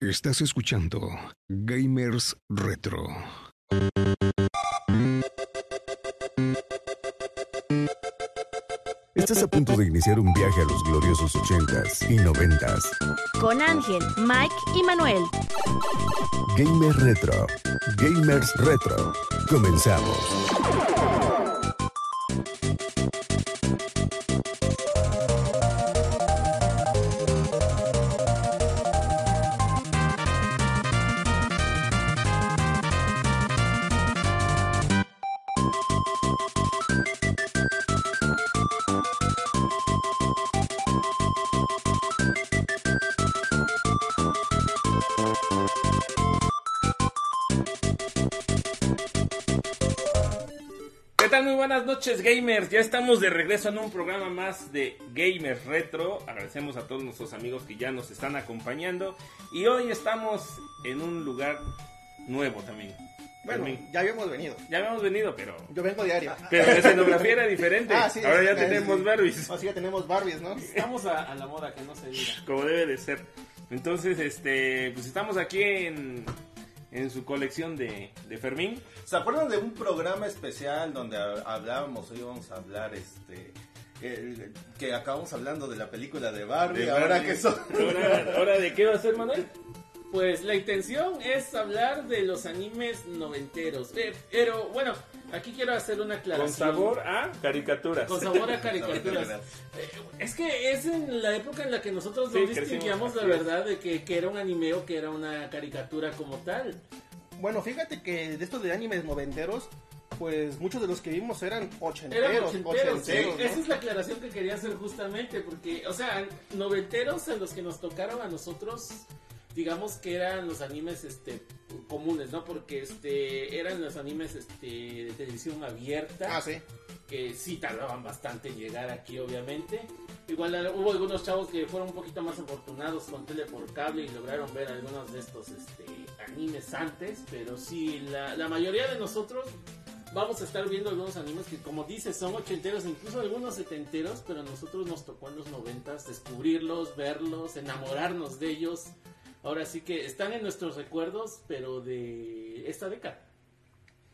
Estás escuchando Gamers Retro. Estás a punto de iniciar un viaje a los gloriosos 80s y 90s. Con Ángel, Mike y Manuel. Gamer Retro. Gamers Retro. Comenzamos. Noches, gamers. Ya estamos de regreso en un programa más de Gamers Retro. Agradecemos a todos nuestros amigos que ya nos están acompañando. Y hoy estamos en un lugar nuevo también. Bueno, ya habíamos venido. ya habíamos venido, pero. Yo vengo diario. Pero la escenografía era diferente. Ah, sí, Ahora ya tenemos sí. Barbies. Así ya tenemos Barbies, ¿no? Estamos a, a la moda, que no se diga. Como debe de ser. Entonces, este. Pues estamos aquí en. En su colección de, de Fermín. ¿Se acuerdan de un programa especial donde ha- hablábamos, hoy íbamos a hablar, este, el- que acabamos hablando de la película de Barbie, De ahora que son... Ahora, ahora de qué va a ser, Manuel? Pues la intención es hablar de los animes noventeros. Eh, pero bueno, aquí quiero hacer una Con aclaración. sabor a caricaturas. Con sabor a caricaturas. Eh, es que es en la época en la que nosotros Sí, no crecimos, distinguíamos la verdad de que, que era un anime o que era una caricatura como tal. Bueno, fíjate que de estos de animes noventeros, pues muchos de los que vimos eran ochenteros. Eran ochenteros, sí, esa es la aclaración que quería hacer justamente, porque, o sea, noventeros a los que nos tocaron a nosotros, digamos que eran los animes este comunes, ¿no? Porque este eran los animes este de televisión abierta, Ah, sí. que sí tardaban bastante en llegar aquí, obviamente. Igual eh, hubo algunos chavos que fueron un poquito más afortunados con tele por cable y lograron ver algunos de estos este, animes antes, pero sí, la, la mayoría de nosotros vamos a estar viendo algunos animes que como dices son ochenteros, incluso algunos setenteros, pero a nosotros nos tocó en los noventas descubrirlos, verlos, enamorarnos de ellos. Ahora sí que están en nuestros recuerdos, pero de esta década.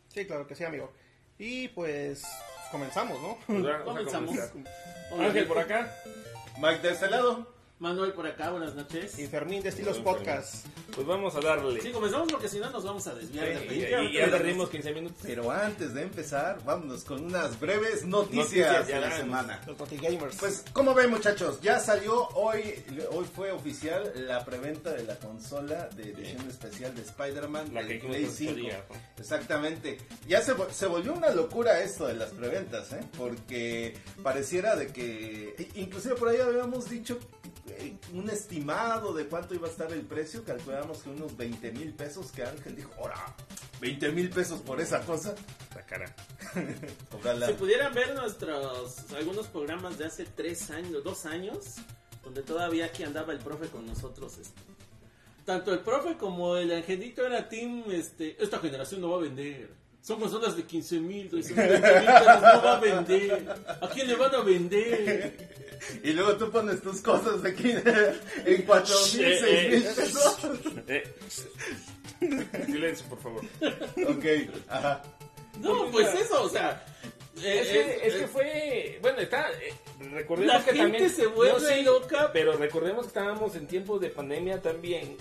Sí, claro que sí, amigo. Y pues comenzamos, ¿no? Pues Comenzamos. Ángel por acá. Mike de este lado. Manuel por acá, buenas noches. Y Fermín de Estilos Podcast. Pues vamos a darle. Sí, comenzamos porque si no nos vamos a desviar Sí, de y, y ya perdimos 15 minutos. Pero antes de empezar, vámonos con unas breves noticias, de la semana. Los Gamers. Pues, ¿cómo ven muchachos? Ya salió hoy, hoy fue oficial la preventa de la consola de edición especial de Spider-Man La que Play el otro 5. día, ¿no? Exactamente. Ya se, se volvió una locura esto de las preventas, ¿eh? Porque pareciera de que... Inclusive por ahí habíamos dicho un estimado de cuánto iba a estar el precio. Calculábamos que unos 20 mil pesos que Ángel dijo, ¡Hora! 20 mil pesos por esa cosa. La cara. Ojalá. Si pudieran ver nuestros algunos programas de hace tres años, dos años, donde todavía aquí andaba el profe con nosotros, este, tanto el profe como el angelito era team, este, esta generación no va a vender. Son consolas de 15 mil, 13 mil, 20 mil pesos, no va a vender. ¿A quién le van a vender? Y luego tú pones tus cosas aquí en 4 mil, Eh, 6 mil eh. pesos. Eh, silencio, por favor. Ok, ajá. No, pues eso, o sea. eh, Es que, eh, es que eh, fue. Bueno, está. eh, recordemos La que gente también. se vuelve No, sí, loca. Pero recordemos que estábamos en tiempos de pandemia también.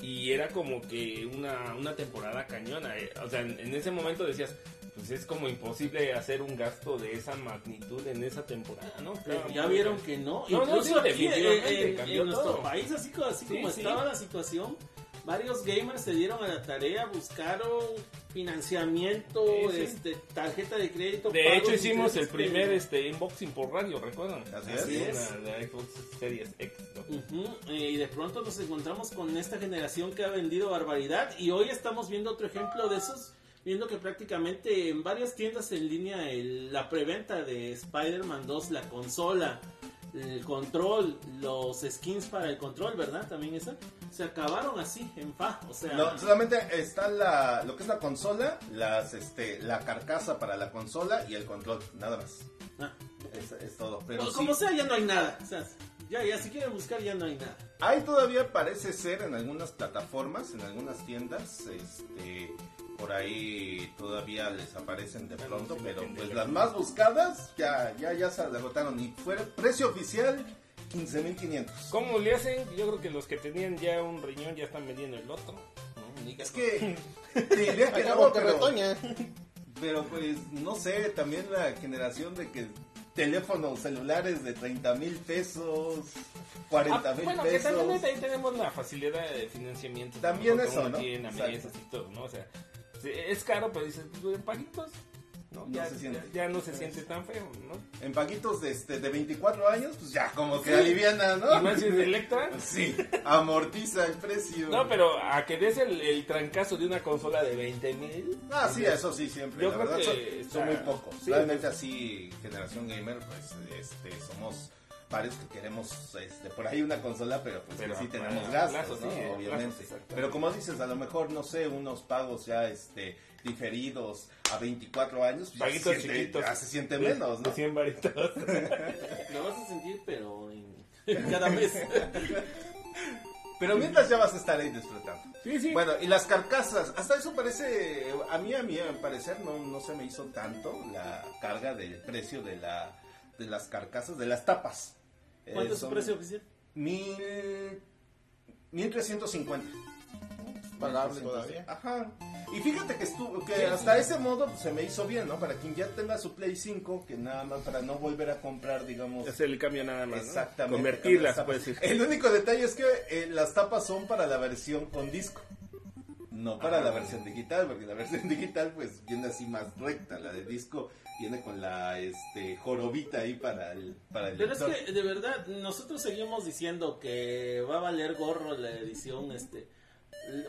Y era como que una, una temporada cañona. eh. O sea, en, en ese momento decías. Pues es como imposible hacer un gasto de esa magnitud en esa temporada, ¿no? Claro, ya vieron que no. No, no, Incluso sí, aquí en, definitivamente en- cambió en nuestro país, así, así Sí, como sí. estaba la situación, varios gamers se dieron a la tarea, buscaron financiamiento, Sí, sí. este tarjeta de crédito. De hecho, hicimos el primer este unboxing por radio, ¿recuerdan? Así Así es. de Xbox Series X. ¿no? Eh, y de pronto nos encontramos con esta generación que ha vendido barbaridad y hoy estamos viendo otro ejemplo de esos, viendo que prácticamente en varias tiendas en línea el- la preventa de Spider-Man 2, la consola, el control, los skins para el control, ¿verdad? También esa, se acabaron así, en fa, o sea... No, solamente está la, lo que es la consola, las, este, la carcasa para la consola y el control, nada más. ah, Es, es todo. Pero pues sí, como sea, ya no hay nada. o sea, Ya, ya, si quieren buscar ya no hay nada. Hay todavía parece ser en algunas plataformas, en algunas tiendas, este, por ahí todavía les aparecen de pronto, pero pues las más buscadas ya, ya, ya se derrotaron y fue precio oficial 15.500. ¿Cómo le hacen? Yo creo que los que tenían ya un riñón ya están vendiendo el otro. Es que te diría que no, pero, retoña. pero pues no sé, también la generación de que teléfonos celulares de 30 mil pesos, 40 Ah, mil bueno, que pesos. también ahí tenemos la facilidad de financiamiento. También eso, ¿no? tiene y todo, ¿no? O sea, sí, es caro, pero dices, pues en paguitos, ¿no? No ya, se siente. ya, ya no se siente tan feo, ¿no? En paquitos de, este, de 24 años, pues ya como que Sí. aliviana, ¿no? Y más si es de Electra. Sí, amortiza el precio. No, pero a que des el, el trancazo de una consola de 20 mil. Ah, sí, eso sí, siempre. Yo la creo verdad, que son, muy pocos. sí, Realmente así, generación gamer, pues este, somos varios que queremos este, por ahí una consola, pero pues Pero que sí tenemos plazos, gastos, sí, ¿no? a plazos, Obviamente. pero como dices, a lo mejor, no sé, unos pagos ya este, diferidos a 24 años, pues, ya, se Paguitos siente, chiquitos. ya se siente menos, ¿no? De 100 varitos. Lo vas a sentir, pero en, cada mes. Pero mientras ya vas a estar ahí disfrutando. sí, sí. Bueno, y las carcasas, hasta eso parece, a mí, a mí, a mi parecer, no, no se me hizo tanto la carga del precio de, la, de las carcasas, de las tapas. ¿Cuánto Eh, es su son precio oficial? Mil... 1350. Pagable todavía. Ajá. Y fíjate que estuvo, que hasta sí. ese modo pues, se me hizo bien, ¿no? Para quien ya tenga su Play 5, que nada más para no volver a comprar, digamos, Hacer el cambio nada más. ¿no? Exactamente. Convertirlas, Las puedes decir. El único detalle es que eh, las tapas son para la versión con disco. No para Ah. la versión digital, porque la versión digital pues viene así más recta. La de disco viene con la este jorobita ahí para el para el Pero es que, de verdad, nosotros seguimos diciendo que va a valer gorro la edición, este...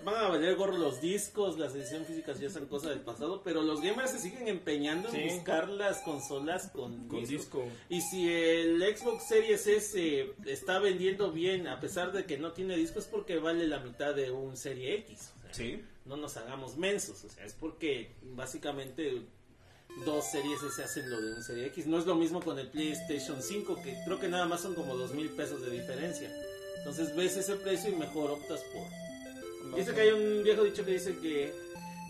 Van a valer gorro los discos, las ediciones físicas ya son cosas del pasado, pero los gamers se siguen empeñando Sí. en buscar las consolas con, Con disco. disco. Y si el Xbox Series S está vendiendo bien, a pesar de que no tiene disco, es porque vale la mitad de un Serie X. O sea, Sí. no nos hagamos mensos, o sea, es porque básicamente dos series S hacen lo de un Serie X. No es lo mismo con el PlayStation 5, que creo que nada más son como dos mil pesos de diferencia. Entonces ves ese precio y mejor optas por... Dice que hay un viejo dicho que dice que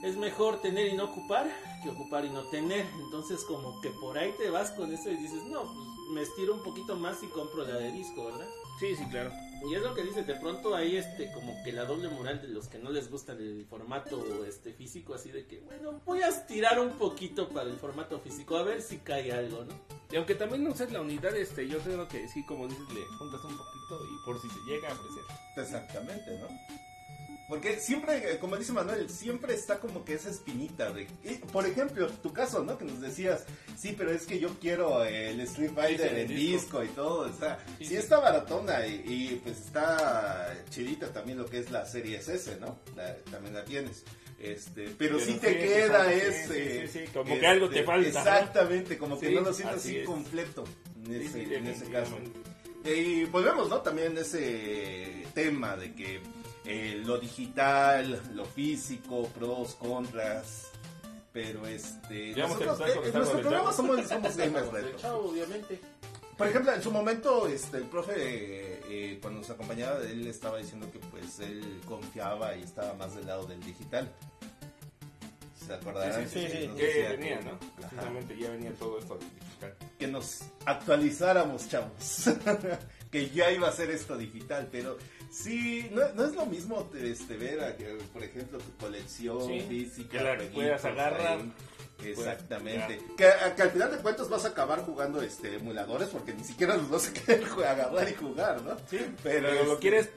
es mejor tener y no ocupar que ocupar y no tener. Entonces como que por ahí te vas con eso y dices, no, pues me estiro un poquito más y compro la de disco, ¿verdad? Sí, sí, claro. Y es lo que dice, de pronto hay este como que la doble moral de los que no les gusta el formato este físico, así de que, bueno, voy a estirar un poquito para el formato físico, a ver si cae algo, ¿no? Y aunque también no uses la unidad, este, yo creo que sí, como dices, le juntas un poquito y por si se llega a ofrecer. Exactamente, ¿no? Porque siempre, eh, como dice Manuel, siempre está como que esa espinita de... y, por ejemplo, tu caso, ¿no? Que nos decías, sí, pero es que yo quiero el Street Fighter en el disco. y todo. Está, Sí, sí, sí. está baratona y, y, pues está chidita también lo que es la serie S, ¿no? La- también la tienes. Este, pero, Pero sí te queda ese... sí, sí, sí, como que algo te falta, ¿no? Exactamente, como que no lo sientes así así es. completo en ese, en ese caso. definitivamente. Y volvemos, ¿no? También ese tema de que eh, lo digital, lo físico, pros, contras. Pero este. Nosotros, eh, en nuestro el programa somos, somos gamers retro. chavo, obviamente. Por ejemplo, en su momento, este, el profe, eh, eh, cuando nos acompañaba, él estaba diciendo que pues él confiaba y estaba más del lado del digital. ¿Se acordarán? Sí, sí, sí, sí. Nos decía venía, ¿no? Precisamente ya venía todo esto digital. que nos actualizáramos, chavos. que ya iba a ser esto digital, pero sí, no, no es lo mismo este, ver, a que, por ejemplo, tu colección Sí, física. que la jueguitos puedas agarrar. ahí. Exactamente. Pues, que, a- que al final de cuentas vas a acabar jugando este emuladores porque ni siquiera los vas a querer agarrar y jugar, ¿no? Sí, Pero, pero, lo este, quieres.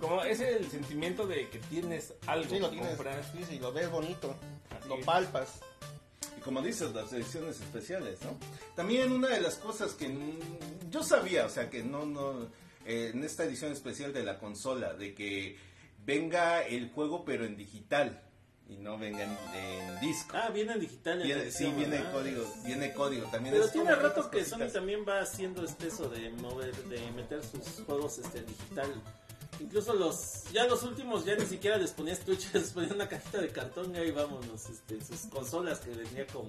Como es el sentimiento de que tienes algo Sí, lo que tienes. comprar. Sí, sí, lo ves bonito. Así Lo es. palpas. Y como dices, las ediciones especiales, ¿no? También una de las cosas que yo sabía, o sea, que no, no, eh, en esta edición especial de la consola, de que venga el juego pero en digital y no venga en, en disco. Ah, viene en digital. en Viene- sí, viene código, viene código también. Pero tiene rato que Sony también va haciendo este eso de mover, de meter sus juegos este en digital. Incluso los, ya los últimos ya ni siquiera les ponías estuche, les ponían una cajita de cartón y ahí vámonos, este, sus consolas que venía con,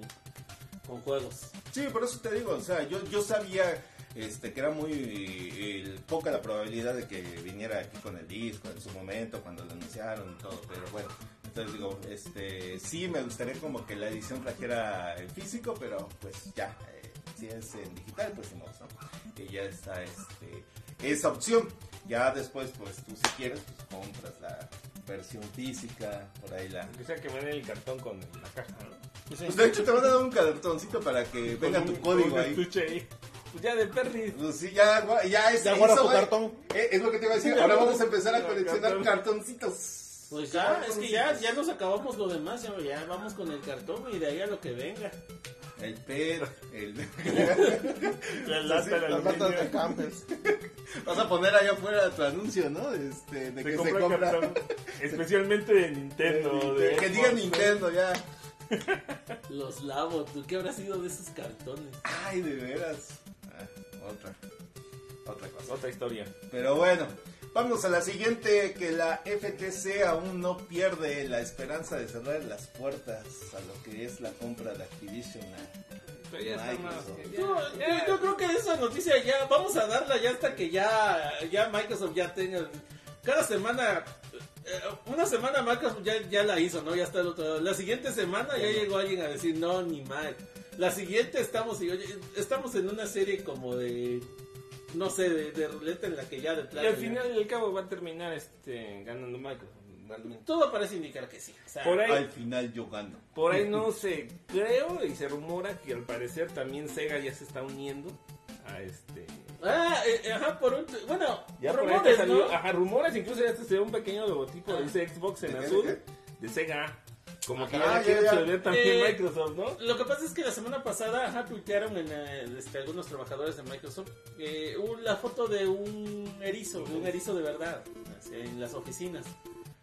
con juegos. Sí, por eso te digo, o sea, yo, yo sabía este, que era muy eh, poca la probabilidad de que viniera aquí con el disco en su momento, cuando lo anunciaron y todo, pero bueno, entonces digo, este, sí me gustaría como que la edición trajera en físico, pero pues ya, eh, si es en digital, pues no, ¿no? Que ya está este, esa opción. Ya después, pues tú si quieres, pues compras la versión física, por ahí la... O sea, que me den el cartón con la caja, ¿no? Pues de hecho te van a dar un cartoncito para que venga tu código ahí. Pues ya de perris. Pues sí, ya, ya es Ya guarda eso, tu güey. cartón. Eh, es lo que te iba a decir. Ahora vamos a empezar a coleccionar cartón. cartoncitos. Pues ya, es que ya, ya nos acabamos lo demás, ya, ya vamos con el cartón y de ahí a lo que venga. El PET, el... Las latas de campers. Vas a poner allá afuera tu anuncio, ¿no? Este, de Se que compra se compra. cartón. Especialmente de Nintendo. de- de que diga. Nintendo ya. Los lavo, ¿tú qué habrá sido de esos cartones? Ay, de veras. Otra. Otra cosa. Otra historia. Pero bueno, vamos a la siguiente, que la FTC aún no pierde la esperanza de cerrar las puertas a lo que es la compra de Activision. a-. Microsoft. Yo, ya- yo creo que esa noticia ya, vamos a darla ya hasta que ya, ya Microsoft ya tenga, cada semana, eh, una semana Microsoft ya, ya la hizo, ¿no? Ya está el otro lado. La siguiente semana ya llegó alguien a decir, no, ni mal. La siguiente estamos, y, oye, estamos en una serie como de, no sé, de, de ruleta en la que ya de Y plano. al final y al cabo va a terminar este ganando Microsoft. realmente. Todo parece indicar que sí. O sea, Por ahí, Al final yo gano. por ahí no sé, creo y se rumora que al parecer también Sega ya se está uniendo a este. Ah, eh, ajá, por un, bueno, Ya por ahí rumores, salió, ¿no? ajá, rumores, incluso ya se ve un pequeño logotipo, Ah. dice Xbox en ¿De azul, de de Sega. Como que ya quiere ya. absorber también Eh, Microsoft, ¿no? Lo que pasa es que la semana pasada ajá, tuitearon en, eh, este, algunos trabajadores de Microsoft eh, un- la foto de un erizo, de un erizo de verdad así, en las oficinas.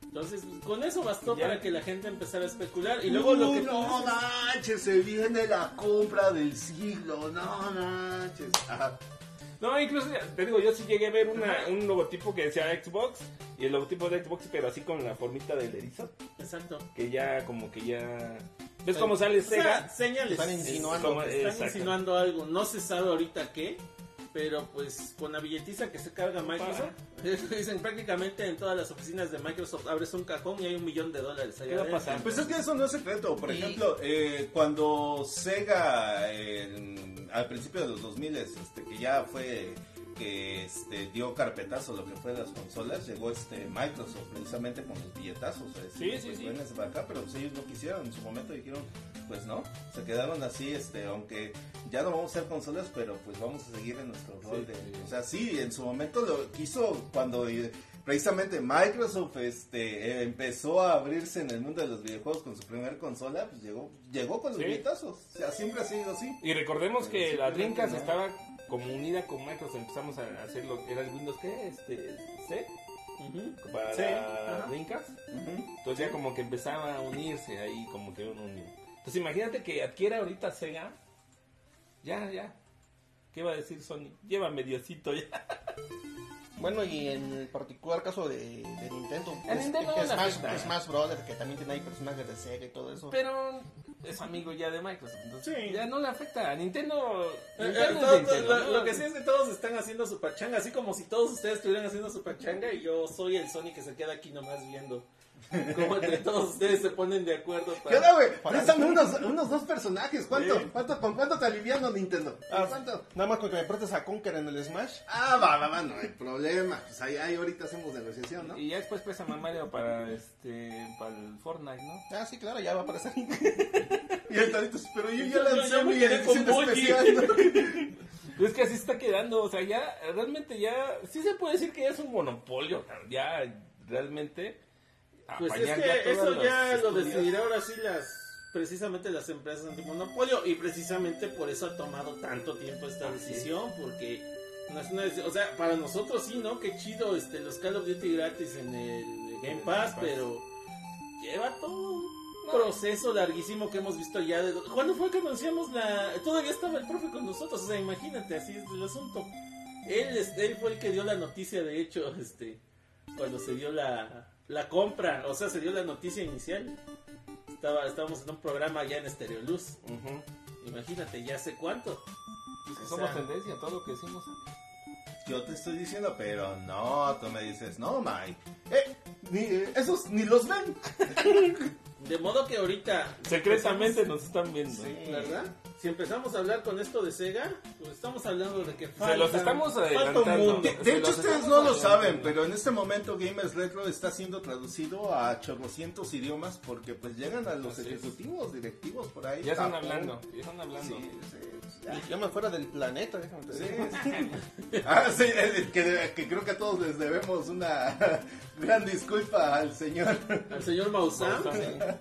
Entonces, con eso bastó Ya. para que la gente empezara a especular. Y luego lo que no dices- manches, se viene la compra del siglo, no manches. Ajá. No, incluso, te digo, yo sí llegué a ver una, un logotipo que decía Xbox y el logotipo de Xbox, pero así con la formita del erizo, Exacto. que ya como que ya... ¿Ves cómo sale O sea, Sega? señales. Están insinuando. como- Están exacto. insinuando algo. No se sabe ahorita qué. Pero pues con la billetiza que se carga Microsoft, dicen prácticamente en todas las oficinas de Microsoft abres un cajón y hay un millón de dólares allá ¿Qué va a pasar? Pues es que eso no es secreto. Por Y- ejemplo, eh, cuando Sega en- al principio de los 2000 este, que ya fue que este, dio carpetazo lo que fue las consolas, llegó este Microsoft precisamente con los billetazos. decir, Sí, pues, sí, sí. vénganse para acá, pero pues, ellos no quisieron. En su momento dijeron, pues no, se quedaron así, este, aunque ya no vamos a hacer consolas, pero pues vamos a seguir en nuestro rol de... sí. O sea, sí, en su momento lo quiso cuando... eh, Precisamente Microsoft este, empezó a abrirse en el mundo de los videojuegos con su primer consola, pues llegó, llegó con los Sí. billetazos. O sea, siempre ha sido así. Y recordemos que Sí, la sí, Dreamcast no. estaba como unida con Microsoft, empezamos a hacer lo era el Windows, ¿qué? Este, C, para Sí, la ajá. Dreamcast. Entonces ya como que empezaba a unirse ahí, como que uno unido. Entonces imagínate que adquiera ahorita Sega. Ya, ya. ¿Qué va a decir Sony? Llévame Diosito ya. Bueno, y en el particular caso de, de Nintendo, A es- Nintendo le Smash. Smash Brothers, que también tiene ahí personajes de Sega y todo eso. Pero es amigo ya de Microsoft. Entonces Sí. ya no le afecta. A Nintendo. Eh, Nintendo eh, es todo- Nintendo, lo, ¿no? lo que sí es que todos están haciendo su pachanga, así como si todos ustedes estuvieran haciendo su pachanga y yo soy el Sony que se queda aquí nomás viendo cómo entre todos ustedes se ponen de acuerdo ¿Qué para... onda, güey? Préstame unos, unos dos personajes. ¿Cuánto, Sí. cuánto, ¿Con cuánto te aliviano Nintendo? ¿Con Ah, cuánto? Nada más con que me prestes a Conker en el Smash. Ah, va, va, va, no hay problema. Pues ahí, ahí ahorita hacemos negociación, ¿no? Y ya después pesa a Mario para este para el Fortnite, ¿no? Ah, sí, claro, ya va a aparecer. Y el Tadito, pero yo ya lancé mi edición especial. ¿no? Pues es que así está quedando, o sea, ya realmente ya sí se puede decir que ya es un monopolio, ya realmente Pues es que eso ya lo decidirá ahora sí las precisamente las empresas antimonopolio y precisamente por eso ha tomado tanto tiempo esta decisión porque no es una deci- o sea para nosotros sí no qué chido este los Call of Duty gratis en el Game Pass pero lleva todo un proceso larguísimo que hemos visto ya de ¿cuándo fue que anunciamos la todavía estaba el profe con nosotros o sea imagínate así es el asunto. Él él fue el que dio la noticia de hecho este cuando se dio la, la compra, o sea, se dio la noticia inicial. Estaba, estábamos en un programa ya en Estereoluz. Ujú. Imagínate, ya sé cuánto. O Somos sea, tendencia, todo lo que decimos. Yo te estoy diciendo, pero no, tú me dices, no, Mike. Eh, ni, eh, esos ni los ven. de modo que ahorita. Secretamente nos están viendo. Sí. ¿Verdad? Si empezamos a hablar con esto de Sega, pues estamos hablando de que falta. Se los estamos falta un adelantando. mundo. De, de hecho, ustedes no lo saben, pero en este momento Gamers Retro está siendo traducido a chorrocientos idiomas porque pues llegan a los Así es. ejecutivos, directivos por ahí. Ya están Japón. hablando, ya están hablando. Sí, sí, ya. Me fuera del planeta, déjame te Sí. Ah, sí, eh, que, que creo que a todos les debemos una gran disculpa al señor. Al señor Maussan. Maussan.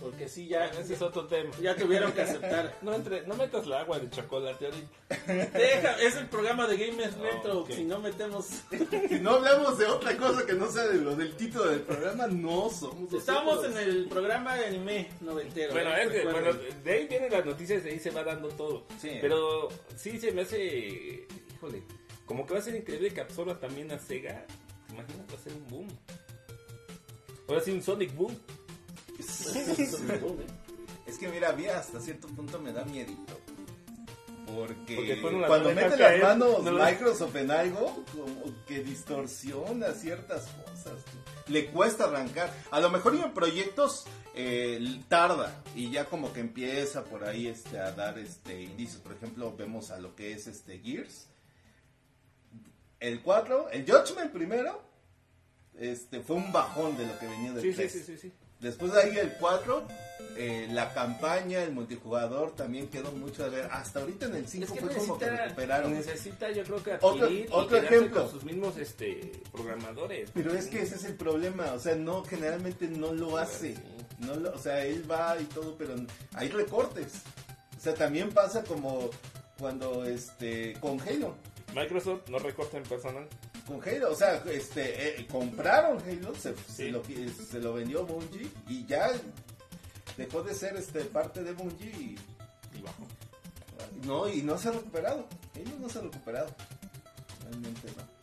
Porque sí, ya, Ese es otro tema. ya tuvieron que aceptar. No, entre, no metas la agua de chocolate ahorita. Deja, es el programa de Gamers Retro. Si no metemos. Si no hablamos de otra cosa que no sea de lo del título del programa, no somos Estamos nosotros. en el programa de anime noventero. Bueno, ¿eh? es que, Recuerden. bueno, de ahí vienen las noticias, de ahí se va dando todo. Sí. Pero sí se me hace, híjole, como que va a ser increíble que absorba también a Sega. ¿Te imaginas? Va a ser un boom. Ahora sí, un Sonic Boom. Es que mira, a mí hasta cierto punto me da miedito. Porque, cuando mete las manos no Microsoft en algo, como que distorsiona ciertas cosas. Le cuesta arrancar. A lo mejor en proyectos eh, tarda y ya como que empieza por ahí este, a dar este indicios. Por ejemplo, vemos a lo que es este Gears. El 4, el Judgment primero, este fue un bajón de lo que venía del Sí, sí, 3. sí, sí, sí. Después de ahí el 4, eh, la campaña, el multijugador también quedó mucho a ver. Hasta ahorita en el 5 Es que fue como que recuperaron. necesita, yo creo que Otro- adquirir otro y quedarse ejemplo. con sus mismos este, programadores. Pero es que ese es el problema, o sea, no, generalmente no lo hace. No lo- o sea, él va y todo, pero hay recortes. O sea, también pasa como cuando, este, con Halo. Microsoft no recorta en personal. Con Halo, o sea, este, eh, compraron Halo, se, se lo, se lo vendió Bungie y ya dejó de ser este parte de Bungie y Y bajo. No, y no se ha recuperado. Ellos no se han recuperado. Realmente no.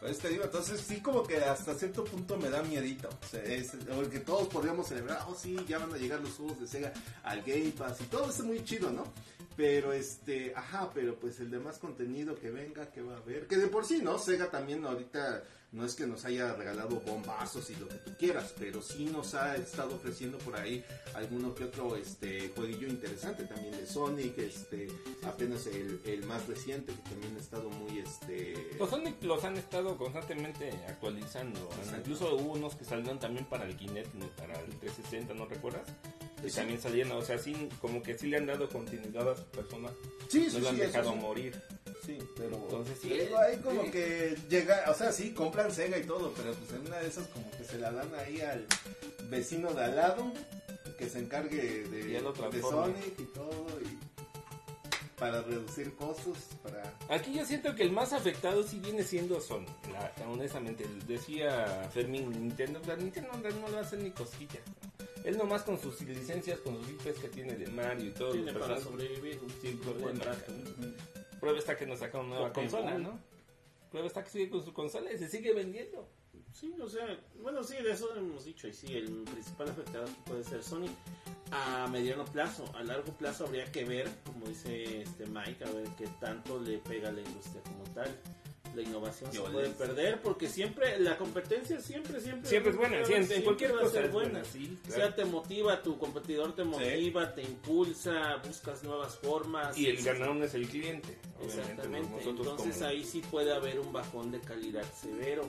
Pues entonces sí como que hasta cierto punto me da miedito. O sea, es, porque todos podríamos celebrar, oh sí, ya van a llegar los juegos de Sega al Game Pass y todo eso es muy chido, ¿no? Pero este, ajá, pero pues el demás contenido que venga, que va a haber, que de por sí, ¿no? Sega también ahorita no es que nos haya regalado bombazos y lo que tú quieras, pero sí nos ha estado ofreciendo por ahí alguno que otro este jueguillo interesante también de Sonic, este apenas el, el más reciente que también ha estado muy este Los Sonic los han estado constantemente actualizando. Incluso hubo unos que salieron también para el Kinect, para el 360, ¿no recuerdas? Y Sí. también salieron, o sea, sí, como que sí le han dado continuidad a su persona. sí, No sí, lo han sí, dejado morir. Sí, pero Entonces, sí, pero ahí como sí. que llega, o sea, sí, compran Sega y todo, pero pues en una de esas como que se la dan ahí al vecino de al lado, que se encargue de, de. Sonic y todo, y para reducir costos, para... Aquí yo siento que el más afectado sí viene siendo Sony, la- honestamente. Decía Fermín, Nintendo, la Nintendo no, no le hacer ni cosquillas. Él nomás con sus licencias, con sus IPs que tiene de Mario y todo. Tiene para sobrevivir. Buen problema. Prueba está que nos saca una nueva consola, ¿no? Prueba está que sigue con su consola y se sigue vendiendo. Sí, o sea, bueno, sí, de eso hemos dicho. Y sí, el principal afectado puede ser Sony a mediano plazo. A largo plazo habría que ver, como dice este Mike, a ver qué tanto le pega a la industria como tal. La innovación se puede perder porque siempre, la competencia siempre, siempre. Siempre es buena, sí, en- en siempre cualquier va cosa ser es buena, sí, O sea, te motiva, tu competidor te motiva, te impulsa, buscas nuevas formas. Y el ganador es el cliente. Exactamente, entonces como- ahí sí puede haber un bajón de calidad severo.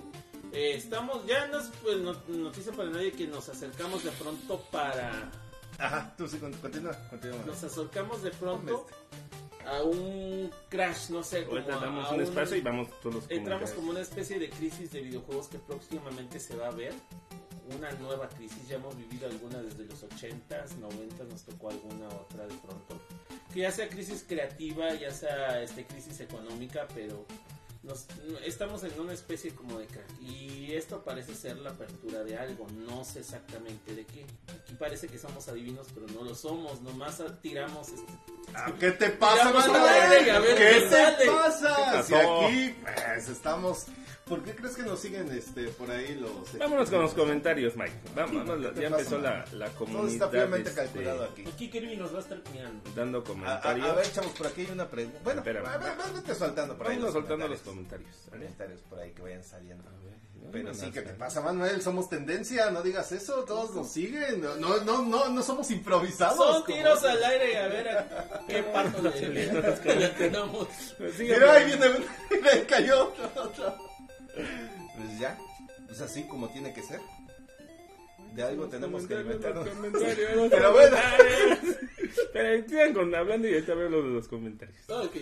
Eh, estamos, ya no es pues, no- noticia para nadie que nos acercamos de pronto para, Ajá, tú sí, con- continúa, continúa. nos acercamos de pronto a un crash, no sé, Ahorita a- damos a un un- espacio y vamos todos los entramos como una especie de crisis de videojuegos que próximamente se va a ver. Una nueva crisis, ya hemos vivido alguna desde los 80s, 90s, nos tocó alguna otra de pronto. Que ya sea crisis creativa, ya sea este crisis económica, pero nos, estamos en una especie como de crack. Y esto parece ser la apertura de algo, no sé exactamente de qué. Aquí parece que somos adivinos, pero no lo somos, nomás tiramos este, Ah, ¿Qué te pasa, a ver ¿Qué te sale. pasa? ¿Qué Si aquí pues, estamos. ¿Por qué crees que nos siguen este por ahí los Vámonos con los comentarios, Mike. Vámonos, ¿Qué te ya pasa, empezó la, la Todo comunidad. está fríamente este, calculado aquí. Aquí Kirby nos va a estar mirando. Dando A, a- comentarios. a ver, chavos, por aquí hay una pregunta. Bueno, Espérame. a ver, vete soltando por ahí. Vámonos los soltando los comentarios. comentarios. ¿vale? Comentarios por ahí que vayan saliendo. no Pero me sí, ¿qué te pasa, Manuel? Somos tendencia, no digas eso, todos nos siguen. No, no, no, no, somos improvisados. Son tiros al aire, a ver a qué pato le, le tenemos. Síganme. Mira, ahí viene, le cayó otro, otro. Pues ya, es así como tiene que ser. De algo tenemos que alimentarnos. Pero bueno. Pero sigan con hablando y ahorita veo lo de los comentarios. Ok.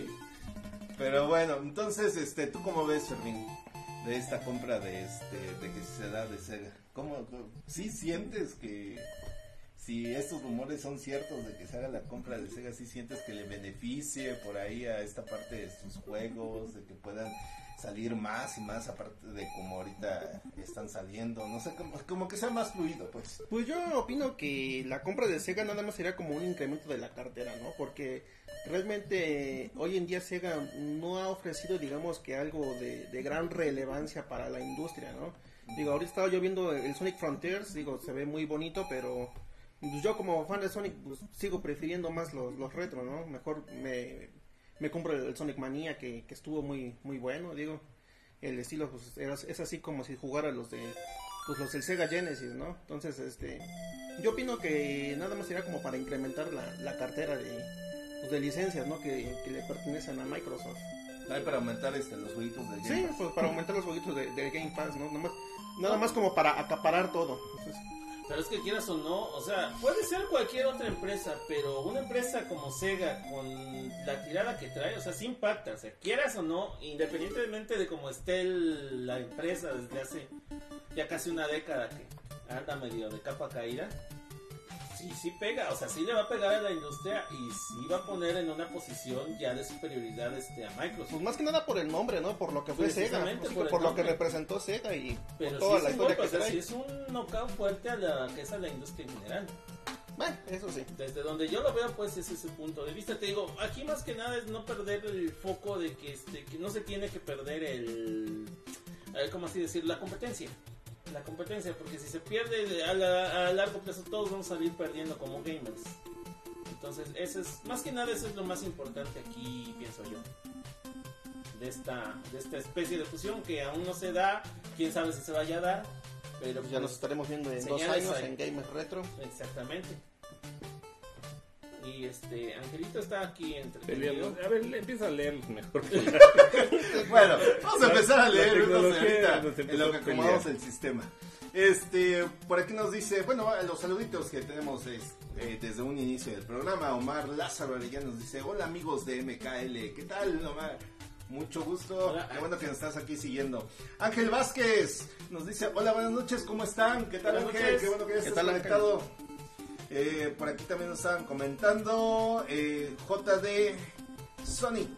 Pero bueno, entonces, este, ¿tú cómo ves, Fermín? De esta compra de este, de que se da de Sega. ¿Cómo, cómo- sí sientes que si estos rumores son ciertos de que se haga la compra de Sega, sí sientes que le beneficie por ahí a esta parte de sus juegos, de que puedan salir más y más aparte de como ahorita están saliendo, no sé, como, que sea más fluido, pues. Pues yo opino que la compra de Sega nada más sería como un incremento de la cartera, ¿no? Porque realmente hoy en día Sega no ha ofrecido, digamos, que algo de, de gran relevancia para la industria, ¿no? Digo, ahorita estaba yo viendo el Sonic Frontiers, digo, se ve muy bonito, pero pues, yo como fan de Sonic pues, sigo prefiriendo más los, los retro, ¿no? Mejor me, me compro el, Sonic Mania que, que estuvo muy muy bueno, digo. El estilo pues, era- es así como si jugara los de pues los del Sega Genesis, ¿no? Entonces, este, yo opino que nada más sería como para incrementar la, la cartera de, pues, de licencias, ¿no? Que, que le pertenecen a Microsoft. Hay para aumentar este, los jueguitos del Sí, Game Pass. pues para aumentar los jueguitos de, Game Pass, ¿no? Nada más, nada más como para acaparar todo. Entonces, Pero es que quieras o no, o sea, puede ser cualquier otra empresa, pero una empresa como Sega, con la tirada que trae, o sea, sí impacta, o sea, quieras o no, independientemente de cómo esté la empresa desde hace ya casi una década que anda medio de capa caída, sí, sí pega, o sea, sí le va a pegar a la industria y sí va a poner en una posición ya de superioridad este, a Microsoft. pues más que nada por el nombre, ¿no? Por lo que fue Sega, pues, por por, lo que representó Sega y por toda sí la historia golpe, que o sea, sí es un knockout fuerte a la que es a la industria en general. Bueno, eso sí. Desde donde yo lo veo, pues es ese punto de vista. Te digo, aquí más que nada es no perder el foco de que, este, que no se tiene que perder el. A ver, ¿cómo así decir? La competencia. La competencia, porque si se pierde de- a, la- a largo plazo, todos vamos a salir perdiendo como gamers. Entonces, eso es, más que nada, eso es lo más importante aquí, pienso yo. De esta, de esta especie de fusión que aún no se da, quién sabe si se vaya a dar, pero Ya nos estaremos viendo en dos años en Gamer Retro. Exactamente. Y este, Angelito está aquí entre Peleando. A ver, empieza a leer mejor. Bueno, vamos a empezar a leer tecnología entonces, ahorita, nos empezó en lo que acomodamos el sistema. Este, por aquí nos dice, bueno, los saluditos que tenemos es, eh, desde un inicio del programa. Omar Lázaro Arellano nos dice, hola amigos de MKL, ¿qué tal Omar? Mucho gusto, Hola. qué bueno que nos estás aquí siguiendo. Ángel Vázquez nos dice, hola, buenas noches, ¿cómo están? ¿Qué tal Ángel? noches. Qué bueno que ya ¿Qué estás tal, Ángel? Eh, por aquí también nos estaban comentando, eh, JD Sonic.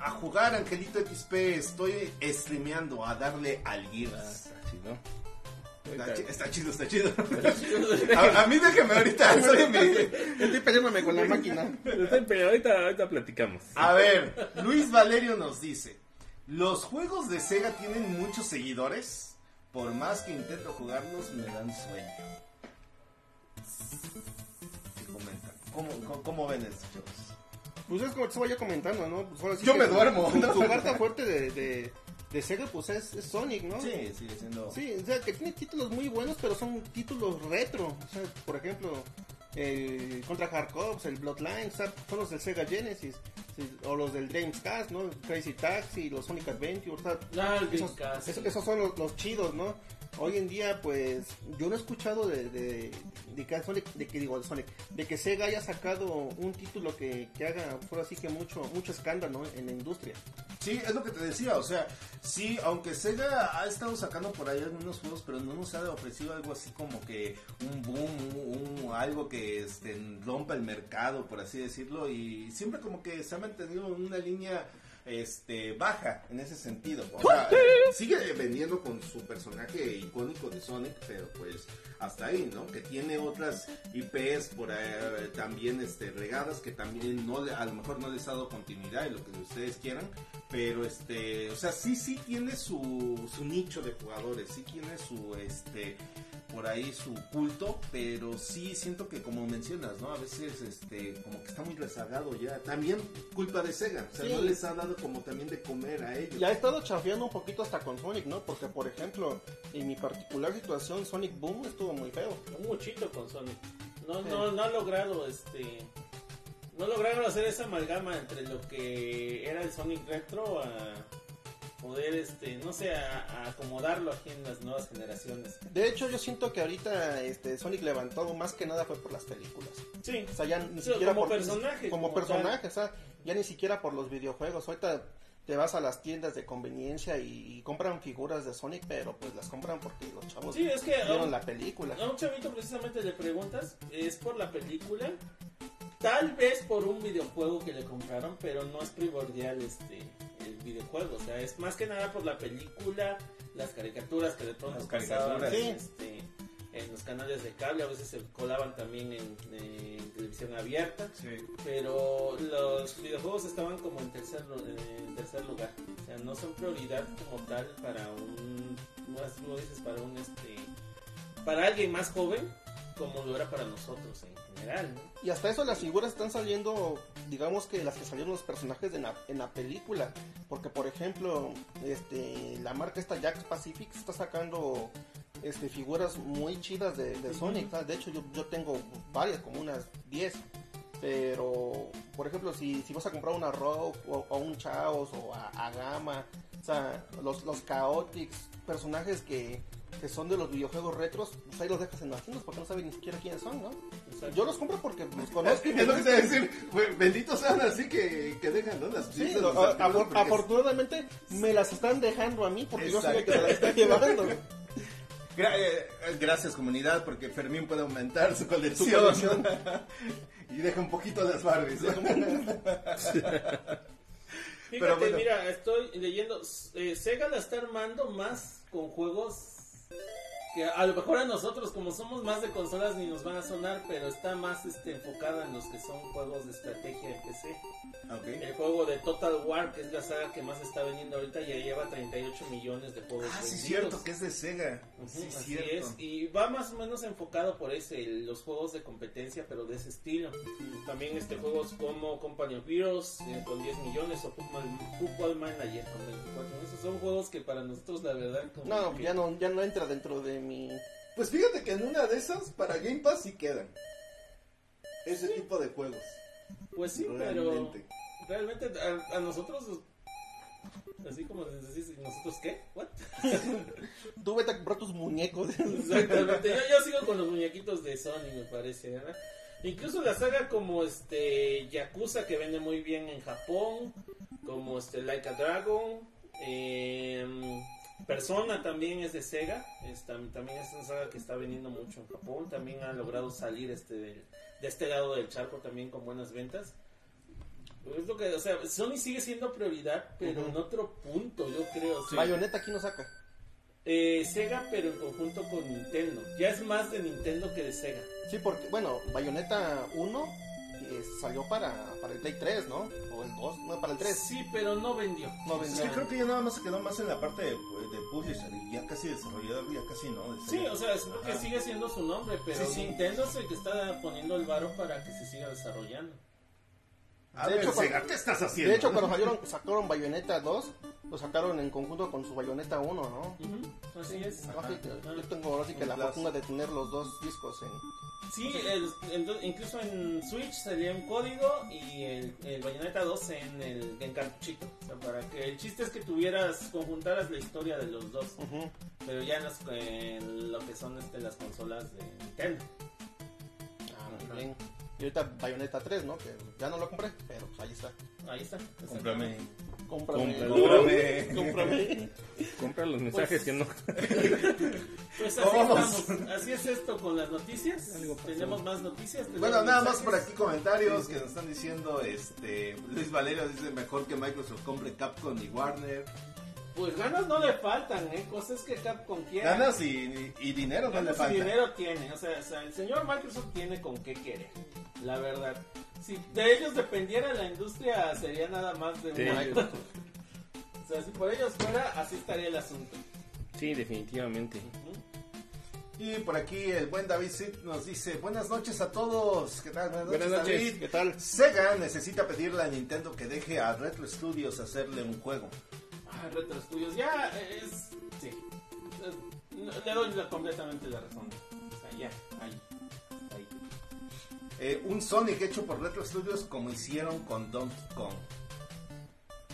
A jugar Angelito XP, estoy streameando a darle al Gears. Está, chi- está chido, está chido. A, a mí déjeme ahorita. soy mi- Estoy peleándome con la máquina. Estoy peleado, ahorita, ahorita platicamos. A ver, Luis Valerio nos dice: Los juegos de Sega tienen muchos seguidores. Por más que intento jugarlos, me dan sueño. ¿Qué comentan? ¿Cómo, cómo, cómo ven esto, chavos? Pues es como te estaba yo comentando, ¿no? Pues ahora sí Yo que me duermo, Su, su carta fuerte de, de, de Sega, pues es, es Sonic, ¿no? Sí, sigue siendo. Sí, o sea, que tiene títulos muy buenos, pero son títulos retro. O sea, por ejemplo, el Contra Hard Cops, el Bloodline, o sea, son los del Sega Genesis. o los del James Cast, ¿no? Crazy Taxi, los Sonic Adventure, o sea, Ah, el esos, Dreamcast, esos- esos son los, los chidos, ¿no? Hoy en día, pues, yo no he escuchado de, de, de que Sonic, de que digo, Sonic, de que Sega haya sacado un título que, que haga, por así que mucho, mucho escándalo en la industria. Sí, es lo que te decía, o sea, sí, aunque Sega ha estado sacando por ahí algunos juegos, pero no nos ha ofrecido algo así como que un boom, un, un- algo que este, rompa el mercado, por así decirlo, y siempre como que se ha mantenido en una línea este baja en ese sentido. O sea, sigue vendiendo con su personaje icónico de Sonic, pero pues hasta ahí, ¿no? Que tiene otras IPs por ahí, eh, también este regadas que también no le- a lo mejor no les ha dado continuidad y lo que ustedes quieran, pero este, o sea, sí sí tiene su, su nicho de jugadores, sí tiene su este por ahí su culto, pero sí siento que como mencionas, ¿no? A veces este como que está muy rezagado ya. También culpa de Sega, o sea, Sí. no les ha dado como también de comer a ellos. Y ha estado chafeando un poquito hasta con Sonic, ¿no? Porque, por ejemplo, en mi particular situación, Sonic Boom estuvo muy feo. Un muchito con Sonic. No, no, no ha logrado este. No lograron hacer esa amalgama entre lo que era el Sonic Retro a poder, este, no sé, a, a acomodarlo aquí en las nuevas generaciones. De hecho, yo siento que ahorita este Sonic levantó más que nada fue por las películas. Sí, O sea, ya ni Sí, siquiera como por personaje, como, como personaje, o sea, ya ni siquiera por los videojuegos. Ahorita te vas a las tiendas de conveniencia y, y compran figuras de Sonic, pero pues las compran porque los chavos Sí, es que vieron la película. a un chavito precisamente le preguntas, es por la película, tal vez por un videojuego que le compraron, pero no es primordial este el videojuego, o sea, es más que nada por la película, las caricaturas que de pronto Las pasaban caricaturas. este, en los canales de cable, a veces se colaban también en, en televisión abierta, pero los videojuegos estaban como en tercer, lu- en tercer lugar, o sea, no son prioridad como tal para un, lo dices, para un este, para alguien más joven, como lo era para nosotros en general, ¿no? Y hasta eso las figuras están saliendo, digamos que las que salieron los personajes de la- en la película. Porque por ejemplo, este la marca esta Jack Pacific está sacando este figuras muy chidas de, de Sonic. ¿sabes? De hecho yo, yo tengo varias, como unas 10. Pero, por ejemplo, si, si vas a comprar una Rogue o, o un Chaos o a, a Gama, o sea, los, los Chaotix, personajes que, que son de los videojuegos retros, pues ahí los dejas en las tiendas porque no saben ni siquiera quiénes son, ¿no? Yo los compro porque los conozco me Es lo que te gustan. iba a decir, güey, benditos sean así que, que dejan, ¿no? Las Sí, a- porque afortunadamente me las están dejando a mí porque yo soy el que se las está llevando. Gra- eh, gracias comunidad porque Fermín puede aumentar su colección, Su colección. y deja un poquito las Barbies. Fíjate, Pero bueno. mira, estoy leyendo, eh, Sega la está armando más con juegos que a lo mejor a nosotros como somos más de consolas ni nos van a sonar, pero está más este, enfocada en los que son juegos de estrategia en PC. El juego de Total War, que es la saga que más está vendiendo ahorita, ya lleva 38 millones de juegos Ah, sí, vendidos. cierto, que es de Sega. Ujú, sí, así cierto. es, y va más o menos enfocado por ese, el- los juegos de competencia, pero de ese estilo. También este juegos como Company of Heroes eh, con 10 millones o Football, Football Manager con 24. Esos son juegos que para nosotros la verdad como No, que- ya no, ya no entra dentro de mi... Pues fíjate que en una de esas, para Game Pass sí quedan. Ese tipo de juegos. Pues sí, realmente. pero realmente a, a nosotros así como decís, nosotros qué? What? Tú vete a comprar tus muñecos. Exactamente, yo, yo sigo con los muñequitos de Sony, me parece, ¿verdad? Incluso la saga como este Yakuza que vende muy bien en Japón, como este Like a Dragon, em, Persona también es de Sega, es tam- también es una saga que está vendiendo mucho en Japón, también ha logrado salir este del- de este lado del charco también con buenas ventas. Pues es lo que, o sea, Sony sigue siendo prioridad, pero en otro punto, yo creo. sí. Bayonetta aquí no saca. Eh, Sega, pero en conjunto con Nintendo. Ya es más de Nintendo que de Sega. Sí, porque, bueno, Bayonetta 1 eh, salió para, para el Play 3, ¿no? O el 2, no, para el 3. Sí, pero no vendió. No Es vendió. que creo que ya nada más se quedó más en la parte de, de publisher y ya casi desarrollador, ya casi no. de Sí, o sea, es porque sigue siendo su nombre, pero Sí, sí. Nintendo es el que está poniendo el varo para que se siga desarrollando. A de ver, hecho, Sega, cuando- ¿qué estás haciendo? De hecho, cuando salieron, sacaron Bayonetta 2, lo sacaron en conjunto con su Bayonetta 1, ¿no? Ujú, Así es. No, yo tengo ahora sí que la plazo. fortuna de tener los dos discos en... Sí, el- el- incluso en Switch salía un código y el, el Bayonetta 2 en el en cartuchito. O sea, para que el chiste es que tuvieras, conjuntaras la historia de los dos. Pero ya en, las- en lo que son este, las consolas de Nintendo. Ah, muy bien. Y ahorita Bayonetta 3, ¿no? Que ya no lo compré, pero pues ahí está. Ahí está. Cómprame. Cómprame. Cómprame. Cómprame. Compra los mensajes que no. Pues así Vamos. estamos. Así es esto con las noticias. Tenemos más noticias. tenemos Bueno, nada más por aquí comentarios que nos están diciendo, este, Luis Valerio dice mejor que Microsoft compre Capcom y Warner. Pues ganas no le faltan, ¿eh? Cosas que Capcom quiere. Ganas y, y dinero no le Ganas y dinero tiene, o sea, o sea, el señor Microsoft tiene con qué querer, la verdad. Si de ellos dependiera la industria, sería nada más de Sí. Microsoft. O sea, si por ellos fuera, así estaría el asunto. Sí, definitivamente. Y por aquí el buen David Sid nos dice, buenas noches a todos. ¿Qué tal? Buenas, Buenas noches, noches. David. ¿Qué tal? Sega necesita pedirle a Nintendo que deje a Retro Studios hacerle un juego. Retro Studios, ya es. Sí. Es- Le doy la- completamente la razón. O sea, ya, ahí. Ahí. Eh, un Sonic hecho por Retro Studios como hicieron con Donkey Kong.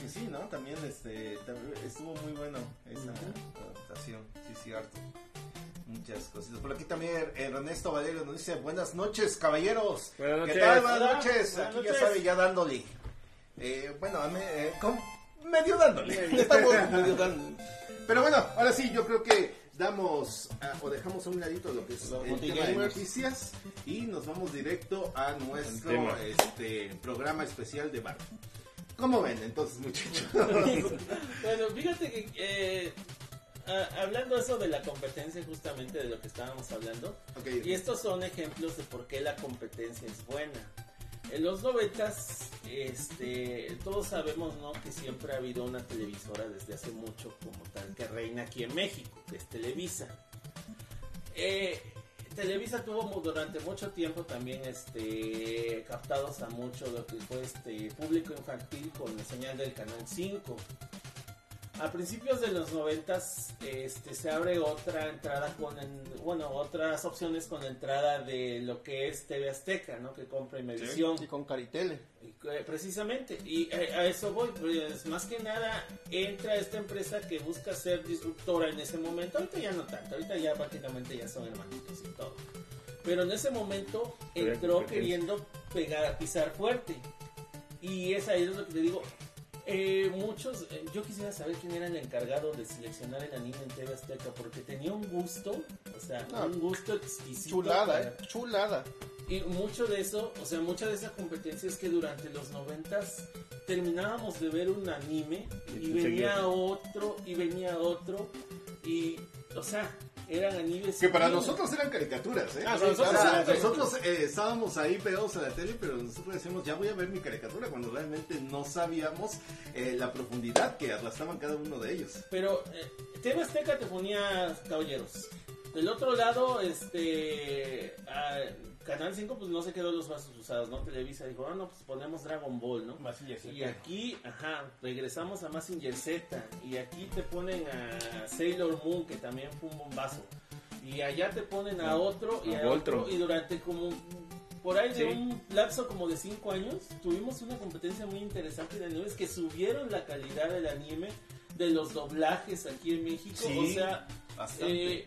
Que sí, ¿no? También este, estuvo muy bueno esa adaptación, sí, cierto. Muchas cositas. Por aquí también Ernesto Valerio nos dice, buenas noches, caballeros. Buenas ¿Qué noches. tal? Buenas noches. buenas aquí ya noches. sabe, ya dándole. Eh, bueno, a eh, con- medio dándole. Estamos medio dando. Pero bueno, ahora sí, yo creo que damos ah, o dejamos a un ladito lo que es Los el tema de Gamers. noticias y nos vamos directo a nuestro este programa especial de bar. ¿Cómo ven entonces, muchachos? Bueno, fíjate que eh, a- hablando eso de la competencia, justamente de lo que estábamos hablando, y estos son ejemplos de por qué la competencia es buena. En los noventas, este, todos sabemos, ¿no? Que siempre ha habido una televisora desde hace mucho como tal que reina aquí en México, que es Televisa. Eh, Televisa tuvo durante mucho tiempo también este captados a mucho lo que fue este público infantil con la señal del canal 5. A principios de los noventas este, se abre otra entrada con, en- bueno, otras opciones con la entrada de lo que es TV Azteca, ¿no? Que compra Imevisión. Y con Caritele. Y, eh, Precisamente, y eh, a eso voy, pues más que nada entra esta empresa que busca ser disruptora en ese momento, ahorita ya no tanto, ahorita ya prácticamente ya son hermanitos y todo, pero en ese momento entró queriendo pegar, pisar fuerte, y es ahí lo que te digo, eh, muchos, eh, yo quisiera saber quién era el encargado de seleccionar el anime en TV Azteca, porque tenía un gusto, o sea, Ah, un gusto exquisito. Chulada, para- eh. Chulada. y mucho de eso, o sea, mucha de esa competencia es que durante los noventas terminábamos de ver un anime y Y venía otro y venía otro y, o sea, eran animes. que para nosotros eran caricaturas, ¿eh? Ah, nosotros eran nosotros eh, estábamos ahí pegados a la tele, pero nosotros decíamos, ya voy a ver mi caricatura, cuando realmente no sabíamos eh, la profundidad que arrastraban cada uno de ellos. Pero eh, TV Azteca te ponía caballeros. Del otro lado, este. ah, Canal 5 pues no se quedó los vasos usados, ¿no? Televisa dijo, ah, no, pues ponemos Dragon Ball, ¿no? Y aquí, ajá, regresamos a Massinger Z. Y aquí te ponen a Sailor Moon, que también fue un bombazo. Y allá te ponen a otro y A a otro. Y durante como por ahí de Sí. un lapso como de 5 años, tuvimos una competencia muy interesante de animes que subieron la calidad del anime, de los doblajes aquí en México. Sí, o sea, Bastante. eh,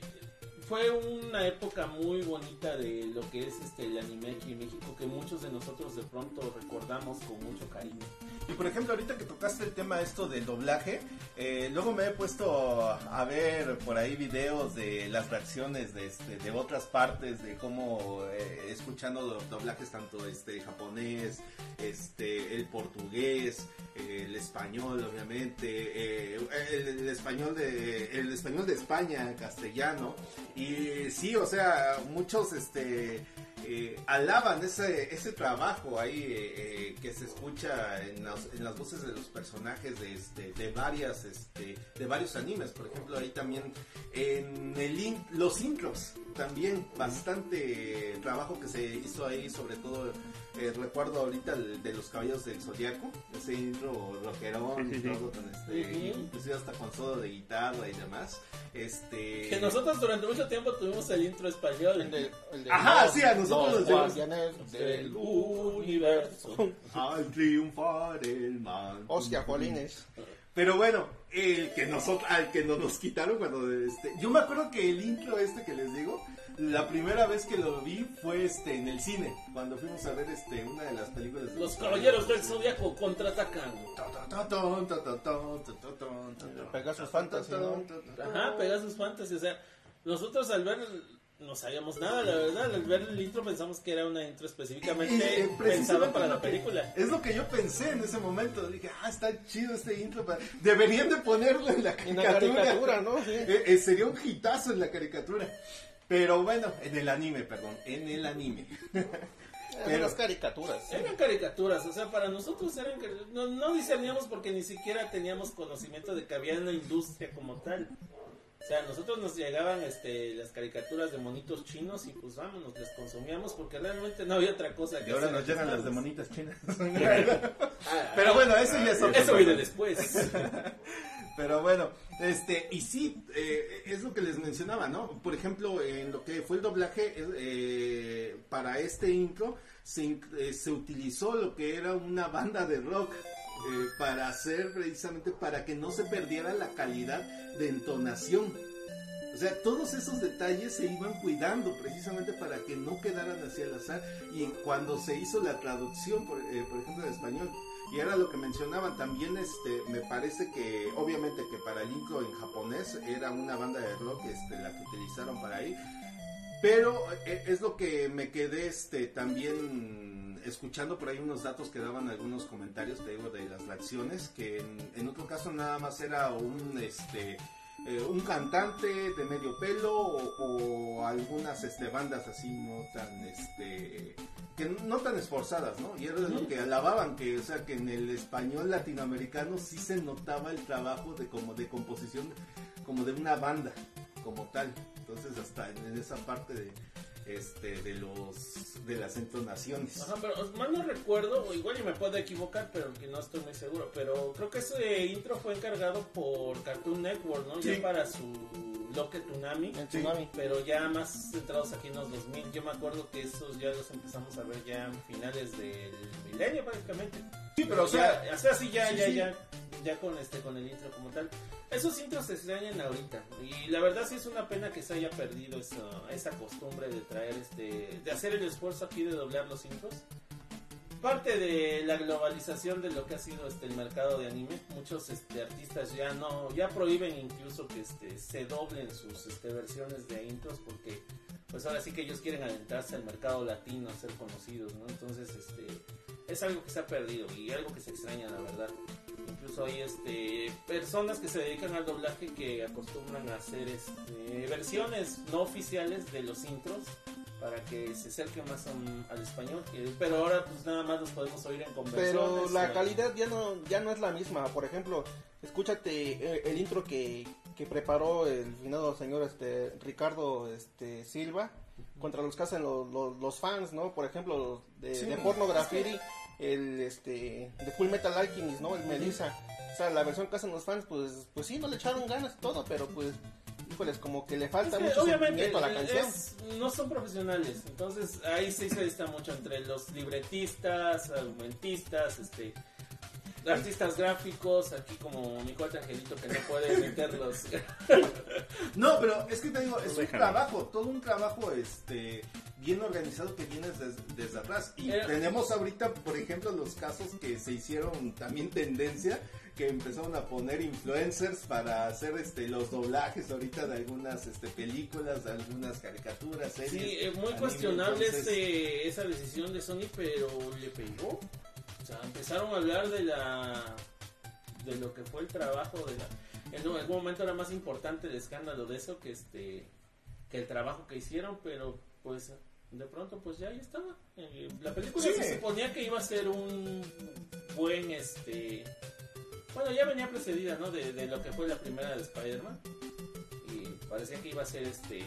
fue una época muy bonita de lo que es este el anime aquí en México que muchos de nosotros de pronto recordamos con mucho cariño. Y por ejemplo, ahorita que tocaste el tema esto del doblaje, eh, luego me he puesto a ver por ahí videos de las reacciones de, este, de otras partes, de cómo eh, escuchando los doblajes tanto este japonés, este el portugués, eh, el español, obviamente, eh, el, el español de el español de España, castellano y sí, o sea, muchos este eh, alaban ese, ese trabajo ahí eh, eh, que se escucha en las, en las voces de los personajes de, este, de varias este, de varios animes. Por ejemplo ahí también en el in- los intros también bastante trabajo que se hizo ahí sobre todo eh, recuerdo ahorita el de los caballos del zodiaco ese intro rockerón Sí, sí, y todo con este inclusive hasta con solo de guitarra y demás este Que nosotros durante mucho tiempo tuvimos el intro español. El de, el de Ajá, los- sí, a nosotros los del del universo. al triunfar el mal Hostia, Jolines. Pero bueno, el que nosotros, al que nos, nos quitaron cuando este, yo me acuerdo que el intro este que les digo, la primera vez que lo vi fue este en el cine, cuando fuimos a ver este una de las películas de Los caballeros del zodiaco contraatacan. Pegasus Fantasy, ¿no? Ajá, Pegasus Fantasy. O sea, nosotros al ver no sabíamos nada, la verdad. Al ver el intro pensamos que era una intro específicamente Eh, eh, pensada para la película. Es lo que yo pensé en ese momento. Dije, ah, está chido este intro. pa- Deberían de ponerlo en la En la caricatura. ¿no? Sí. Eh, eh, sería un hitazo en la caricatura. Pero bueno, en el anime, perdón, en el anime. Eran las caricaturas. Eran caricaturas, o sea, para nosotros eran no, no discerníamos porque ni siquiera teníamos conocimiento de que había una industria como tal. O sea, a nosotros nos llegaban este, las caricaturas de monitos chinos y pues vámonos, les consumíamos porque realmente no había otra cosa que Y ahora hacer. nos llegan las de monitas chinas. Ah, Pero bueno, eso ya es otro Eso viene después. Pero bueno, este, y sí, eh, es lo que les mencionaba, ¿no? Por ejemplo, en lo que fue el doblaje, eh, para este intro se, eh, se utilizó lo que era una banda de rock eh, para hacer precisamente para que no se perdiera la calidad de entonación. O sea, todos esos detalles se iban cuidando precisamente para que no quedaran así al azar. Y cuando se hizo la traducción, por, eh, por ejemplo, en español, y era lo que mencionaban también, este, me parece que, obviamente que para el intro en japonés era una banda de rock, este, la que utilizaron para ahí. Pero eh, es lo que me quedé, este, también escuchando por ahí unos datos que daban algunos comentarios, te digo, de las reacciones, que en, en otro caso nada más era un, este, eh, un cantante de medio pelo o, o algunas este, bandas así no tan este que no tan esforzadas, ¿no? Y era lo que alababan que, o sea, que en el español latinoamericano sí se notaba el trabajo de como de composición como de una banda como tal. Entonces hasta en esa parte de este de los de las entonaciones. Ajá, pero mal no recuerdo, o igual yo me puedo equivocar, pero que no estoy muy seguro. Pero creo que ese intro fue encargado por Cartoon Network, ¿no? Sí. Ya para su Loque Tsunami. El tsunami. Pero ya más centrados aquí en los 2000. Yo me acuerdo que esos ya los empezamos a ver ya en finales del milenio prácticamente. Sí, pero o sea, ya, o sea, sí, ya, sí, ya, sí. ya, ya con este, con el intro como tal. Esos intros se extrañan ahorita. Y la verdad sí es una pena que se haya perdido esa, esa costumbre de traer este, de hacer el esfuerzo aquí de doblar los intros. Parte de la globalización de lo que ha sido este el mercado de anime, muchos este, artistas ya no, ya prohíben incluso que este se doblen sus este, versiones de intros porque pues ahora sí que ellos quieren adentrarse al mercado latino, ser conocidos, ¿no? Entonces este es algo que se ha perdido y algo que se extraña la verdad. Incluso hay este personas que se dedican al doblaje que acostumbran a hacer este, versiones no oficiales de los intros para que se acerque más a- al español. pero ahora pues nada más los podemos oír en conversiones. Pero la calidad ya no ya no es la misma. Por ejemplo, escúchate eh, el intro que, que preparó el finado señor este Ricardo este Silva contra los que hacen los, los, los fans, ¿no? Por ejemplo, de, Sí. de Porno Graffiti, el este de Full Metal Alchemist, ¿no? El Melissa. O sea, la versión que hacen los fans, pues pues sí, no le echaron ganas todo, pero pues híjoles, como que le falta Es que mucho obviamente a la canción. es- no son profesionales, entonces ahí sí se dista mucho entre los libretistas, argumentistas, este artistas gráficos, aquí como mi cuate Angelito que no puede meterlos. No, pero es que te digo, es un Déjame. trabajo, todo un trabajo este bien organizado que viene des- desde atrás. Y tenemos ahorita, por ejemplo, los casos que se hicieron también tendencia, que empezaron a poner influencers para hacer este los doblajes ahorita de algunas este películas, de algunas caricaturas, series. Sí, es muy anime, cuestionable entonces- este, esa decisión de Sony, pero le pegó. O sea, empezaron a hablar de la de lo que fue el trabajo de la en algún momento era más importante el escándalo de eso que este que el trabajo que hicieron, pero pues de pronto pues ya ahí estaba. Eh, La película Sí. se suponía que iba a ser un buen este bueno, ya venía precedida, ¿no? De, de lo que fue la primera de Spider-Man. Y parecía que iba a ser este.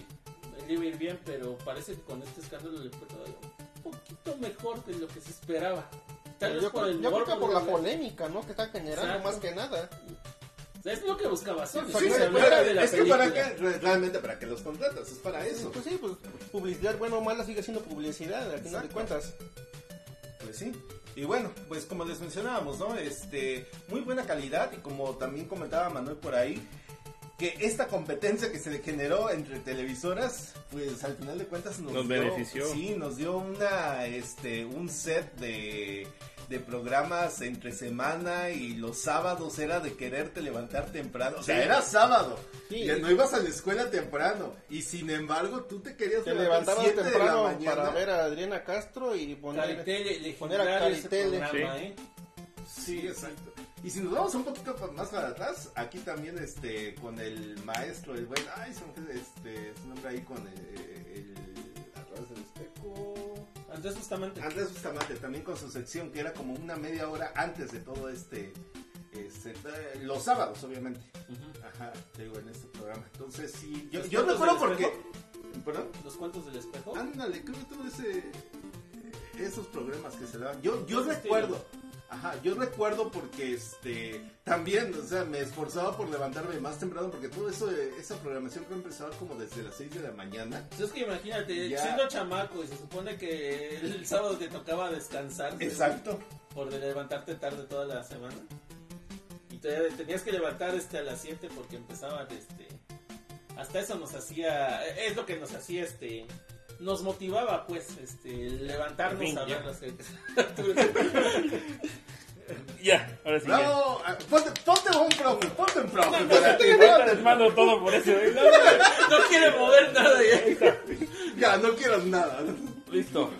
Le iba a ir bien, pero parece que con este escándalo le fue todavía un poquito mejor de lo que se esperaba. Tal vez Yo, por creo- el yo creo que por la polémica, ¿no? Que está generando Exacto. más que nada. O sea, es lo que buscaba. Sí, que sí, se sí, hablara de la es que para qué, re- realmente para qué los contratas, es para eso. Pues sí, pues publicidad, bueno o mala, sigue siendo publicidad, al final de cuentas. Pues sí. Y bueno, pues como les mencionábamos, ¿no? Este, muy buena calidad y como también comentaba Manuel por ahí, que esta competencia que se le generó entre televisoras, pues al final de cuentas nos, Nos dio, benefició. Sí, nos dio una, este, un set de, de programas entre semana y los sábados era de quererte levantar temprano. O sea, Sí. era sábado. Sí. Y no ibas a la escuela temprano. Y sin embargo, tú te querías Te levantar levantabas 7 de la temprano mañana. para ver a Adriana Castro y poner... Caritele, poner a Caritele. programa, Sí. ¿eh? Sí, exacto. Y si nos vamos un poquito más para atrás, aquí también este con el maestro, el buen, ay, fue, este, su nombre ahí con el, el a través del espejo. Andrés justamente. Andrés Bustamante, también con su sección que era como una media hora antes de todo este, este, eh, los sábados obviamente. Ujú. Ajá, te digo en este programa. Entonces sí, yo, ¿Los yo recuerdo porque, perdón. Los cuentos del espejo. Ándale, creo que todo ese esos programas que se daban. Yo yo recuerdo. Ajá, yo recuerdo porque este también, o sea, me esforzaba por levantarme más temprano porque todo eso esa programación que empezaba como desde las 6 de la mañana. Pues es que imagínate, Ya. siendo chamaco y se supone que el sábado te tocaba descansar. Exacto. Por levantarte tarde toda la semana. Y te- tenías que levantar este a las 7 porque empezaban este hasta eso nos hacía es lo que nos hacía este nos motivaba pues este levantarnos fin, a ver ya. las Ya, ahora sí. ya. Bravo, ah, ponte, ponte un profe, ponte un profe. No, para no, ti, mano todo por eso. ¿eh? No, no quiere mover nada ya. Ya, no quiero nada. Listo.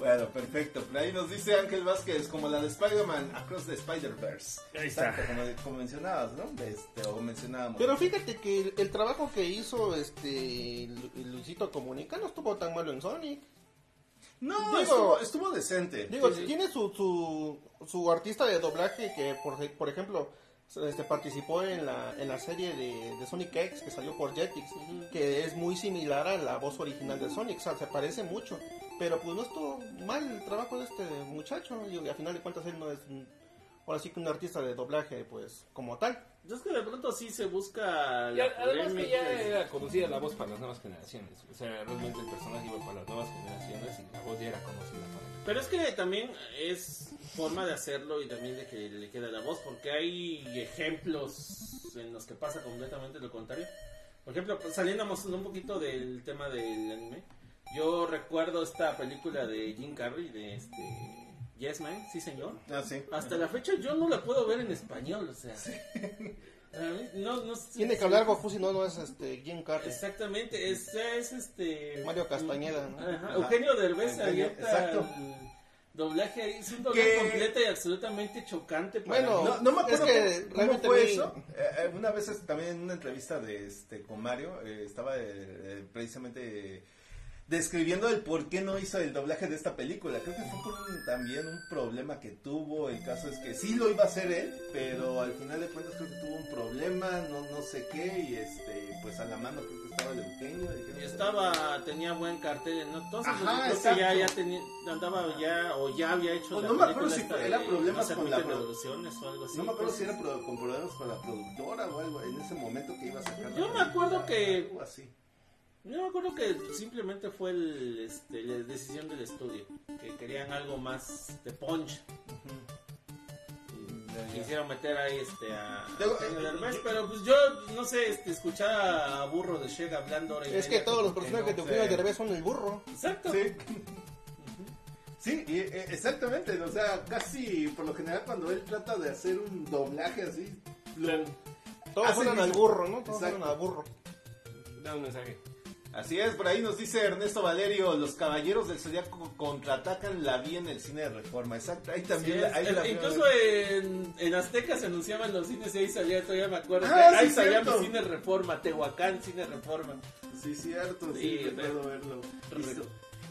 Bueno, perfecto. Por ahí nos dice Ángel Vázquez, como la de Spider-Man Across the Spider-Verse. Ahí está. Exacto, como, como mencionabas, ¿no? Este, o mencionábamos. Pero fíjate que el, el trabajo que hizo este Lu- Luisito Comunica no estuvo tan malo en Sonic. no, digo- estuvo, estuvo decente. Digo, Sí, sí. tiene su, su, su artista de doblaje que, por, por ejemplo, este, participó en la, en la serie de, de Sonic X que salió por Jetix, que es muy similar a la voz original de Sonic, o sea, se parece mucho. Pero pues no estuvo mal el trabajo de este muchacho, y a final de cuentas él no es, ahora sí que un artista de doblaje, pues, como tal. Es que de pronto sí se busca Y la además que ya era conocida la voz para las nuevas generaciones. O sea, realmente el personaje iba para las nuevas generaciones y la voz ya era conocida para Pero es que también es forma de hacerlo y también de que le queda la voz, porque hay ejemplos en los que pasa completamente lo contrario. Por ejemplo, saliéndonos un poquito del tema del anime, yo recuerdo esta película de Jim Carrey, de este Yes Man, sí señor. Ah, sí. Hasta la fecha yo no la puedo ver en español, o sea. Mí no, no Tiene que hablar Goku, si no, no es este Jim Carrey. Exactamente, es, es este. Mario Castañeda, ¿no? Ajá, Eugenio Derbez Eugenio, avienta exacto. el doblaje ahí. Es un doblaje completo y absolutamente chocante para Bueno, mí. No, no me acuerdo Es que cómo, cómo fue eso. Eh, eh, una vez también en una entrevista de este con Mario eh, estaba eh, eh, precisamente describiendo el por qué no hizo el doblaje de esta película. Creo que fue por un- también un problema que tuvo. El caso es que sí lo iba a hacer él, pero al final de cuentas creo que tuvo un problema, no no sé qué y este pues a la mano creo que estaba dijeron, Y estaba, tenía buen cartel, ¿no? Entonces, Ajá, creo que ya, ya tenía, andaba ya, o ya había hecho O la no me acuerdo si era de problemas No con la admiten pro- devoluciones o algo así. No me acuerdo pues. si era con problemas con la productora o algo en ese momento que iba a sacar. Yo me acuerdo que- algo así. Yo me acuerdo que simplemente fue el, este, la decisión del estudio, que querían algo más de punch. Y Quisieron meter ahí este a Luego, Eugenio eh, pero pues yo no sé, este, escuchar a Burro de Shega hablando hora y Es que todos los personajes no. de Eugenio sí. Derbez son el burro. Exacto. Sí. Sí, y, eh, exactamente, o sea, casi por lo general cuando él trata de hacer un doblaje así, lo- Todos suenan al burro, ¿no? Todos suenan al burro. Da un mensaje. Así es, por ahí nos dice Ernesto Valerio, los caballeros del Zodiaco contraatacan la vi en el cine de Reforma, exacto, ahí Sí, también, es- ahí el- la incluso en, en Azteca se anunciaban los cines y ahí salía, todavía me acuerdo. Ah, ahí sí, salía mi cine Reforma, Tehuacán, cine Reforma. Sí, cierto, sí, Sí, recuerdo re- verlo. re-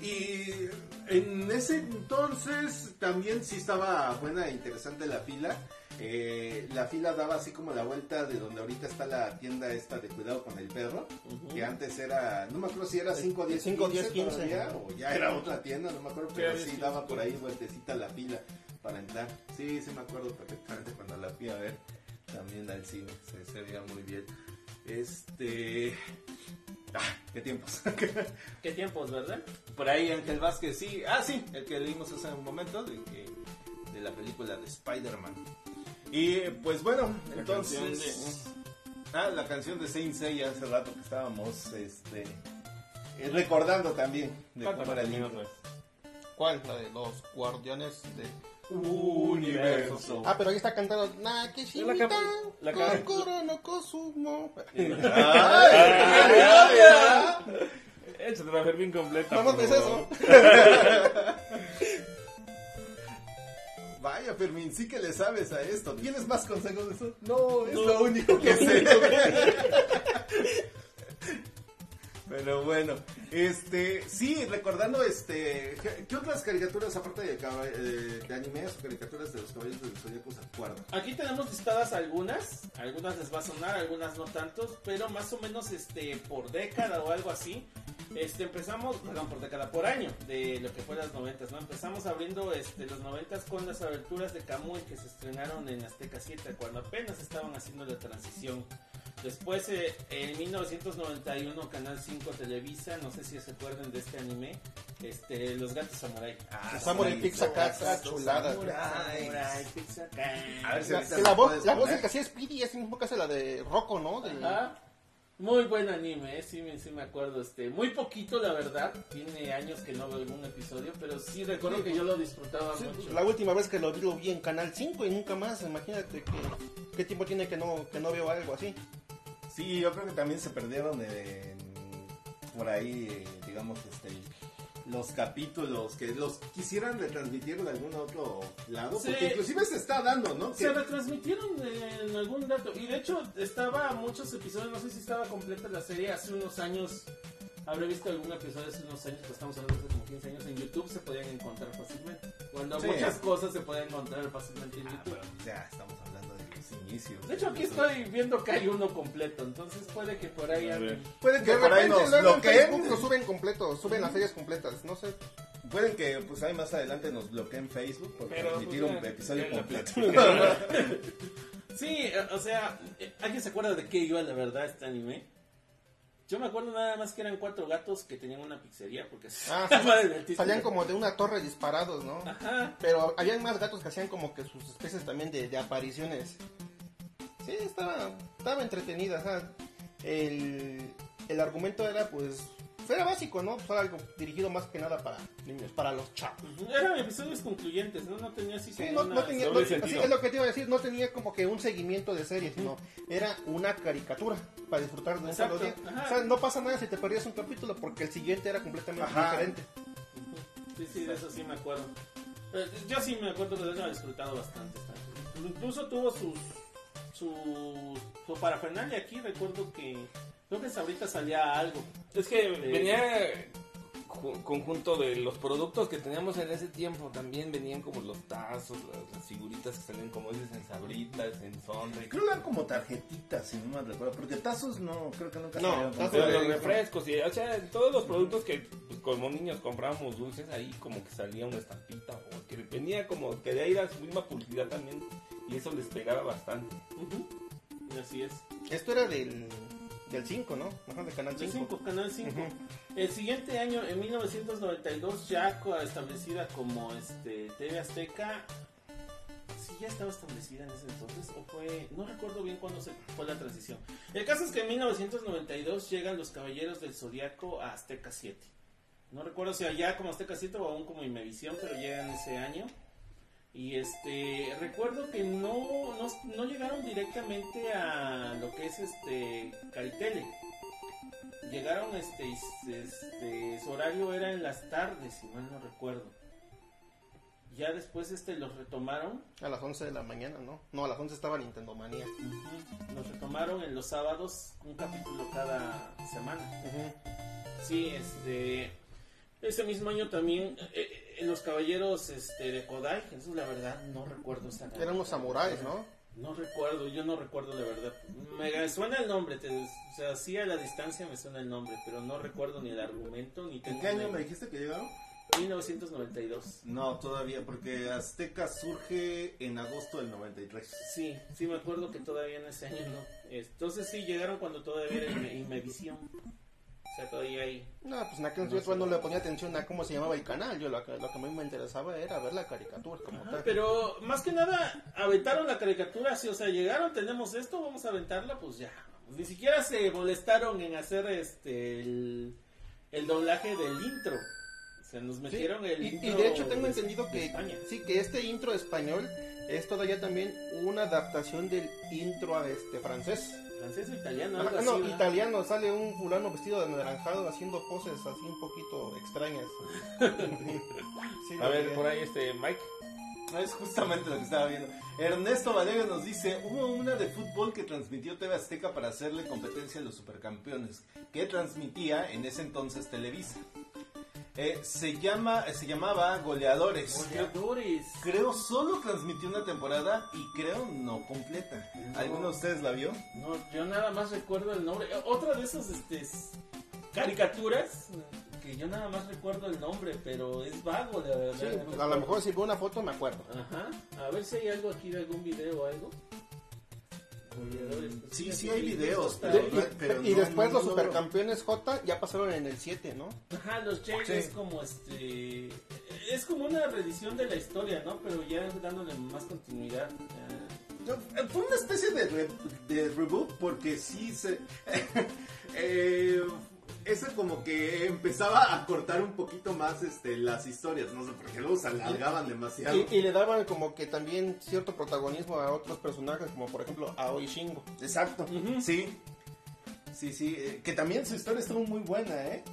Y en ese entonces también sí estaba buena e interesante la fila. Eh, la fila daba así como la vuelta de donde ahorita está la tienda esta de cuidado con el perro, Ujú. que antes era, no me acuerdo si era 5, 10, 5, 15, 10, 15. todavía, o ya era otra tienda, no me acuerdo, pero Sí, daba por ahí vueltecita la fila para entrar. Sí, sí me acuerdo perfectamente cuando la fui a ver también al cine, se, se veía muy bien. Este... Ah, qué tiempos. ¿Qué tiempos, verdad? Por ahí Ángel Vázquez, sí. Ah, sí, el que leímos hace un momento de, que- de la película de Spider-Man. Y pues bueno, La entonces... canción Ah, la canción de Saint Seiya hace rato que estábamos este, eh, recordando también de cómo era el intro. ¿Cuál? La de los guardianes de... Universo. Ah, pero ahí está cantando Nakishimita, La Kokoro no Kosumo. Échate la Fermín completa. Vamos, por ¿ves favor. eso? Vaya, Fermín, sí que le sabes a esto. ¿Tienes más consejos de eso? No, es lo único que sé. Pero bueno, este, sí, recordando, este, ¿qué, otras caricaturas aparte de, eh, de animes o caricaturas de los caballeros del Zodíaco se acuerdan? Aquí tenemos listadas algunas, algunas les va a sonar, algunas no tantos, pero más o menos este por década o algo así. Este empezamos, perdón, por década, por año de lo que fue las noventas, ¿no? Empezamos abriendo este los noventas con las aberturas de Kamui que se estrenaron en Azteca 7 cuando apenas estaban haciendo la transición. Después, eh, en 1991, Canal 5 Televisa, no sé si se acuerdan de este anime, este, Los Gatos Samurai. El Samurai Pizza Cat, chulada. Samurai, Pizza Cat. A ver si La, voz, la que hacía Speedy es mismo que hace la de Rocco, ¿no? De- Ajá. Muy buen anime, eh, sí, me- sí me acuerdo. Este, muy poquito, la verdad. Tiene años que no veo algún episodio, pero sí recuerdo que yo lo disfrutaba Sí, mucho. La última vez que lo vi, lo vi en Canal 5 y nunca más. Imagínate que, qué tiempo tiene que no, que no veo algo así. Sí, yo creo que también se perdieron en- por ahí, digamos, este, los capítulos que los quisieran retransmitir de algún otro lado, Sí. porque inclusive se está dando, ¿no? Se Que- retransmitieron en algún dato. Y de hecho, estaba muchos episodios. No sé si estaba completa la serie hace unos años. Habré visto algún episodio hace unos años, que estamos hablando de hace como 15 años. En YouTube se podían encontrar fácilmente. Cuando Sí. muchas cosas se pueden encontrar fácilmente en Ah, YouTube. pero ya estamos hablando inicios. De hecho, aquí estoy viendo que hay uno completo. Entonces puede que por ahí anden. Pueden que De por ahí repente nos bloqueen. Facebook lo suben completo, suben las series completas, no sé. Pueden que pues ahí más adelante nos bloqueen Facebook por Pero, transmitir pues, un ya- episodio ya completo. Sí, eh, o sea, eh, ¿alguien se acuerda de qué iba la verdad este anime? Yo me acuerdo nada más que eran cuatro gatos que tenían una pizzería porque Ah, sí, salían como de una torre disparados, ¿no? Ajá. Pero habían más gatos que hacían como que sus especies también de, de apariciones. Sí, estaba, estaba entretenida. el, el argumento era pues, era básico, ¿no? Fue algo dirigido más que nada para niños, para los chavos. Eran episodios concluyentes, ¿no? No tenía así Sí, no, no tenía, no- así es lo que te iba a decir, no tenía como que un seguimiento de serie, sino era una caricatura para disfrutar de un solo día. O sea, no pasa nada si te perdías un capítulo porque el siguiente era completamente Ajá. diferente. Sí, sí, de eso sí me acuerdo. Yo sí me acuerdo de eso, he disfrutado bastante. Incluso tuvo sus su, su parafernalia aquí, recuerdo que creo que ahorita salía algo. Es que Eh, venía ju- conjunto de los productos que teníamos en ese tiempo. También venían como los tazos, las, las figuritas que salen como dices en sabritas, en sonrix. Creo que eran como tarjetitas, si no me recuerdo, porque tazos no, creo que nunca No, tazos de- los refrescos, y, o sea, todos los productos que pues, como niños comprábamos dulces, ahí como que salía una estampita o que venía como que de ahí era su misma publicidad también y eso les pegaba bastante. Así es. Esto era del, del 5, ¿no? Ajá, del canal El 5. 5, Canal 5. Ujú. El siguiente año, en 1992, ya establecida como este TV Azteca. Sí, ya estaba establecida en ese entonces, o fue. No recuerdo bien cuándo se fue la transición. El caso es que en 1992 llegan los Caballeros del Zodiaco a Azteca 7. No recuerdo si allá como Azteca 7 o aún como Imevisión, pero llegan ese año. Y este, recuerdo que no, no, no llegaron directamente a lo que es este Caritele. Llegaron este, este su horario era en las tardes si mal no recuerdo. Ya después este los retomaron. A las 11 de la mañana, ¿no? No, a las 11 estaba Nintendo Manía. ujú, los retomaron en los sábados un capítulo cada semana. Sí este ese mismo año también eh, eh, los caballeros este de Kodai eso la verdad no recuerdo esa Eran unos samuráis, ¿no? no recuerdo, yo no recuerdo la verdad. Me suena el nombre, te- o sea, sí a la distancia me suena el nombre, pero no recuerdo ni el argumento ni ¿En tengo qué año me dijiste que llegaron? 1992. No, todavía, porque Azteca surge en agosto del 93. Sí, sí me acuerdo que todavía en ese año no. Entonces sí llegaron cuando todavía era Inme- Inmevisión. O sea, todavía hay. No, pues en aquel entonces no le ponía atención a cómo se llamaba el canal. Yo lo que, lo que a mí me interesaba era ver la caricatura como Ajá, tal. pero más que nada aventaron la caricatura, sí, o sea, llegaron, tenemos esto, vamos a aventarla, pues ya, Ni siquiera se molestaron en hacer este el, el doblaje del intro. Se nos Sí, metieron el y, intro. y de hecho tengo de- entendido de que España. sí que este intro español es todavía también una adaptación del intro a este francés. Francés o italiano, Ah, algo no, italiano, sale un fulano vestido de anaranjado haciendo poses así un poquito extrañas. Sí, A ver, por ahí este Mike. Es justamente lo que estaba viendo. Ernesto Valerio nos dice, hubo una de fútbol que transmitió TV Azteca para hacerle competencia a los supercampeones, que transmitía en ese entonces Televisa. Eh, se, llama, se llamaba Goleadores. Goleadores. Creo solo transmitió una temporada y creo no completa. ¿Alguno de ustedes la vio? No, yo nada más recuerdo el nombre. Eh, Otra de esas este, caricaturas eh, que yo nada más recuerdo el nombre, pero es vago, la verdad. Sí, pues, a lo mejor si veo una foto me acuerdo. Ajá. A ver si hay algo aquí de algún video o algo. Pues, Sí, sí hay videos, pero- y no- después no- los no- supercampeones J ya pasaron en el 7, ¿no? Ajá, los Sí. es como este. Es como una reedición de la historia, ¿no? Pero ya dándole más continuidad. eh, No, Fue una especie de, re- de reboot porque sí se... eh, ese como que empezaba a cortar un poquito más este, las historias, no sé, porque luego se alargaban demasiado. Y, y le daban como que también cierto protagonismo a otros personajes, como por ejemplo a Oi Shingo. Exacto, sí. Sí, sí, eh, que también su historia estuvo muy buena, ¿eh?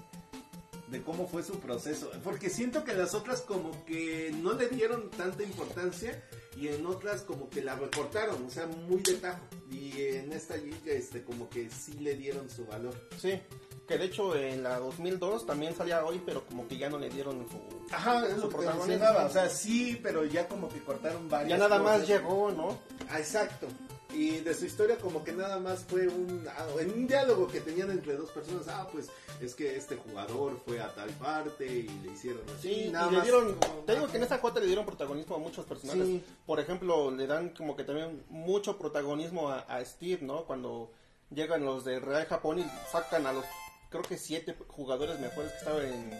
De cómo fue su proceso. Porque siento que las otras como que no le dieron tanta importancia y en otras como que la recortaron, o sea, muy de tajo. Y en esta este, como que sí le dieron su valor. Sí, que de hecho en la 2002 también salía hoy, pero como que ya no le dieron su... Ajá, es su lo que protagonismo. mencionaba. O sea, sí, pero ya como que cortaron varias Ya nada más llegó, ¿no? Ah, exacto. Y de su historia como que nada más fue un, ah, en un diálogo que tenían entre dos personas. Ah, pues es que este jugador fue a tal parte y le hicieron así. Sí, nada y le dieron, te digo que en esta cuota le dieron protagonismo a muchos personajes. Sí. Por ejemplo, le dan como que también mucho protagonismo a, a Steve, ¿no? Cuando llegan los de Real Japón y sacan a los, creo que siete jugadores mejores que estaban en,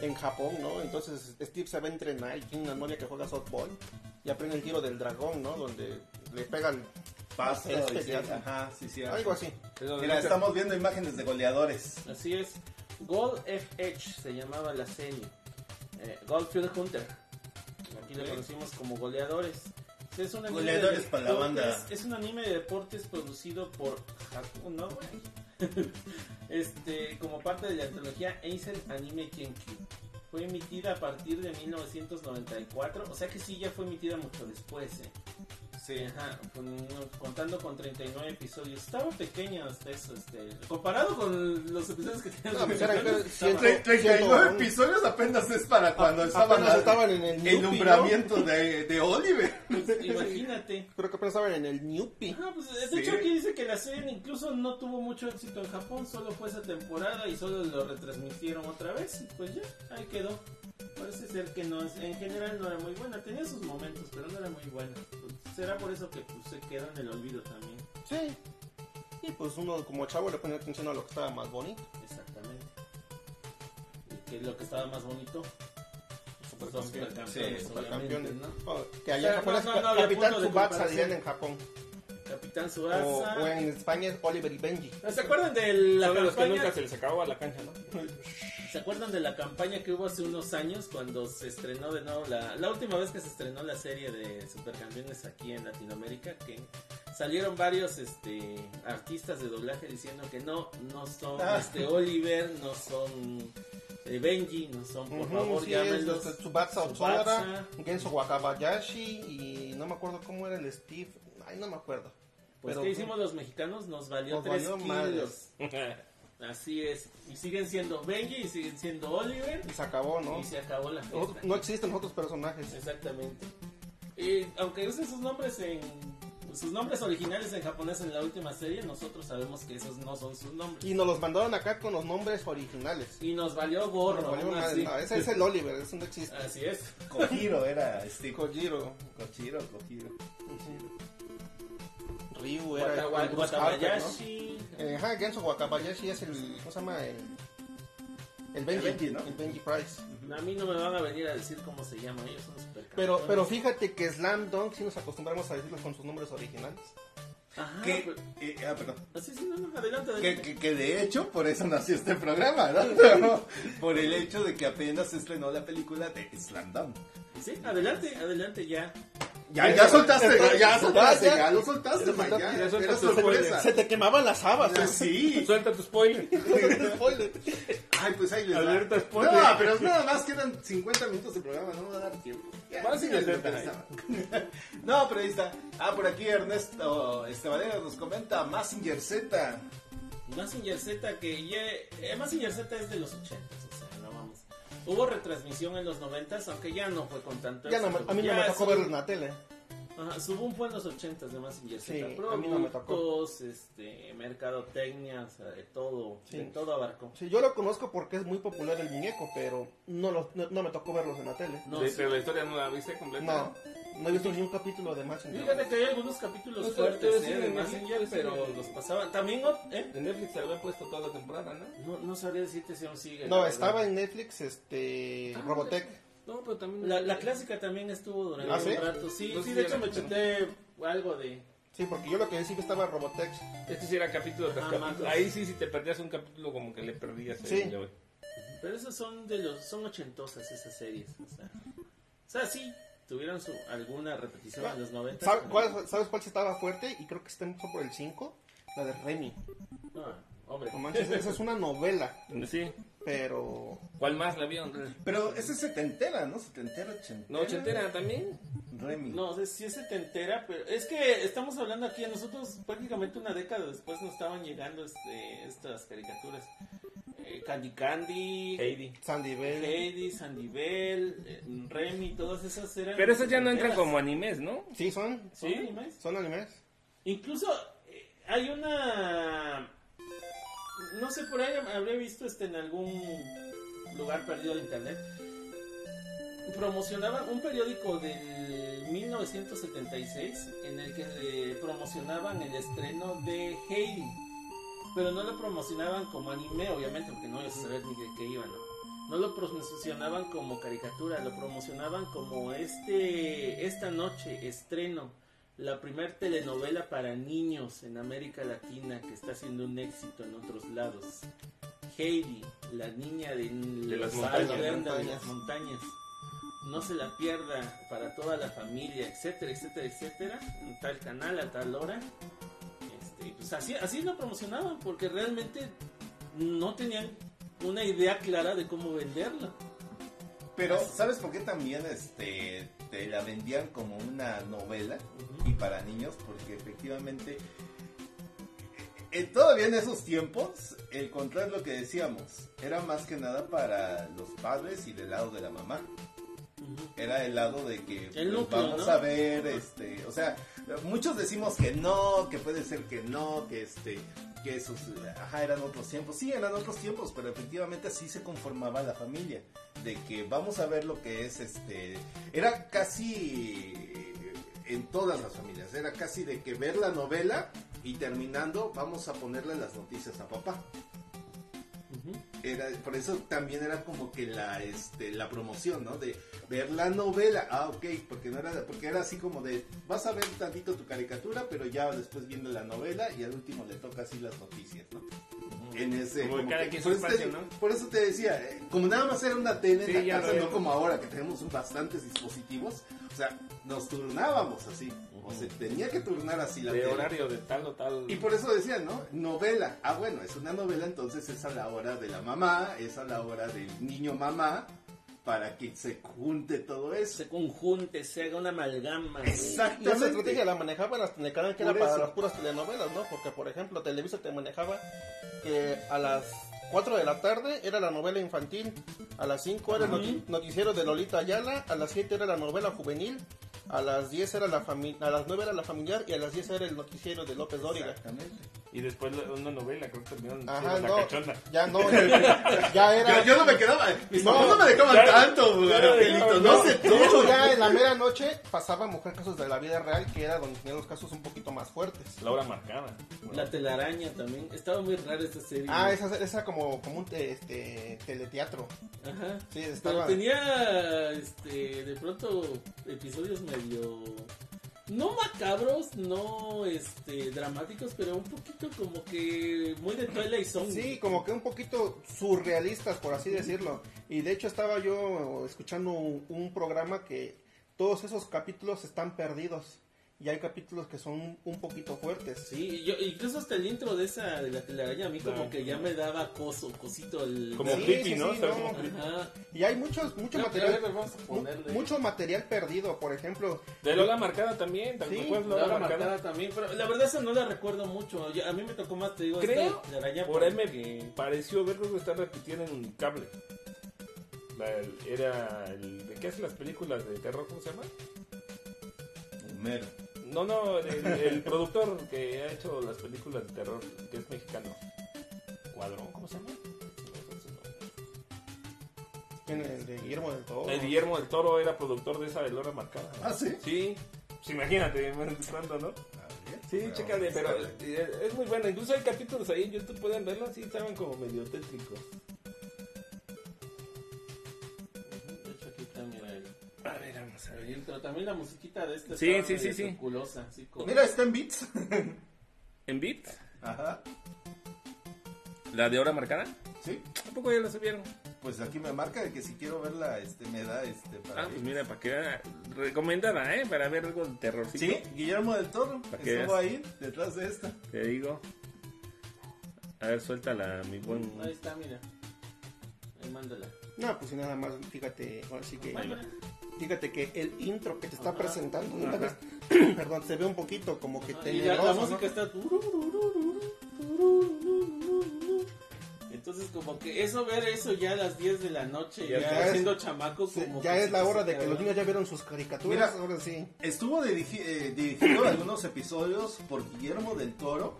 en Japón, ¿no? Entonces Steve se va a entrenar y tiene una novia que juega softball y aprende el tiro del dragón, ¿no? Donde le pegan Pasto, Este, y sí, ya. ajá, sí, sí. algo así. Mira, estamos viendo imágenes de goleadores. Así es. Gold FH se llamaba la serie. Eh, Goldfield Hunter. Aquí lo Ok. conocimos como goleadores. Es un anime Goleadores de para la banda. deportes- Es un anime de deportes producido por Japón, ¿no, güey? Este, como parte de la antología Eisen Anime Kenkyu. Fue emitida a partir de 1994, o sea que sí, ya fue emitida mucho después, ¿eh? Sí, ajá, con- contando con 39 episodios. Estaba pequeña hasta eso, este, comparado con los episodios que tenían No, pues eran mexicanos, ciento- estaba- 39 Ciento- episodios apenas es para cuando A- estaban, apenas estaban en el el nombramiento de, de Oliver. pues, imagínate. Creo que apenas estaban en el Newpie. Ajá, pues de Sí. hecho aquí dice que la serie incluso no tuvo mucho éxito en Japón, solo fue esa temporada y solo lo retransmitieron otra vez y pues ya, ahí quedó. Parece ser que no es, en general no era muy buena, tenía sus momentos, pero no era muy buena. Pues, será por eso que pues, se quedó en el olvido también. Sí. Y pues uno como chavo le ponía atención a lo que estaba más bonito. Exactamente. Y que lo que estaba más bonito. pues, Supercampeones. supercampeones, Sí, supercampeones. ¿no? Oh, que allá O sea, en Japón no, no, Capitán Tsubasa dirían en Japón. Capitán O, Tsubasa. o en España es Oliver y Benji. ¿Se acuerdan de la Son de los que campaña? nunca se les acababa la cancha, ¿no? ¿Se acuerdan de la campaña que hubo hace unos años cuando se estrenó de nuevo la, la última vez que se estrenó la serie de Supercampeones aquí en Latinoamérica? Que salieron varios este artistas de doblaje diciendo que no, no son Ah. este Oliver, no son eh, Benji, no son, por Ujú, favor, sí, es llámenlos. este, Tsubasa. Otsora, Genso Wakabayashi y no me acuerdo cómo era el Steve. Ay, no me acuerdo. Pues, Pero- ¿qué hicimos los mexicanos? Nos valió Nos 3 valió kilos. Así es. Y siguen siendo Benji y siguen siendo Oliver. Y se acabó, ¿no? Y se acabó la No, fiesta. no existen otros personajes. Exactamente. Y aunque usen sus nombres en sus nombres originales en japonés en la última serie, nosotros sabemos que esos no son sus nombres. Y nos los mandaron acá con los nombres originales. Y nos valió gorro. Nos valió aún madre. así. No, ese es el Oliver, eso no existe. Así es. Kojiro era Steve. Kojiro. Kojiro, Kojiro. Ryu era el Harper, ¿no? Eh, Ajá, Genso Wakabayashi es el. ¿Cómo se llama? El, el Benji. El Benji, ¿no? El Benji Price. A mí no me van a venir a decir cómo se llama. Ellos son. Pero, pero fíjate que Slam Dunk sí nos acostumbramos a decirlos con sus nombres originales. Ajá, que, pero- eh, ah, perdón. Ah, sí, no, no, adelante, adelante. que- que de hecho por eso nació este programa, ¿no? por el hecho de que apenas estrenó la película de Slam Dunk. Sí, adelante, adelante ya. Ya, ya soltaste, ya soltaste, ya, ya lo soltaste, ya Mike, soltaste, ya, ya era sorpresa. Se te quemaban las habas. Pues sí. Suelta tu spoiler. Spoiler. Ay, pues ahí les. Alerta spoiler. No, pero nada más quedan 50 minutos de programa, no me va a dar tiempo. No, pero ahí está. Ah, por aquí Ernesto Estebanera nos comenta Massinger Z. Massinger Z que ya... Eh, Massinger Z es de los 80 Hubo retransmisión en los 90 aunque ya no fue con tanto Ya no, a mí no me tocó verlo en la tele. Ajá, su boom fue en los 80 de Massinger Z. Sí, a mí no me tocó. Productos, este, mercadotecnia, o sea, de todo, Sí. de todo abarcó. Sí, yo lo conozco porque es muy popular el muñeco, pero no, lo- no, no me tocó verlos en la tele. No, Sí, sí. pero la historia no la viste completa. No, no he visto ni un capítulo de Massinger. Fíjate que hay algunos capítulos No, fuertes sí, eh, de Massinger, sí, sí. pero los pasaban. También, ¿eh? En Netflix se había puesto toda la temporada, ¿no? No, no sabría decirte si aún sigue. No, estaba en Netflix, este, Ah, Robotech. No, pero también. La, la clásica también estuvo durante ¿Ah, un sí? rato. Sí, Pues sí, sí, de hecho me chuté algo de. Sí, porque yo lo que decía que estaba Robotech. Este sí era capítulo tras Ah, capítulo. Ahí sí, si te perdías un capítulo, como que le perdías. el- Sí. Pero esas son de los. Son ochentosas esas series. O sea, o sea sí, tuvieron su, alguna repetición en los 90. ¿Sabes cuál, ¿Sabes cuál sí estaba fuerte? Y creo que está empezó por el 5. La de Remy. No, hombre. No manches, esa es una novela, Sí. pero... ¿Cuál más la vieron? Pero ese es setentera, ¿no? Setentera, ochentera. No, ochentera también. Remy. No, sí es setentera, pero es que estamos hablando aquí, a nosotros prácticamente una década después nos estaban llegando este, estas caricaturas. Eh, Candy Candy, Heidi. Sandy Bell. Heidi, Sandy Bell, eh, Remy, todas esas eran... Pero esas ya no entran como animes, ¿no? Sí, son. ¿Son ¿Sí? animes? Son animes. Incluso eh, hay una... No sé, por ahí habré visto este en algún lugar perdido de internet. Promocionaban un periódico del 1976 en el que eh, promocionaban el estreno de Heidi. Pero no lo promocionaban como anime, obviamente, porque no ibas a saber ni de qué iba, ¿no? No lo promocionaban como caricatura, lo promocionaban como este esta noche estreno la primer telenovela para niños en América Latina que está haciendo un éxito en otros lados. Heidi, la niña de, De las montañas. De las montañas. No se la pierda para toda la familia, etcétera, etcétera, etcétera. En tal canal, a tal hora. Pues así, así lo promocionaban porque realmente no tenían una idea clara de cómo venderla. Pero, ¿sabes por qué también este, te la vendían como una novela y para niños? Porque efectivamente, eh, todavía en esos tiempos, el control lo que decíamos, era más que nada para los padres y del lado de la mamá. Era el lado de que pues, núcleo, vamos ¿no? a ver, este, o sea, muchos decimos que no, que puede ser que no, que este, que esos, ajá, eran otros tiempos. Sí, eran otros tiempos, pero efectivamente así se conformaba la familia, de que vamos a ver lo que es, este, era casi en todas las familias, era casi de que ver la novela y terminando vamos a ponerle las noticias a papá. Era, por eso también era como que la este la promoción, ¿no? De ver la novela. Ah, ok, porque no era porque era así como de vas a ver tantito tu caricatura, pero ya después viendo la novela y al último le toca así las noticias, ¿no? En ese Como que- por, eso te, espacio, ¿no? por eso te decía, eh, como nada más era una tele en la casa, no como ahora que tenemos bastantes dispositivos, o sea, nos turnábamos así, o se tenía que turnar así la De tele. horario de tal o tal. Y por eso decían, ¿no? Novela. Ah, bueno, es una novela, entonces es a la hora de la mamá, es a la hora del niño mamá, para que se junte todo eso. Se conjunte, se haga una amalgama. Y esa Exactamente. estrategia la manejaban hasta en el canal que era Por para eso. las puras telenovelas, ¿no? Porque, por ejemplo, Televisa te manejaba que a las 4 de la tarde era la novela infantil, a las 5 era el noti- noticiero de Lolita Ayala, a las 7 era la novela juvenil, a las 10 era la fami- a las 9 era la familiar y a las 10 era el noticiero de López Dóriga. Y después la- una novela, creo que terminaron Ajá, diciendo no, la cachonda. ya no, ya, ya era... Yo, yo no me quedaba, mis No, papás no me dejaban tanto, no no. sé De tú. hecho, ya en la mera noche pasaba Mujer Casos de la Vida Real, que era donde tenían los casos un poquito más fuertes. La hora marcada. La telaraña también. Estaba muy rara esta serie. Ah, esa, esa como, como un te- este, teleteatro. Ajá. Sí, Pero estaba... tenía este, de pronto episodios medio no macabros, no este dramáticos, pero un poquito como que muy de Twilight Zone. Sí, como que un poquito surrealistas, por así decirlo. Y de hecho estaba yo escuchando un, un programa que todos esos capítulos están perdidos. Y hay capítulos que son un poquito fuertes. Sí, yo, incluso hasta el intro de esa de la telaraña a mí como que ya me daba coso, cosito el Como Sí, creepy, sí, ¿no? sí, Está no. como creepy. Ajá. Y hay muchos, mucho No, material. ver, vamos a mu- ponerle. mucho material perdido, por ejemplo. De Lola Marcada también, ¿te Sí, acuerdas La Lola hora Marcada? marcada también, pero la verdad esa no la recuerdo mucho. Yo- a mí me tocó más, te digo, Creo, esta de araña por ahí me pareció verlo que está repitiendo en cable. La- el- era el de qué hace las películas de terror, ¿cómo se llama? Homero. No, no, el, el productor que ha hecho las películas de terror, que es mexicano. Cuadrón, ¿cómo se llama? Tiene el de Guillermo del Toro. El Guillermo del Toro era productor de esa de Lora Marcada. ¿Ah, sí? Sí, pues imagínate, cuánto, ¿no? Sí, chécale, pero es muy bueno. Incluso hay capítulos ahí en YouTube, pueden verlo, sí, estaban como medio tétricos. Intro. También la musiquita de este Sí, estaba sí, sí, sí. así como- Mira, está en Beats. ¿En Beat? Ajá. ¿La de hora marcada? Sí. ¿A poco ya la subieron? Pues aquí me marca de que si quiero verla, este, me da este para Ah, pues mira, para que vea, recomendada, ¿eh? Para ver algo de terrorcito. Sí, Guillermo del Toro estuvo veas. ahí detrás de esta. Te digo. A ver, suéltala, mi buen. Ahí está, mira. Ahí mándala. No, pues nada más, fíjate, ahora sí que... Mándala. Fíjate que el intro que te está Ajá. presentando, Ajá. perdón, se ve un poquito como que Ah, y la, la tenebroso, ¿no? música está. Entonces, como que eso, ver eso ya a las 10 de la noche, Ya ya, es- siendo chamaco, como ya es la hora de que los niños ya vieron sus caricaturas, Mira. ahora sí. Estuvo dirigi- eh, dirigido algunos episodios por Guillermo del Toro,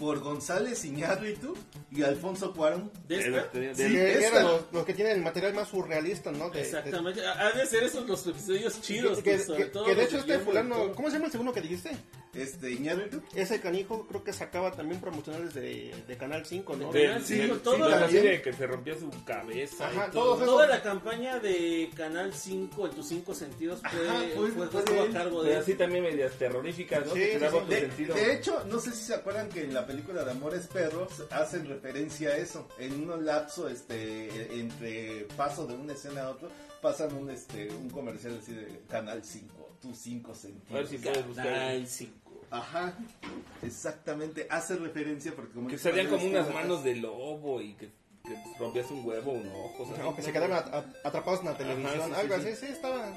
por González Iñárritu y Alfonso Cuarón. ¿De esta? de- de- Sí, que esta. eran los, los que tienen el material más surrealista, ¿no? De- de- Exactamente. Ha de ser esos los episodios chidos. que, pues, sobre que- todo que de hecho este fulano. ¿cómo se llama el segundo que dijiste? Este, Iñárritu. Ese canijo creo que sacaba también promocionales de, de Canal 5, ¿no? De- Sí, del- todo sí, la serie que se rompía su cabeza. Ajá, y todo. todos esos- Toda la campaña de Canal 5 en tus 5 sentidos fue, Ajá, fue- fue, fue fue de a cargo de así también medias terroríficas, ¿no? Sí, que De, de hecho, no sé si se acuerdan que en la película de Amores Perros hacen referencia a eso. En un lapso este, entre paso de una escena a otra, pasan un, este, un comercial así de Canal 5, tus 5 a ver si sentidos. puedes buscar. Canal 5. Ajá, exactamente, hace referencia porque como Que salían como unas manos de lobo y que, que rompías un huevo, un ojo. o sea, O que se at- atrapados en la televisión, algo sí. así, sí, estaba...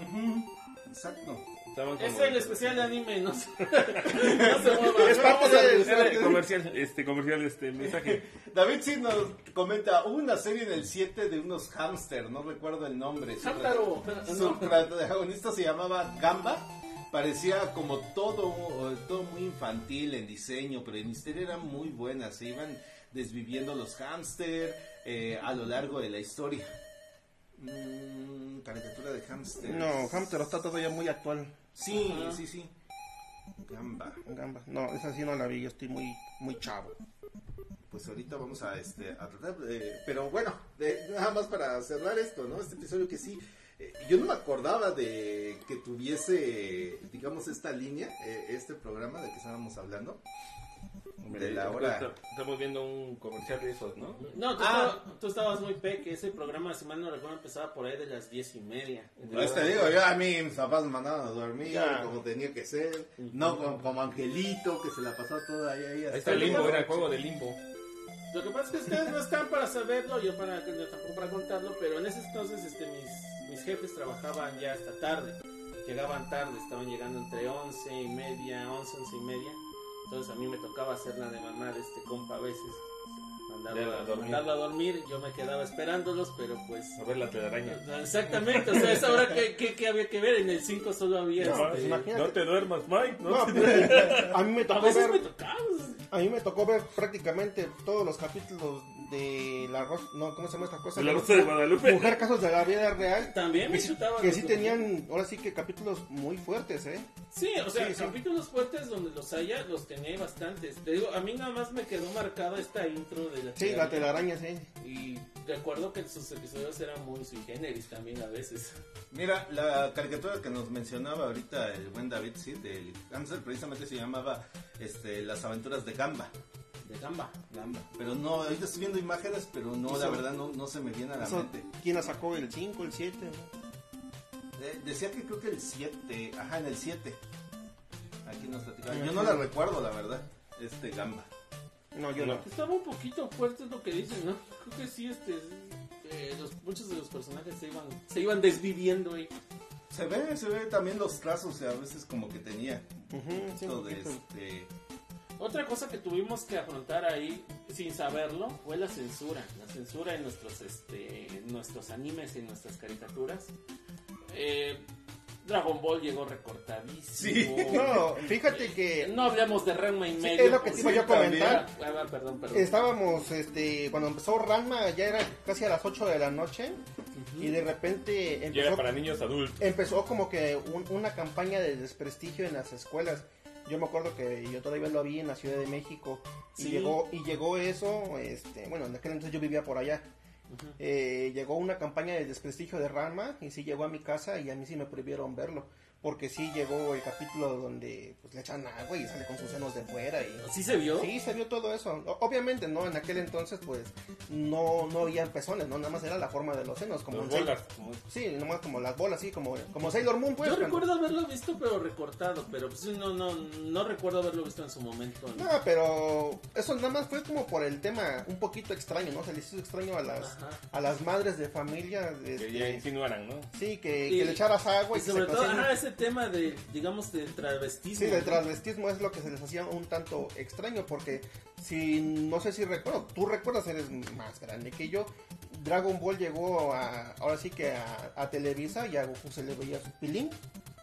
Exacto. Estaban como- Es el especial de anime, no se, no se mueva. Es parte de- Era de comercial, este, comercial, este, mensaje. David sí nos comenta hubo una serie en el 7 de unos hámster, no recuerdo el nombre. Su- Hámstaro. Su protagonista se llamaba Gamba. Parecía como todo, todo muy infantil en diseño, pero en historia era muy buena. Se iban desviviendo los hámster eh, a lo largo de la historia. Mm, caricatura de hámster. No, Hamster está todavía muy actual. Sí, sí, sí. Gamba. Gamba. No, esa sí no la vi, yo estoy muy, muy chavo. Pues ahorita vamos a este a tratar, eh, pero bueno, de- nada más para cerrar esto, ¿no? Este episodio que sí, eh, yo no me acordaba de que tuviese, digamos, esta línea, eh, este programa de que estábamos hablando. De la hora. Estamos viendo un comercial de esos, ¿no? No, tú, Ah. estabas, tú estabas muy peque. Ese programa, si mal no recuerdo, empezaba por ahí de las diez y media. Pues te digo, yo a mí mis papás me mandaban a dormir Ya. como tenía que ser, no como, como Angelito que se la pasó toda ahí. ahí Ahí hasta está limbo, noche. era el juego de limbo. Lo que pasa es que ustedes no están para saberlo, yo para yo tampoco para contarlo, pero en ese entonces este, mis, mis jefes trabajaban ya hasta tarde. Llegaban tarde, estaban llegando entre once y media, once, once y media. Entonces a mí me tocaba hacer la de mamá de este compa a veces. Mandarlo, a a, dormir. mandarlo a dormir, yo me quedaba esperándolos, pero pues... A ver la telaraña. Exactamente, o sea, esa hora que, que, que había que ver, en el 5 solo había... No, este, imagínate. No te duermas, Mike. No, No, te- pero a mí me a tocó me ver, tocaba. a mí me tocó ver prácticamente todos los capítulos de la Rosa, no, ¿cómo se llama esta cosa? La Rosa de Guadalupe. Mujer casos de la vida real. También me Que, sí- chutaba que sí tenían, ahora sí que capítulos muy fuertes, ¿eh? Sí, o sea, Sí, sí. capítulos fuertes donde los haya, los tenía bastantes. Te digo, a mí nada más me quedó marcada esta intro de la Sí, la telaraña, sí. Y recuerdo que sus episodios eran muy sui generis también a veces. Mira, la caricatura que nos mencionaba ahorita el buen David Sid del cáncer precisamente se llamaba este, Las aventuras de Gamba. De gamba. Gamba. Pero no, ahorita estoy viendo imágenes, pero no, la verdad no, no se me viene a la Eso, mente. ¿Quién la sacó? ¿El 5, el 7? De- decía que creo que el 7, ajá, en el 7. Aquí nos platicaba. Ah, Yo no la recuerdo, la verdad, este Gamba. No, yo no. Estaba un poquito fuerte es lo que dicen, ¿no? Creo que sí, este, eh, los, muchos de los personajes se iban, se iban desviviendo ahí. Se ve, se ve también los trazos, a veces como que tenía Ujú, sí, todo un de poquito. este... Otra cosa que tuvimos que afrontar ahí, sin saberlo, fue la censura. La censura en nuestros, este, en nuestros animes y en nuestras caricaturas. Eh, Dragon Ball llegó recortadísimo. Sí. No, fíjate que No hablamos de Ranma y Sí, medio. es lo que te iba yo a comentar. Ah, ah, perdón, perdón. estábamos, este, cuando empezó Ranma ya era casi a las 8 de la noche y de repente Ya era empezó, para niños adultos. empezó como que un- una campaña de desprestigio en las escuelas. Yo me acuerdo que yo todavía lo vi en la Ciudad de México y Sí. llegó y llegó eso, este, bueno, en aquel entonces yo vivía por allá. Eh, llegó una campaña de desprestigio de Ranma y sí llegó a mi casa y a mí sí me prohibieron verlo. Porque sí llegó el capítulo donde pues, le echan agua y sale con sus senos de fuera y... ¿Sí se vio? Sí, se vio todo eso. O- Obviamente, ¿no? En aquel entonces, pues, no, no había pezones, ¿no? Nada más era la forma de los senos, como en bolas. Sailor- como- Sí, nomás como las bolas, sí, como, como Sailor Moon, pues. Yo cuando- recuerdo haberlo visto, pero recortado. Pero pues, sí, no, no, no recuerdo haberlo visto en su momento. ¿no? No, pero eso nada más fue como por el tema un poquito extraño, ¿no? Se le hizo extraño a las, Ajá. a las madres de familia. de- Que ya insinuaran, ¿no? sí, que, Y- que le echaras agua y, Y que sobre se todo, ese tema de, digamos, del travestismo. Sí, del transvestismo es lo que se les hacía un tanto extraño porque si no sé si recuerdo, tú recuerdas, eres más grande que yo. Dragon Ball llegó a, ahora sí que a, a Televisa y a Goku se le veía su pilín.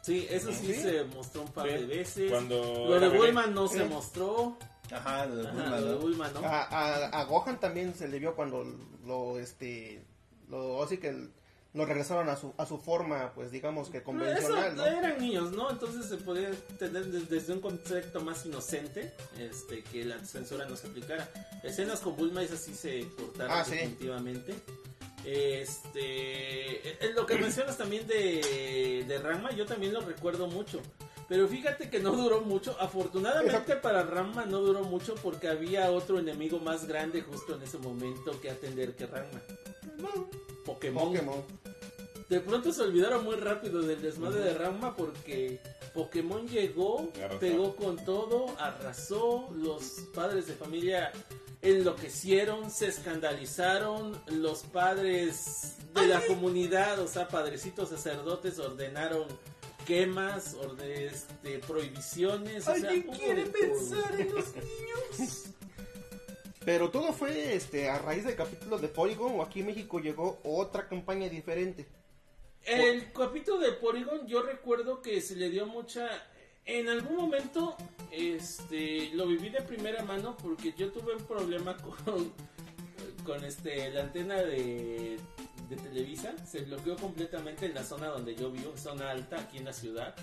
Sí, eso sí, Sí. se mostró un par Sí, de veces. Cuando Lo de bebé. Bulma no se mostró. Ajá, lo de ¿no? Bulma, ¿no? A, a, a Gohan también se le vio cuando lo este lo así que lo regresaron a su a su forma, pues digamos que convencional, eso ¿no? eran niños, ¿no? Entonces se podía tener des- desde un concepto más inocente este, que la censura no se aplicara. Escenas con Bulma, esas sí se cortaron Ah, sí. definitivamente. Este, eh, lo que mencionas también de, de Ranma, yo también lo recuerdo mucho. Pero fíjate que no duró mucho. Afortunadamente para Ranma no duró mucho porque había otro enemigo más grande justo en ese momento que atender que Ranma. Pokémon. Pokémon. De pronto se olvidaron muy rápido del desmadre de Ranma porque Pokémon llegó, pegó con todo, arrasó, los padres de familia enloquecieron, se escandalizaron, los padres de la comunidad, o sea, padrecitos sacerdotes ordenaron quemas, orde- este, prohibiciones. o sea, ¿Alguien hubo quiere pensar en los niños? Pero todo fue este a raíz del capítulo de Polygon o aquí en México llegó otra campaña diferente. El capítulo de Porygon yo recuerdo que se le dio mucha... En algún momento este lo viví de primera mano porque yo tuve un problema con, con este la antena de, de Televisa. Se bloqueó completamente en la zona donde yo vivo, zona alta aquí en la ciudad.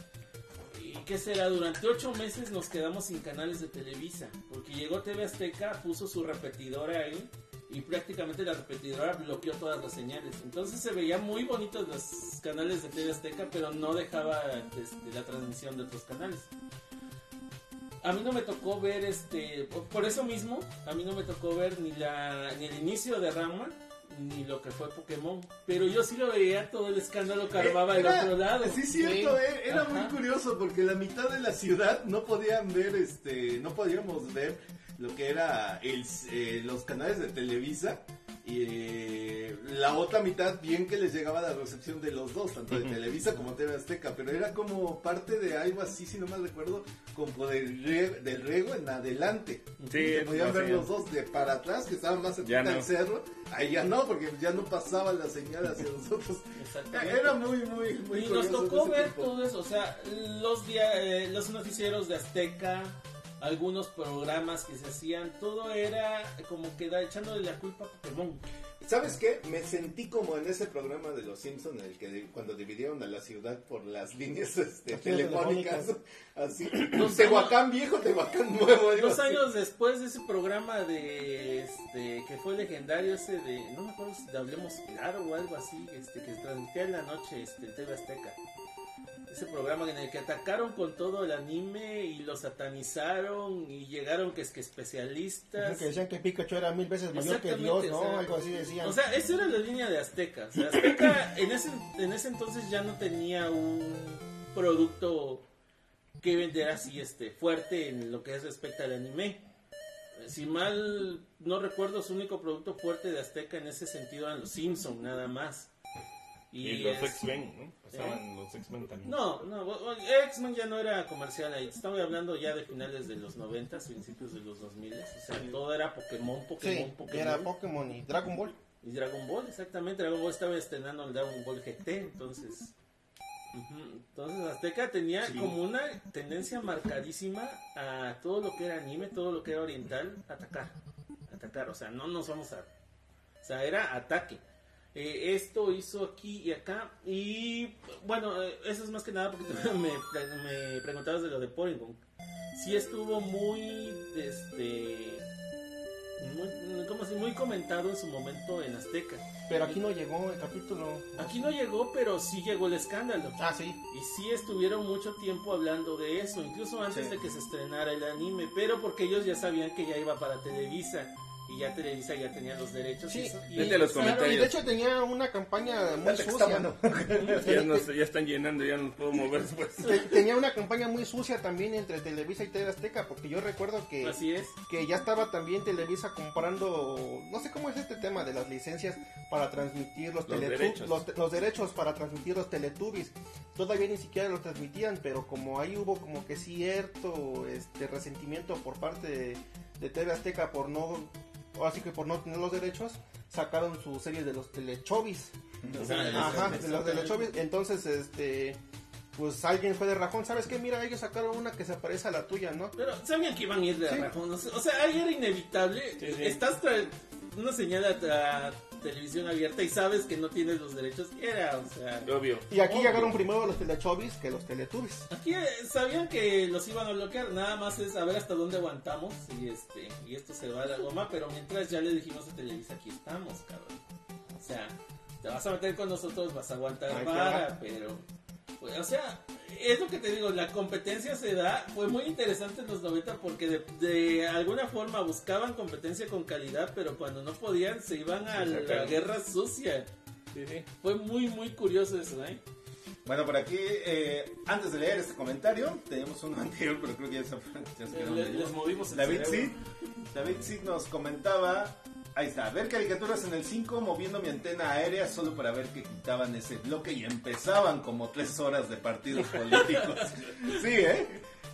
¿Y qué será? Durante ocho meses nos quedamos sin canales de Televisa. Porque llegó TV Azteca, puso su repetidora ahí. Y prácticamente la repetidora bloqueó todas las señales. Entonces se veían muy bonitos los canales de TV Azteca, pero no dejaba este, la transmisión de otros canales. A mí no me tocó ver este, por eso mismo, a mí no me tocó ver ni la ni el inicio de Rama ni lo que fue Pokémon, pero yo sí lo veía todo el escándalo que armaba del Era- otro lado. Sí, cierto, Sí. eh, era Ajá. muy curioso porque la mitad de la ciudad no podían ver, este, no podíamos ver lo que era el, eh, los canales de Televisa y eh, la otra mitad bien que les llegaba la recepción de los dos, tanto de Televisa como TV Azteca, pero era como parte de algo así, si no mal recuerdo, como del riego, del riego en adelante. Sí, que podían ver los dos de para atrás, que estaban más cerca Ya no. del cerro, ahí ya no, porque ya no pasaba la señal hacia nosotros. Exactamente. Era muy, muy, muy y nos tocó ver tiempo. todo eso, o sea, los dia- eh, los noticieros de Azteca, algunos programas que se hacían, todo era como que da, echándole la culpa a Pokémon. ¿Sabes qué? Me sentí como en ese programa de Los Simpsons, en el que de- cuando dividieron a la ciudad por las líneas este, telefónicas, así, Dos Tehuacán viejo, Tehuacán nuevo. Dos así. años después de ese programa de este que fue legendario ese de no me acuerdo si de Hablemos Claro o algo así, este que se transmitía en la noche este TV Azteca. Ese programa en el que atacaron con todo el anime y lo satanizaron y llegaron que es que especialistas. Que decían que Pikachu era mil veces mayor que Dios, ¿no? o sea, Algo así decían. O sea, esa era la línea de Azteca. O sea, Azteca en ese, en ese entonces ya no tenía un producto que vender así este fuerte en lo que respecta al anime. Si mal no recuerdo, su único producto fuerte de Azteca en ese sentido eran los Simpson nada más. Y, los es- X-Men, ¿no? Pasaban los X-Men también. no, no, X-Men ya no era comercial ahí. Estamos hablando ya de finales de los 90, principios de los 2000. O sea, todo era Pokémon, Pokémon, sí, Pokémon. era Pokémon y Dragon Ball. Y Dragon Ball, exactamente. Dragon Ball estaba estrenando el Dragon Ball GT, entonces. Entonces Azteca tenía como una tendencia marcadísima a todo lo que era anime, todo lo que era oriental, atacar. Atacar, o sea, no nos vamos a. O sea, era ataque. Eh, esto hizo aquí y acá. Y bueno, eh, eso es más que nada porque me, me preguntabas de lo de Porygon. Sí estuvo muy. Este muy, ¿cómo se- muy comentado en su momento en Azteca. Pero aquí no llegó el capítulo. Aquí no llegó, pero sí llegó el escándalo. Ah, sí. Y sí estuvieron mucho tiempo hablando de eso, incluso antes Sí. de que se estrenara el anime, pero porque ellos ya sabían que ya iba para Televisa y ya Televisa ya tenía los derechos. Sí, y eso- y los comentarios. Y de hecho tenía una campaña muy Date sucia. Ya, nos- ya están llenando, ya no puedo mover después. Te- Tenía una campaña muy sucia también entre Televisa y TV Azteca, porque yo recuerdo que, Así es. que ya estaba también Televisa comprando, no sé cómo es este tema de las licencias para transmitir los, Los derechos. los, los derechos para transmitir los Teletubbies. Todavía ni siquiera los transmitían, pero como ahí hubo como que cierto este resentimiento por parte de, de TV Azteca por no, así que por no tener los derechos, sacaron su serie de los Telechovis. Ajá, de los Telechovis. Entonces, este, pues alguien fue de rajón, ¿sabes qué? Mira, ellos sacaron una que se parece a la tuya, ¿no? Pero sabían que iban a ir de Sí. rajón. O sea, ahí era inevitable. Sí, sí. Estás tra- una señal a televisión abierta y sabes que no tienes los derechos. Era, o sea. Obvio. Y aquí Obvio. llegaron primero los Telechovis que los Teletubbies. Aquí eh, sabían que los iban a bloquear, nada más es a ver hasta dónde aguantamos y este y esto se va a la goma, pero mientras ya le dijimos a Televisa aquí estamos, cabrón. O sea, te vas a meter con nosotros, vas a aguantar Ay, claro. pero o sea, es lo que te digo, la competencia se da, fue muy interesante en los 90 porque de, de alguna forma buscaban competencia con calidad, pero cuando no podían se iban a la guerra sucia. Sí, sí. Fue muy muy curioso eso, ¿eh? Bueno, por aquí, eh, antes de leer este comentario, teníamos uno anterior, pero creo que ya se, ya se Le- les movimos el David. Sid, David Sid nos comentaba, ahí está, ver caricaturas en el 5 moviendo mi antena aérea solo para ver que quitaban ese bloque y empezaban como tres horas de partidos políticos. sí, ¿eh?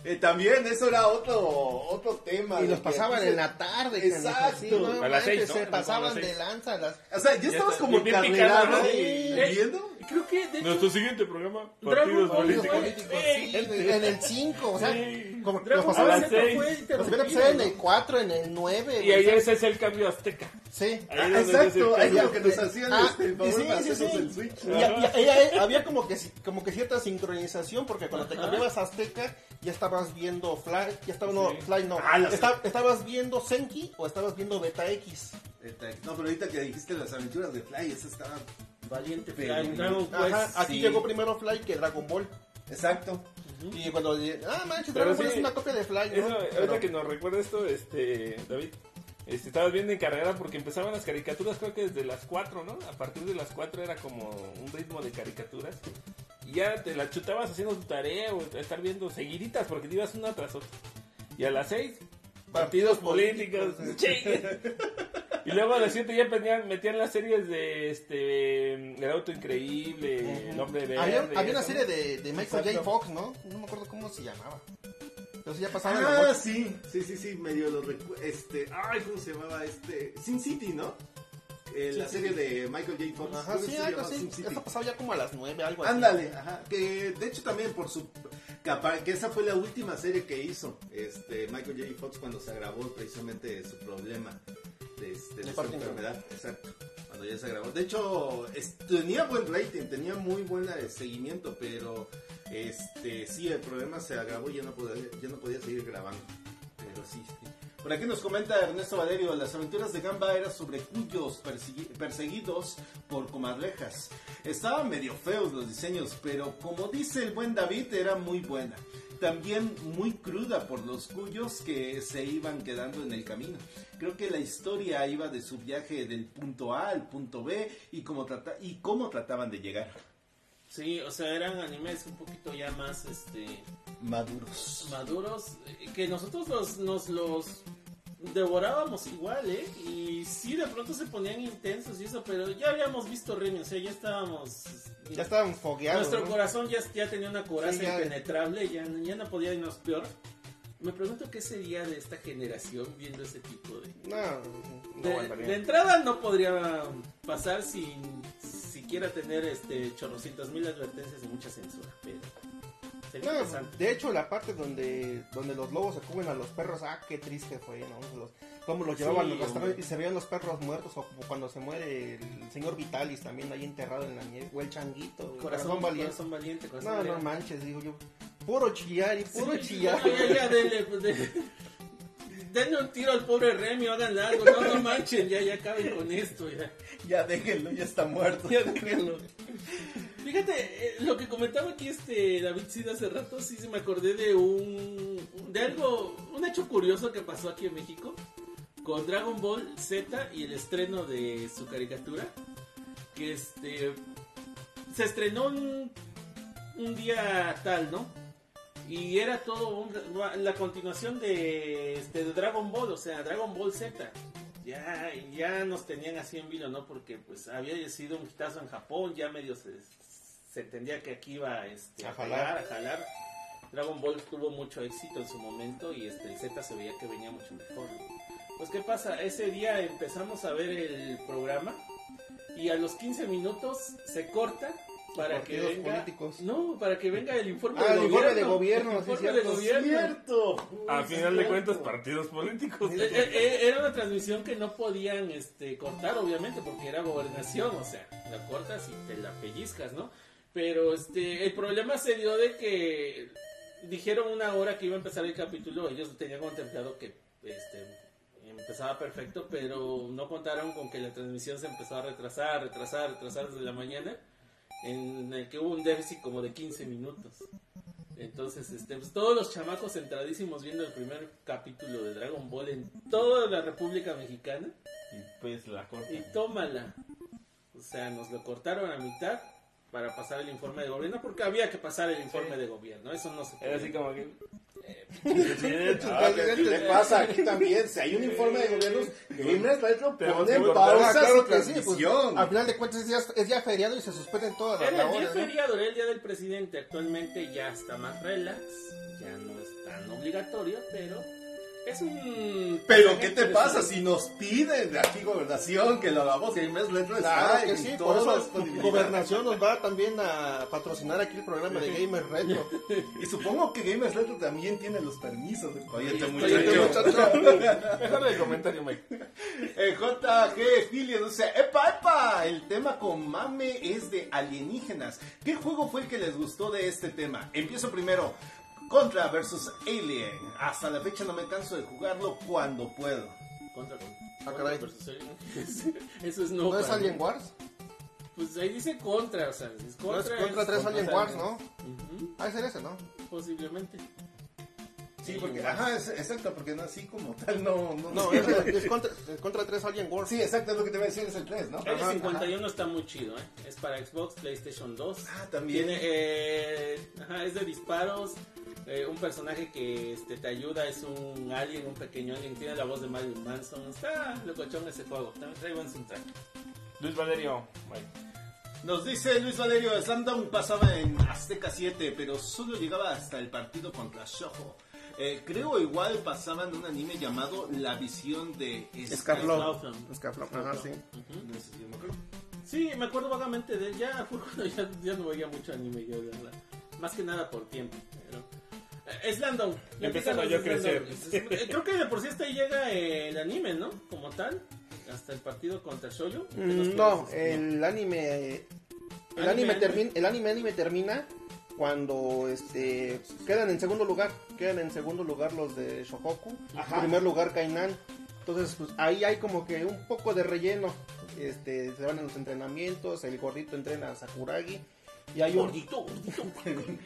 Eh, también eso era otro otro tema. Y los pasaban en la tarde. Exacto. sí, no A las seis, ¿no? Se pasaban las de lanza. Las... O sea, ya estabas como bien carnerado, picado, ¿no? ¿eh? ¿Viendo? Creo que de hecho Nuestro siguiente programa, partidos políticos. políticos, sí, en el 5, o sea, Sí. Como Dragon pasaban, Ball las Z seis. fue los interrumpido, hubieran pasado en el 4, en el 9. Y ahí ese es el cambio azteca. Sí. Ahí Ah, es exacto, ahí lo que nos hacían Ah, este, el favor sí, de sí, hacernos sí. el switch. Y, y- y ahí había como que como que cierta sincronización porque cuando te cambiabas a Azteca ya estabas viendo Fly, ya estaba no, Sí. Fly no, Ah, Esta- estabas viendo Senki o estabas viendo Beta X. No, pero ahorita que dijiste las aventuras de Fly, esa estaba... Valiente Pero- Ajá, aquí sí. llegó primero Fly que Dragon Ball. Exacto. Y cuando ah manches, Pero sí, es una copia de Fly, ahorita Pero- que nos recuerda esto, este, David, este, estabas viendo en carrera porque empezaban las caricaturas, creo que desde las 4, ¿no? A partir de las 4 era como un ritmo de caricaturas. Y ya te la chutabas haciendo tu tarea o estar viendo seguiditas porque te ibas una tras otra. Y a las 6, partidos políticos. chingue. Y luego a las 7 ya metían, metían las series de este El Auto Increíble, El Hombre Verde. había, había una serie de, de Michael J. Fox, ¿no? No me acuerdo cómo se llamaba. Entonces ya pasaba la Ah, sí, sí, sí, sí, medio lo recu- Este, ay, ¿cómo se llamaba? Este, Sin City, ¿no? Eh, la serie de Michael J. Fox. Ajá, sí, algo así. Sin City. Esto pasaba ya como a las 9, algo así. Ándale, ajá. Que de hecho también por su. Que esa fue la última serie que hizo este Michael J. Fox cuando se agravó precisamente su problema de, este, de De Parkinson. enfermedad. Exacto. Cuando ya se agravó. De hecho, es- tenía buen rating, tenía muy buen seguimiento, pero este sí, el problema se agravó y ya no podía, ya no podía seguir grabando. Pero sí, sí. Por aquí nos comenta Ernesto Valerio, las aventuras de Gamba eran sobre cuyos persegui- perseguidos por comadrejas. Estaban medio feos los diseños, pero como dice el buen David, era muy buena. También muy cruda por los cuyos que se iban quedando en el camino. Creo que la historia iba de su viaje del punto A al punto B y cómo, trata y cómo trataban de llegar. Sí, o sea, eran animes un poquito ya más este Maduros. maduros eh, que nosotros los, nos los devorábamos igual, ¿eh? Y sí, de pronto se ponían intensos y eso, pero ya habíamos visto Remy, o sea, ya estábamos... Ya estaban fogueados. Nuestro ¿no? corazón ya, ya tenía una coraza Sí, ya. impenetrable, ya, ya no podía irnos peor. Me pregunto qué sería de esta generación viendo ese tipo de... No, no De, de entrada no podría pasar sin siquiera tener este chorrocientas mil advertencias y mucha censura, pero No, de hecho, la parte donde, donde los lobos se comen a los perros, ah, qué triste fue, ¿no? Los, cómo los llevaban, Sí, los gastaban y se veían los perros muertos, o como cuando se muere el señor Vitalis también ahí enterrado en la nieve, o el changuito, el Corazón, valiente. corazón valiente, corazón No, no manches, digo yo, puro chillar y puro Sí, chillar. Ya, ya, dele, pues, denle un tiro al pobre Remy, hagan algo, no, no manchen, ya, ya acaben con esto, ya. Ya déjenlo, ya está muerto. Ya déjenlo. Fíjate, eh, lo que comentaba aquí este David Sid hace rato, sí se me acordé de un de algo, un hecho curioso que pasó aquí en México con Dragon Ball Z y el estreno de su caricatura, que este se estrenó un, un día tal, ¿no? Y era todo un- la continuación de, este, de Dragon Ball, o sea, Dragon Ball Z. Ya, ya nos tenían así en vilo, ¿no? Porque pues había sido un hitazo en Japón, ya medio se, se entendía que aquí iba este, A a, jalar. jalar, a jalar. Dragon Ball tuvo mucho éxito en su momento y este el Z se veía que venía mucho mejor. Pues qué pasa, ese día empezamos a ver el programa y a los 15 minutos se corta para que venga políticos. no, para que venga el informe Ah, de el informe gobierno. de gobierno, El sí, informe de gobierno. ¡Cierto! A final de cuentas, partidos políticos. Eh, eh, Era una transmisión que no podían este, cortar, obviamente, porque era gobernación, o sea, la cortas y te la pellizcas, ¿no? Pero este, el problema se dio de que dijeron una hora que iba a empezar el capítulo, ellos tenían contemplado que este, empezaba perfecto, pero no contaron con que la transmisión se empezó a retrasar, retrasar, retrasar desde la mañana, en el que hubo un déficit como de 15 minutos. Entonces, este, pues, todos los chamacos centradísimos viendo el primer capítulo de Dragon Ball en toda la República Mexicana. Y pues la corta. Y tómala. O sea, nos lo cortaron a mitad para pasar el informe de gobierno, porque había que pasar el informe de gobierno. Eso no se Era así como que. Ah, ¿qué, qué pasa aquí también? Si hay un informe de gobiernos, Retro Pero pone en sí, pausa claro su que sí, pues, al final de cuentas es día, es día feriado y se suspenden todas las Era el día labores, ¿no? feriado, era el día del presidente. Actualmente ya está más relax, ya no es tan obligatorio, pero es un. Pero ¿qué te pasa si nos piden de aquí gobernación que lo hagamos Gamers Retro Claro está que en sí, por eso? Gobernación nos va también a patrocinar aquí el programa de Gamer Retro. Y supongo que Gamers Retro también tiene los permisos de Cállate, muchacho. Mejor el comentario, Mike. Eh, JG Filio dice, epa, epa, el tema con mame es de alienígenas. ¿Qué juego fue el que les gustó de este tema? Empiezo primero. Contra versus Alien. Hasta la fecha no me canso de jugarlo cuando puedo. Contra, contra. Ah, caray. versus Alien. Eso es no. ¿No es. Alien Wars? Pues ahí dice contra, o sea, es No es contra. contra es- tres Alien Wars, ¿no? Ujú, Ah, es ese, ¿no? posiblemente. Sí, porque, ajá, es- exacto, porque no así como tal, no, no, No, es, es contra, es contra tres Alien Wars. Sí, exacto, es lo que te voy a decir, es el 3, ¿no? El Ajá, 51 está muy chido, ¿eh? Es para Xbox, PlayStation 2. Ah, también. Tiene, eh, ajá, es de disparos. eh, un personaje que este, te ayuda es un alien, un pequeño alien. Tiene la voz de Marilyn Manson. Está locochón ese juego. También trae buen soundtrack. Luis Valerio, Mike. Nos dice Luis Valerio, Slamdown pasaba en Azteca 7, pero solo llegaba hasta el partido contra Shoujo. Eh, creo igual pasaban un anime llamado La visión de Scarlett. Scarlett. Ajá, sí. Ujú. No sé si me acuerdo. Sí, me acuerdo vagamente de él. Ya, fue cuando ya, ya no veía mucho anime yo, de verdad. Más que nada por tiempo. Pero Es Landon. Empezando yo a crecer. Es- es- Creo que de por sí hasta ahí llega el anime, ¿no? Como tal. Hasta el partido contra Shoyo. ¿Qué nos Mm, No, el anime, el Anime, anime, anime. termina, el anime anime termina cuando este quedan en segundo lugar, quedan en segundo lugar los de Shohoku, Ajá. en primer lugar Kainan. Entonces, pues ahí hay como que un poco de relleno. Este, se van en los entrenamientos, el gordito entrena a Sakuragi y hay un Gordito, gordito.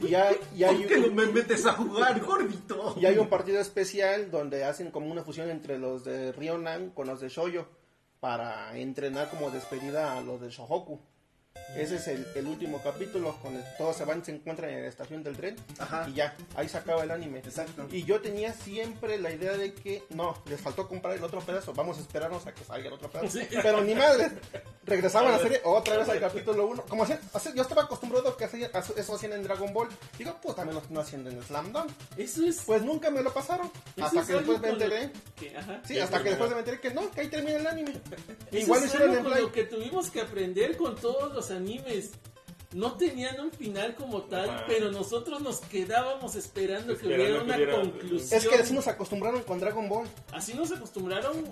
y hay, y hay ¿Por qué no me metes a jugar, gordito? y hay un partido especial donde hacen como una fusión entre los de Ryonan con los de Shoyo para entrenar como despedida a los de Shohoku. Ese es el, el último capítulo, donde todos se van, se encuentran en la estación del tren Ajá. y ya, ahí se acaba el anime. Exacto. Y yo tenía siempre la idea de que no, les faltó comprar el otro pedazo, vamos a esperarnos a que salga el otro pedazo. Sí. Pero ni madre, regresaban a la serie otra vez al capítulo 1. Como hacían, hacían- yo estaba acostumbrado a que hacían- eso hacían en Dragon Ball. Digo, pues también lo están haciendo en Slam Dunk. Eso es. Pues nunca me lo pasaron. hasta que después me enteré. que- ajá. Sí, hasta que después me enteré que no, que ahí termina el anime. Igual es hicieron algo con lo que tuvimos que aprender con todos los animes. No tenían un final como tal, Ajá. pero nosotros nos quedábamos esperando, que hubiera que una hubiera- conclusión. Es que así nos acostumbraron con Dragon Ball. Así nos acostumbraron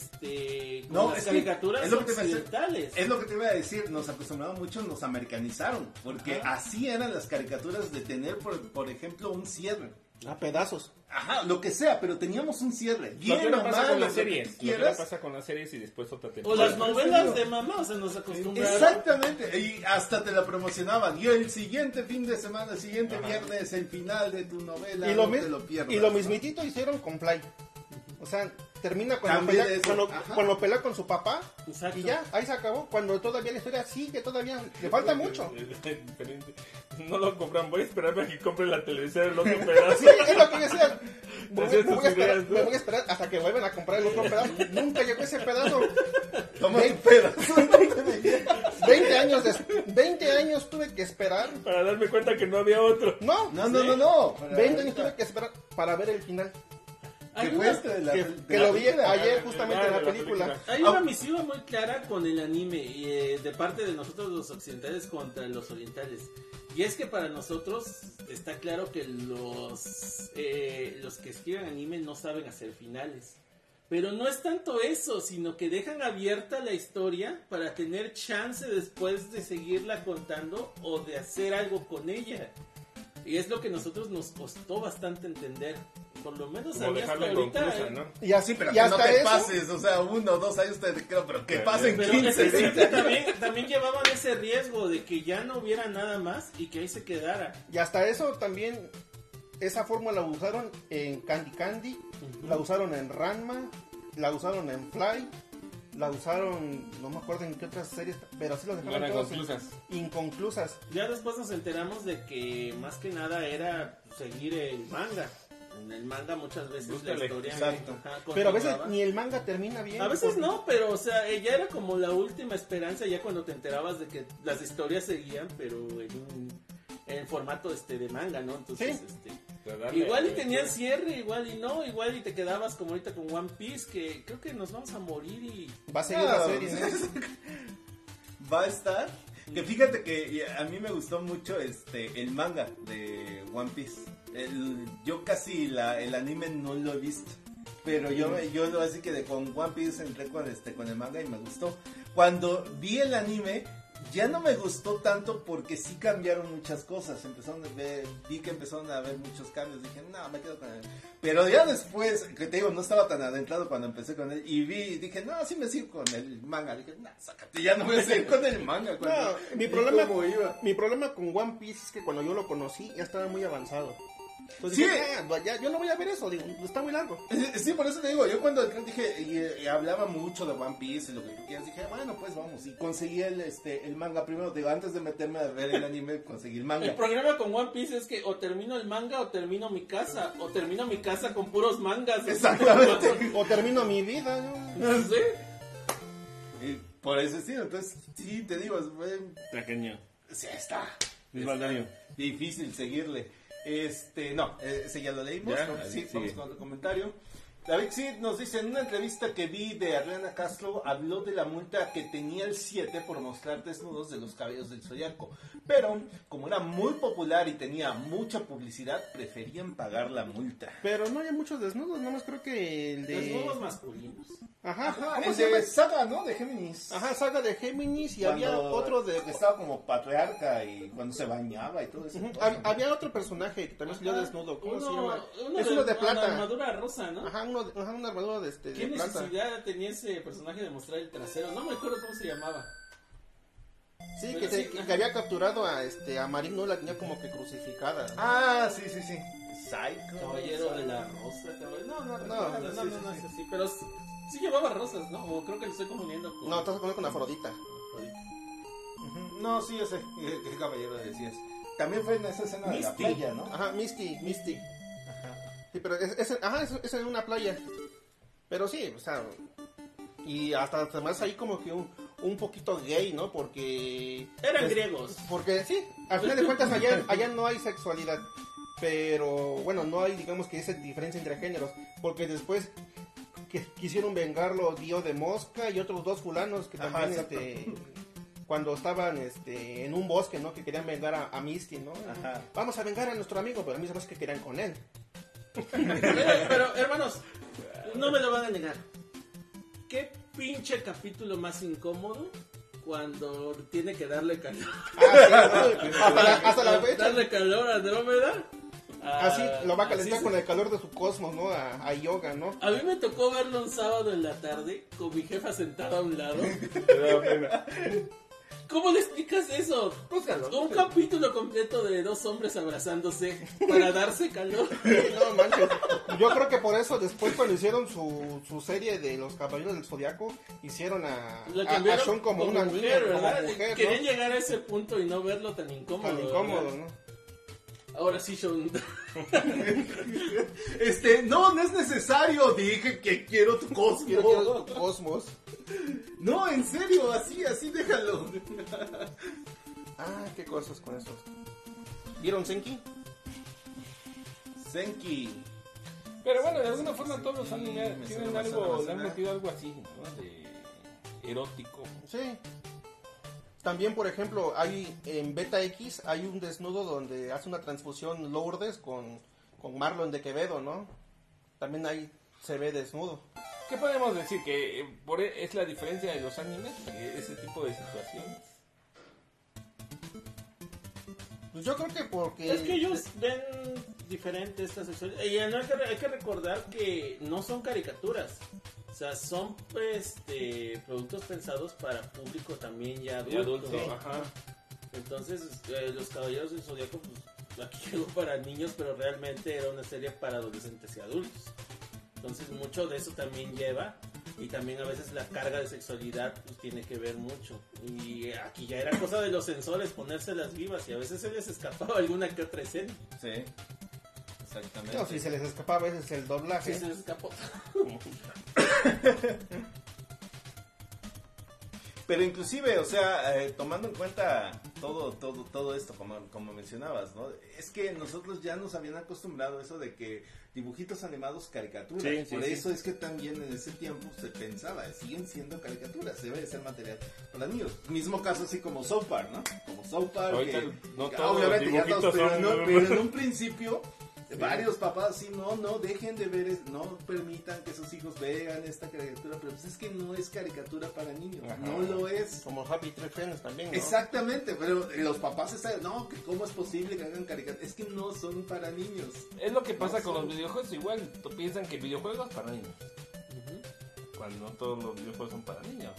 este, con No, las es que caricaturas es lo que te iba a decir. occidentales. Es lo que te iba a decir, nos acostumbraron mucho, nos americanizaron, porque Ajá. así eran las caricaturas de tener, por, por ejemplo, un cierre. A pedazos. Ajá, lo que sea, pero teníamos un cierre. Lo Bien que o ahora pasa mal, con lo las que series. Lo que pasa con las series y después otra O temporada. las novelas de mamá, o sea, nos acostumbraron. Exactamente, y hasta te la promocionaban. Y el siguiente fin de semana, el siguiente viernes, el final de tu novela, Y lo, no mi- te lo pierdas. y lo mismitito hicieron con Fly. O sea, termina cuando pelea, cuando, pelea con su papá Exacto. y ya, ahí se acabó. Cuando todavía la historia sigue, todavía le falta mucho. No lo compran, voy a esperarme a que compren la televisión el otro pedazo. Sí, es lo que decía. Me voy, me a esperar, ideas, ¿no? me voy a esperar hasta que vuelvan a comprar el otro pedazo. Nunca llegó ese pedazo. Toma pedazo. 20 años, 20 años tuve que esperar. Para darme cuenta que no había otro. No, No, no, no, no. 20 años tuve que esperar para ver el final. Hay Que una, fue de la- Que, de que la lo vi ayer justamente Ah, en la la película. película. hay una misiva muy clara con el anime y, eh, de parte de nosotros los occidentales contra los orientales. Y es que para nosotros está claro que los, eh, los que escriben anime no saben hacer finales. Pero no es tanto eso, sino que dejan abierta la historia para tener chance después de seguirla contando o de hacer algo con ella. Y es lo que a nosotros nos costó bastante entender. Por lo menos a Como mí hasta ahorita. inconclusa, eh, ¿no? Y así, Sí, pero y que no hasta te eso, pases, o sea, uno o dos años te creo, pero que pasen Pero 15, ese- 20 también, también llevaban ese riesgo de que ya no hubiera nada más y que ahí se quedara. y hasta eso también, esa fórmula la usaron en Candy Candy, la usaron en Ranma, la usaron en Fly, la usaron, no me acuerdo en qué otras series, pero así las No dejaron eran todas conclusas. inconclusas. Ya después nos enteramos de que más que nada era seguir el manga. En el manga muchas veces Búscale, la historia exacto. ajá, Pero a veces ni el manga termina bien. A veces porque- no, pero o sea, eh, ya era como la última esperanza ya cuando te enterabas de que las historias seguían, pero en un en formato este de manga, ¿no? Entonces, Sí. este darle- Igual y tenían cierre, igual y no, igual y te quedabas como ahorita con One Piece, que creo que nos vamos a morir y... Va a seguir No, la serie. ¿no? va a estar. Que fíjate que a mí me gustó mucho este el manga de One Piece. El- yo casi la, el anime no lo he visto. Pero yo, yo lo así que de, con One Piece entré con, este, con el manga y me gustó. Cuando vi el anime, ya no me gustó tanto porque sí cambiaron muchas cosas. Empezaron a ver, vi que empezaron a haber muchos cambios. Dije, no, me quedo con él. Pero ya después, que te digo, no estaba tan adentrado cuando empecé con él. Y vi, dije, no, sí me sigo con el manga. Dije, no, sácate, ya no voy a seguir con el manga. cuando- No, mi problema, iba. mi problema con One Piece es que cuando yo lo conocí ya estaba muy avanzado. Entonces Sí. dije, "Ah, ya, yo no voy a ver eso, digo, está muy largo. Sí, por eso te digo, yo cuando dije, y, y hablaba mucho de One Piece y lo que tú quieras, dije, bueno, pues vamos, y conseguí el, este, el manga primero, digo, antes de meterme a ver el anime, conseguí el El manga. programa con One Piece es que o termino el manga o termino mi casa, o termino mi casa con puros mangas. Exactamente. O termino mi vida, ¿no? Sí. Y por ese estilo, entonces, sí, te digo, es, Pequeño. sí, está, Es difícil seguirle. Este, no, eh, ese ya lo leímos, Ya, ¿no? ahí sí, sigue. vamos con otro comentario. David sí nos dice, en una entrevista que vi de Adriana Castro, habló de la multa que tenía el 7 por mostrar desnudos de los cabellos del zodiaco. Pero, como era muy popular y tenía mucha publicidad, preferían pagar la multa. Pero no hay muchos desnudos, nomás creo que el de... Desnudos masculinos. Ajá, Ajá, ¿cómo el se llama? de Saga, ¿no? De Géminis. Ajá, saga de Géminis y Cuando había otro de... Estaba como patriarca y cuando se bañaba y todo eso. Había otro personaje que también salió desnudo, ¿cómo se Uno- llama? uno es uno de Una plata. armadura rosa, ¿no? Ajá, uno de- ajá, una armadura de, este, de ¿Qué plata. necesidad tenía ese personaje de mostrar el trasero? No me acuerdo cómo se llamaba. Sí, que, se- sí, que había capturado a este a Marín, no la tenía como que crucificada. Ah, sí, sí, sí. Psycho. Caballero de la Rosa. caballero- No, no, no, no, no, no, sí, no, no sí, es así. Pero sí, sí llevaba rosas, ¿no? O creo que lo estoy confundiendo con. No, estás con con Afrodita. Ujú. No, sí, yo sé. ¿Qué, qué caballero decías? También fue en esa escena de la Misty. playa, ¿no? Ajá, Misty, Misty. Sí, pero es, es- ajá, es, es en una playa. Pero sí, o sea, y hasta además ahí como que un, un poquito gay, ¿no? Porque... Eran pues, griegos. Porque sí, al final de cuentas allá, allá no hay sexualidad. Pero bueno, no hay digamos que esa diferencia entre géneros. Porque después que quisieron vengarlo Dio de Mosca y otros dos fulanos que Ajá, también exacto. este cuando estaban este en un bosque, ¿no? Que querían vengar a, a Misty, ¿no? Ajá. Vamos a vengar a nuestro amigo, pero a mí se que querían con él. Pero, hermanos, no me lo van a negar. ¿Qué pinche capítulo más incómodo cuando tiene que darle calor? Ah, sí, hasta, la, hasta la fecha. Darle calor a Andrómeda. Ah, Así lo va a calentar con el calor de su cosmos, ¿no? A, a yoga, ¿no? A mí me tocó verlo un sábado en la tarde con mi jefa sentada a un lado. ¿Cómo le explicas eso? Un capítulo completo de dos hombres abrazándose para darse calor. No manches. Yo creo que por eso después cuando hicieron su, su serie de los caballeros del zodiaco hicieron a, a, a Sean como, una mujer, niña, como ¿verdad? mujer, Querían ¿no? llegar a ese punto y no verlo tan incómodo. Tan incómodo. ¿no? Ahora sí, Sean. Este, no, no es necesario. Dije que quiero tu cosmo. Quiero- quiero tu cosmos. No, en serio, así, así déjalo. Ah, qué cosas con esos. ¿Vieron Senki? Senki. Pero bueno, de alguna forma todos los animes me tienen algo, le han metido algo así, ¿no? De erótico. Sí. También, por ejemplo, hay en Beta X hay un desnudo donde hace una transfusión Lourdes con, con Marlon de Quevedo, ¿no? También ahí se ve desnudo. ¿Qué podemos decir? Que eh, por e- es la diferencia de los animes, eh, ese tipo de situaciones. Pues yo creo que porque... Es que ellos ven diferente esta sexualidad. Y no hay, que, hay que recordar que no son caricaturas. O sea, son este, productos pensados para público también ya adulto. adulto, ajá. Entonces, eh, Los Caballeros del Zodíaco, pues aquí llegó para niños, pero realmente era una serie para adolescentes y adultos. Entonces, mucho de eso también lleva. Y también a veces la carga de sexualidad pues, tiene que ver mucho. Y aquí ya era cosa de los sensores ponérselas vivas y a veces se les escapaba alguna que otra escena. Sí. Exactamente. No, si se les escapa a veces el doblaje. Sí, se les escapó. Pero inclusive, o sea, eh, tomando en cuenta todo, todo, todo esto, como, como mencionabas, ¿no? Es que nosotros ya nos habían acostumbrado a eso de que dibujitos animados caricaturas. Sí, sí, Por sí. eso es que también en ese tiempo se pensaba, siguen siendo caricaturas, debe de ser material para niños. Mismo caso así como South Park, ¿no? Como South Park. Ahorita que- no los obviamente ya todos, pero, son- no- pero en un principio varios papás sí no no dejen de ver no permitan que sus hijos vean esta caricatura pero pues es que no es caricatura para niños Ajá. no lo es Como Happy Tree Friends también, ¿no? exactamente pero los papás están no que cómo es posible que hagan caricaturas es que no son para niños Es lo que pasa con los videojuegos, igual tú piensan que videojuegos para niños, cuando no todos los videojuegos son para niños.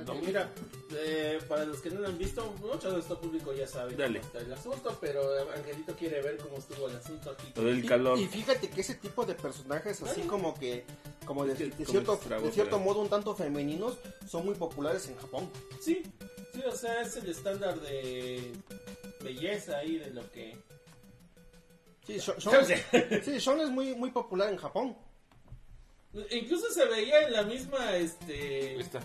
Exactamente. No. Mira, eh, para los que no lo han visto, mucho de esto público ya sabe Dale. cómo está el asunto, pero Angelito quiere ver cómo estuvo el asunto aquí. Lo del Y- calor. Y, fíjate que ese tipo de personajes así como que como de, que de como cierto de cierto modo un tanto femeninos son muy populares en Japón. Sí, sí, o sea, es el estándar de belleza ahí de lo que... Sí, Shon es muy muy popular en Japón. Incluso se veía en la misma, este... Ahí está.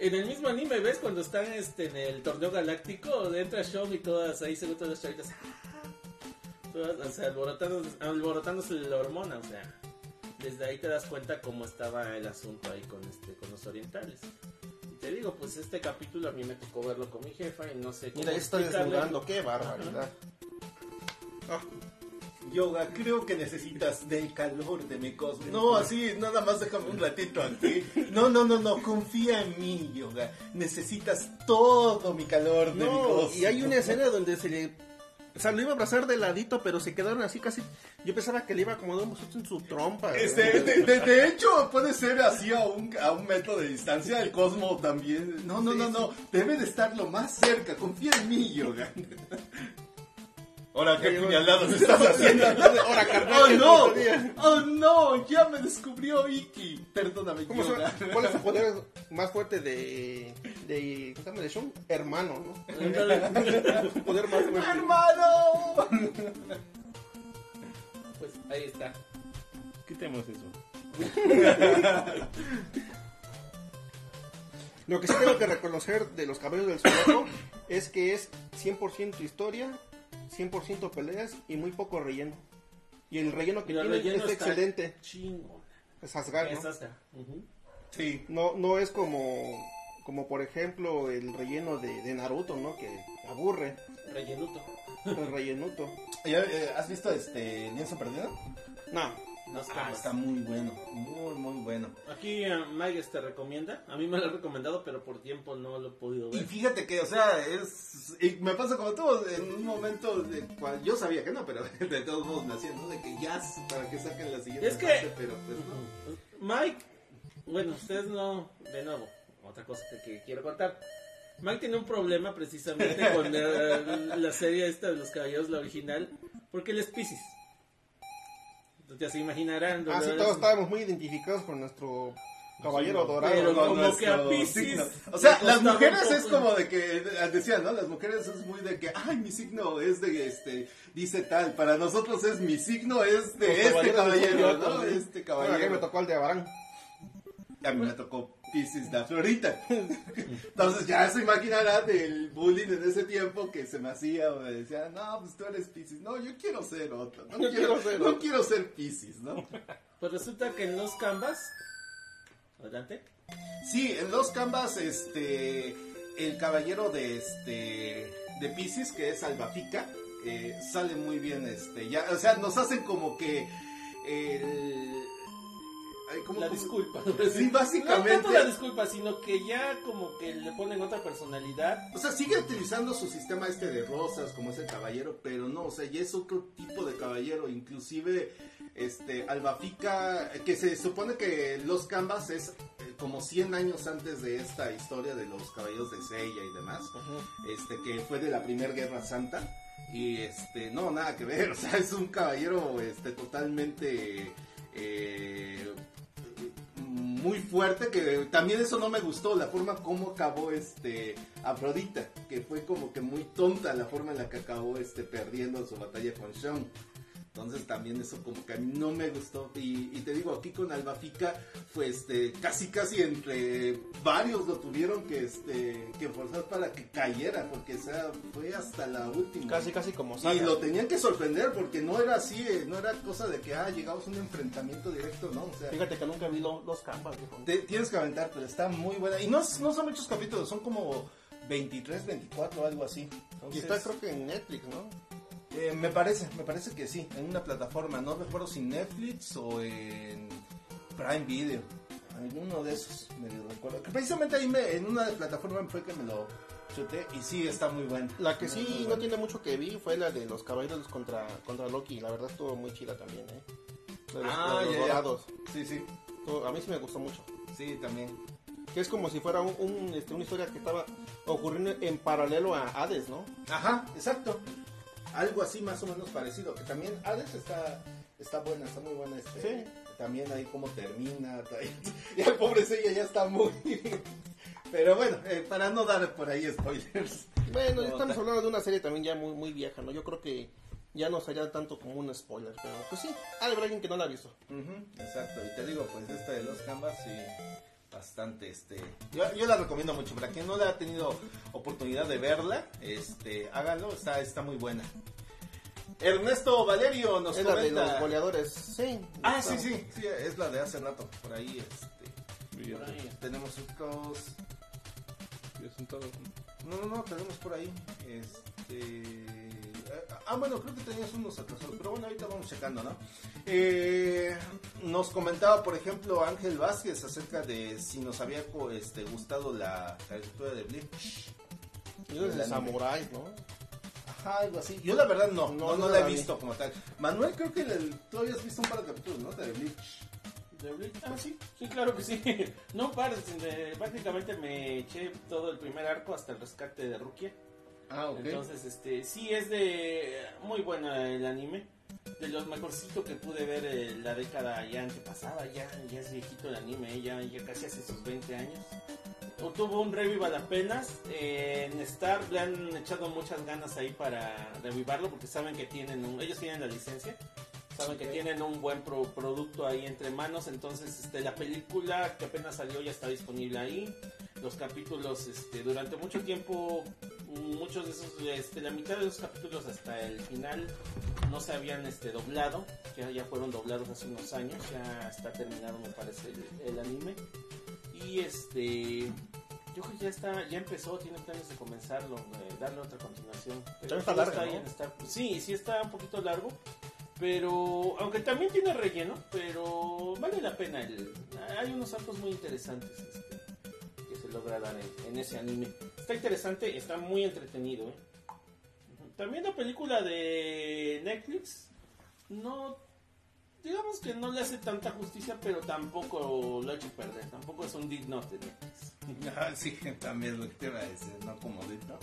En el mismo anime, ¿ves? Cuando están este, en el torneo galáctico, entra Sean y todas ahí se ven todas las chavitas. Todas, o sea, alborotándose, alborotándose la hormona, o sea. desde ahí te das cuenta cómo estaba el asunto ahí con este con los orientales. Y te digo, pues este capítulo a mí me tocó verlo con mi jefa y no sé cómo Mira, explicarle. desnudando, qué barbaridad. Ah, Yoga, creo que necesitas del calor de mi cosmos. No, así, nada más déjame un ratito aquí. No, no, no, no, confía en mí, Yoga. Necesitas todo mi calor de mi cosmos. y hay una escena donde se le... O sea, lo iba a abrazar de ladito, pero se quedaron así casi... Yo pensaba que le iba a acomodar un en su trompa. Este, de, de- de hecho, puede ser así a un, a un metro de distancia. El Cosmo también. No, no, no, no. Debe de estar lo más cerca. Confía en mí, Yoga. Ahora, qué puñalado me estás haciendo. Ahora, carnal, ¡Oh, ¿qué no! ¡Oh, no! Ya me descubrió Iki. Perdóname, ¿Cómo? ¿Cuál es su poder más fuerte de... de... ¿Cómo se llama? De Shun? Hermano, ¿no? Su poder más fuerte. ¡Hermano! Pues ahí está. Quitemos eso. Lo que sí tengo que reconocer de los caballos del Zodiaco es que es 100% historia, 100% peleas y muy poco relleno. Y el relleno que tiene relleno es está excelente. Chingón. Es Asgard, ¿no? Ujú. Sí. No, no es como, como por ejemplo el relleno de, de Naruto, ¿no? Que aburre. Rellenuto. El rellenuto. ¿Ya, eh, ¿Has visto este Lienzo Perdido? No. Nos Ah, camas. está muy bueno. Muy, muy bueno. Aquí eh, Mike te recomienda. A mí me lo ha recomendado, pero por tiempo no lo he podido Y ver. fíjate que, o sea, es. Y me pasa como tú, en un momento de cual yo sabía que no, pero de todos modos me hacían, ¿no? De que ya para que saquen la siguiente Es que- fase, pero pues no. Mike, bueno, ustedes no, de nuevo, otra cosa que, que quiero contar. Mike tiene un problema precisamente con eh, la serie esta de los caballeros, la original, porque él es Pisces. Ya se imaginarán. Ah, sí, todos estábamos muy identificados con nuestro caballero dorado. pero ¿no? como que a nuestro Piscis signo. O sea, las mujeres es como de que, decían, ¿no? Las mujeres es muy de que, ay, mi signo es de, este, dice tal. Para nosotros es, mi signo es de Los este caballero, ¿no? Este Bueno, a mí caballero. me tocó el de Abarán. A mí me tocó Pisces de Florita. Entonces ya se imaginará del bullying en ese tiempo que se me hacía o me decía, no, pues tú eres Pisces. No, yo quiero ser otro. No, Yo quiero, quiero ser no otro. quiero ser Pisces, ¿no? Pues resulta que en los canvas, adelante, Sí, en los canvas, este, el caballero de este, de Pisces, que es Albafica, eh, sale muy bien, este, ya, o sea, nos hacen como que el, ¿cómo- la cómo- disculpa. Sí, No básicamente. tanto la disculpa, sino que ya como que le ponen otra personalidad. O sea, sigue utilizando su sistema este de rosas como es el caballero, pero no, o sea, ya es otro tipo de caballero, inclusive este Albafica, que se supone que los Canvas es eh, como 100 años antes de esta historia de los caballeros de Seiya y demás, este que fue de la primera guerra santa y este no nada que ver, o sea, es un caballero este totalmente eh, muy fuerte que también eso no me gustó la forma como acabó este Afrodita que fue como que muy tonta la forma en la que acabó este perdiendo su batalla con Sean entonces también eso como que a mí no me gustó y, y te digo aquí con Albafica fue este casi casi entre varios lo tuvieron que este que forzar para que cayera porque o sea fue hasta la última Casi, casi como y Saga. lo tenían que sorprender porque no era así, eh, no era cosa de que, ah, llegamos a un enfrentamiento directo, ¿no? O sea, Fíjate que nunca vi lo- los campas, viejo. te- tienes que aventar, pero está muy buena. Y no, no son muchos capítulos, son como 23, 24, algo así. Y Entonces, está creo que en Netflix, ¿no? Eh, me parece, me parece que sí, en una plataforma, no recuerdo si Netflix o en Prime Video. Alguno de esos, me recuerdo. Que precisamente ahí me- en una plataforma fue que me lo chuté y sí está muy bueno. La que sí no tiene mucho que vi fue la de los caballeros contra, contra Loki. La verdad estuvo muy chida también, ¿eh? Los, Ah, de los ya, ya. Sí, sí, A mí sí me gustó mucho. sí, también. Que es como si fuera un, un, este, una historia que estaba ocurriendo en paralelo a Hades, ¿no? Ajá, exacto. Algo así más o menos parecido. Que también Alex está, está buena, está muy buena. Este, Sí. También ahí como termina. Y el pobre Seiya ya está muy... Pero bueno, eh, para no dar por ahí spoilers. Bueno, No, estamos ta- hablando de una serie también ya muy, muy vieja, ¿no? Yo creo que ya no sería tanto como un spoiler, pero pues sí, ha de haber alguien que no la ha visto. Exacto, y te digo, pues esta de los canvas, sí, bastante, este, yo, yo la recomiendo mucho, para quien no la ha tenido oportunidad de verla, este, háganlo, está, está muy buena. Ernesto Valerio nos Es la de comenta. los goleadores. Sí. Ah, está. sí, sí, sí, es la de hace rato. Por ahí, este. Por ahí. Tenemos otros. No, no, no, tenemos por ahí. Este. Ah, bueno, creo que tenías unos atrasados, pero bueno, ahorita vamos checando, ¿no? Eh, nos comentaba, por ejemplo, Ángel Vázquez acerca de si nos había co- este, gustado la caricatura de Bleach. Yo de samuráis, ¿no? Ajá, algo así. Yo la verdad no, no, No, no, no la he visto como tal. Manuel, creo que el- tú habías visto un par de capítulos, ¿no? De Bleach. ¿De Bleach? Ah, sí, sí, claro que sí. No pares, de- prácticamente me eché todo el primer arco hasta el rescate de Rukia. Ah. Entonces, este, sí es de muy buena el anime. De los mejorcitos que pude ver eh, la década ya antepasada, ya, ya es viejito el anime, ya, ya casi hace sus 20 años. Tuvo un revival apenas. eh, en Star le han echado muchas ganas ahí para revivarlo porque saben que tienen un, ellos tienen la licencia. Saben que tienen un buen pro- producto ahí entre manos, entonces este, la película que apenas salió ya está disponible ahí. Los capítulos, este, durante mucho tiempo, muchos de esos, este, la mitad de esos capítulos hasta el final no se habían este, doblado, ya, ya fueron doblados hace unos años, ya está terminado me parece el, el anime. Y este, yo creo que ya está, ya empezó, tiene planes de comenzarlo, eh, darle otra continuación. Pero está largo, Sí, sí está un poquito largo. Pero, aunque también tiene relleno, pero vale la pena. El, hay unos arcos muy interesantes este, que se logra dar en, en ese anime. Está interesante, está muy entretenido. ¿eh? También la película de Netflix, no, digamos que no le hace tanta justicia, pero tampoco lo ha hecho perder. Tampoco es un dig not de Netflix. Ah, sí, también lo que te iba a decir, no como dito.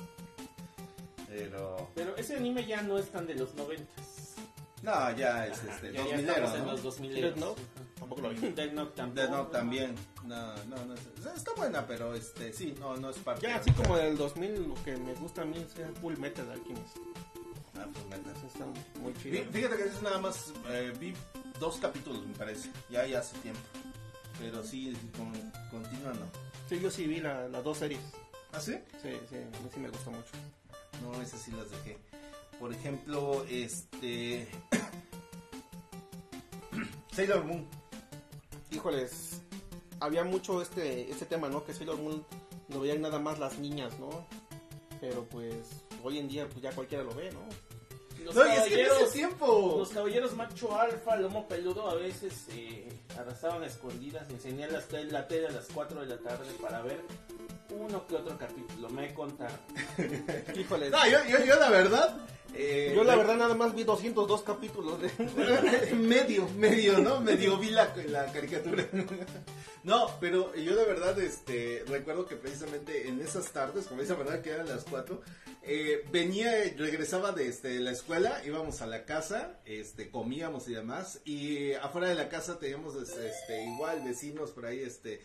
Pero. Pero ese anime ya no es tan de los noventas. No, ya es este. ya, dos ya milero, estamos en ¿no? los 2000. Death Note, tampoco lo vi. Death Note tampoco. Death Note también. No, no, no. es- está buena, pero este, sí, no, no es parte. Ya, así como del 2000, lo que me gusta a mí es el Full Metal Alchemist. Ah, neta. Eso está muy chido. Fíjate que es nada más. eh, vi dos capítulos, me parece. Ya, ya hace tiempo. Pero sí, con, continúa, ¿no? Sí, yo sí vi la- las dos series. ¿Ah, sí? Sí, sí, a mí sí me gustó mucho. No, esas sí las dejé. Por ejemplo, este. Sailor Moon. Híjoles, había mucho este, este tema, ¿no? Que Sailor Moon lo veían nada más las niñas, ¿no? Pero pues hoy en día pues ya cualquiera lo ve, ¿no? Los No, y es que en ese tiempo. los caballeros macho alfa, lomo peludo, a veces eh, arrastraban a escondidas, enseñaban las la tele a las 4 de la tarde para ver uno que otro capítulo. Me contaron. Híjoles. No, yo, yo, yo la verdad. eh, Yo la verdad nada más vi 202 capítulos de... medio, medio, ¿no? Medio vi la, la caricatura. No, pero yo de verdad, este, recuerdo que precisamente en esas tardes, como esa verdad que eran las cuatro, eh, venía, regresaba de este, la escuela, íbamos a la casa, este, comíamos y demás, y afuera de la casa teníamos, este, igual vecinos por ahí, este,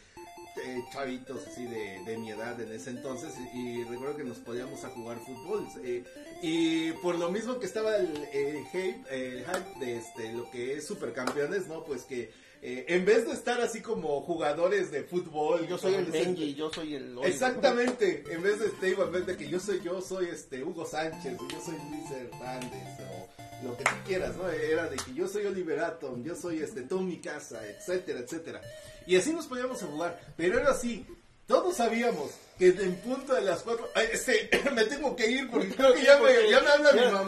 eh, chavitos así de, de mi edad en ese entonces y recuerdo que nos podíamos a jugar fútbol eh, y por lo mismo que estaba el, el hype, el hype de este lo que es supercampeones no pues que eh, en vez de estar así como jugadores de fútbol Yo soy el Benji, yo soy el... Exactamente, en vez de te digo, en vez de que yo soy yo soy este Hugo Sánchez, o yo soy Luis Hernández o lo que tú quieras, ¿no? Era de que yo soy Oliver Atom, yo soy este Tommy Casa, etcétera, etcétera. Y así nos podíamos jugar, pero era así, todos sabíamos que en punto de las cuatro, ay, este, me tengo que ir porque creo que ya me, ya me habla mi mamá,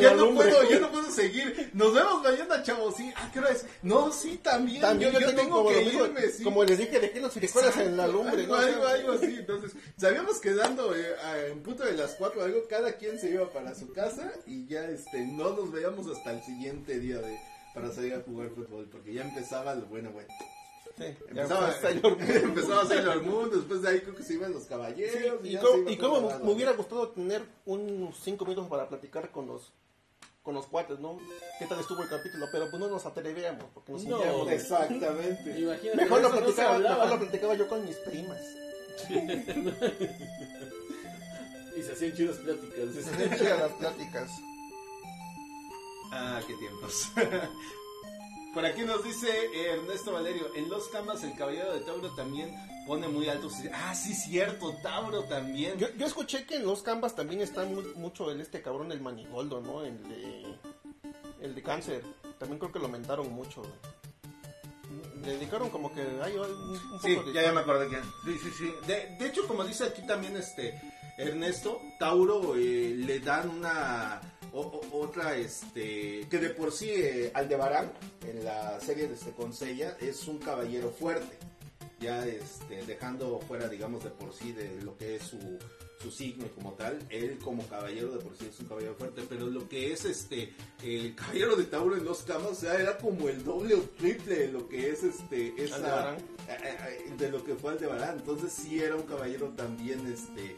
ya, no puedo, ya no puedo seguir, nos vemos mañana chavos, sí, ah, ¿qué hora es? No, sí, también, También yo, yo, yo tengo, como, que mismo- irme, sí. como les dije, dejé los frijoles en la lumbre, Algo, ¿no? algo, algo así. Entonces, sabíamos quedando eh, en punto de las cuatro, algo, cada quien se iba para su casa y ya este no nos veíamos hasta el siguiente día de para salir a jugar fútbol, porque ya empezaba lo bueno, bueno. Sí, ya Empezaba, Sailor Moon. empezaba Sailor Moon, después de ahí creo que se iban los caballeros. y ya cómo, y cómo me hubiera gustado tener unos 5 minutos para platicar con los con los cuates, ¿no? ¿Qué tal estuvo el capítulo? Pero pues no nos atrevíamos porque nos No. Exactamente. Imagínate, lo, no mejor lo platicaba yo con mis primas. Y se hacían chidas pláticas. Se hacían chidas las pláticas. Ah, qué tiempos. Por aquí nos dice eh, Ernesto Valerio, en Los Camas el caballero de Tauro también pone muy alto. Ah, sí, cierto, Tauro también. Yo, yo escuché que en los Canvas también está mu- mucho el este cabrón el Manigoldo, ¿no? El de, el de cáncer. También creo que lo aumentaron mucho. Le dedicaron como que hay un, un Sí, poco de... ya, ya me acordé quién. Sí, sí, sí. De, de hecho, como dice aquí también este Ernesto, Tauro eh, le dan una o- o- otra este que de por sí eh, Aldebarán en la serie de este Consella es un caballero fuerte. Ya este dejando fuera digamos de por sí de lo que es su su signo como tal, él como caballero de por sí es un caballero fuerte, pero lo que es este el caballero de Tauro en los camas, o sea, era como el doble o triple de lo que es este esa eh, eh, de lo que fue Aldebarán. Entonces sí era un caballero también este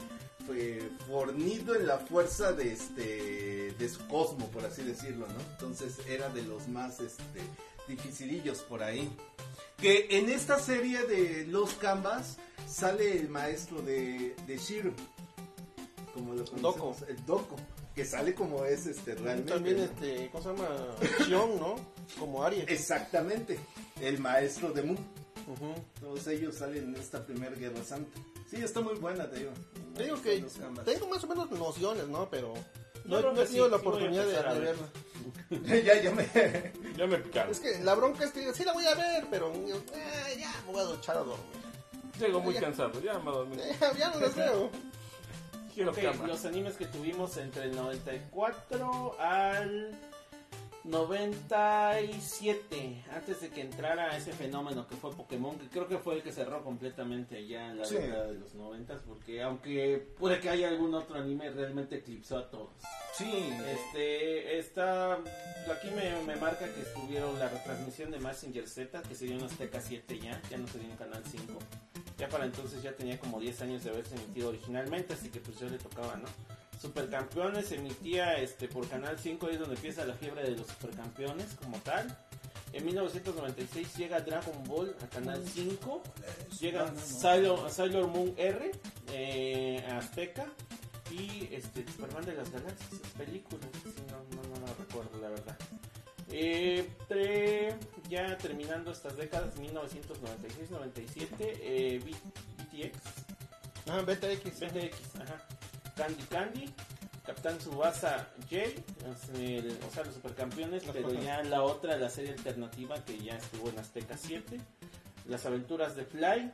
fornido en la fuerza de este de su cosmo, por así decirlo, ¿no? Entonces era de los más este dificilillos por ahí. Que en esta serie de Los Canvas sale el maestro de, de Shiro. Como lo conocemos, el Doko. Que sale como es este realmente. También este, ¿cómo se llama? Xion, ¿no? Como Aries. Exactamente. El maestro de Mu. Todos ellos salen en esta primera guerra santa. Sí, está muy buena, te digo. Te digo que tengo más o menos nociones, ¿no? Pero no, he tenido sí, la sí oportunidad de, verla. ya, ya me. Ya me picaron. Es que la bronca es que sí la voy a ver, pero eh, ya me voy a duchar a dormir. Llego muy Ya. cansado, ya me dormí. Ya, ya no las veo. Quiero Ok, cama. los animes que tuvimos entre el 94 al 97, antes de que entrara ese fenómeno que fue Pokémon, que creo que fue el que cerró completamente ya en la Sí. década de los 90, porque aunque puede que haya algún otro anime, realmente eclipsó a todos. Sí, Este, esta, aquí me, me marca que estuvieron la retransmisión de Messenger Z, que se dio en Azteca 7 ya, ya no se dio en Canal 5. Ya para entonces ya tenía como 10 años de haberse emitido originalmente, así que pues ya le tocaba, ¿no? Supercampeones se emitía este por Canal 5, ahí es donde empieza la fiebre de los supercampeones como tal. En 1996 llega Dragon Ball a Canal 5. Llega Sailor, Sailor Moon R eh, a Azteca. Y este, Superman de las Galaxias, películas. no, no, recuerdo la verdad. Eh, ya terminando estas décadas, 1996-97, eh, BTX, Ah, BTX. BTX, ajá. Candy Candy, Capitán Subasa J, es el- o sea, los supercampeones, pero ya la otra, la serie alternativa que ya estuvo en Azteca 7, Las aventuras de Fly.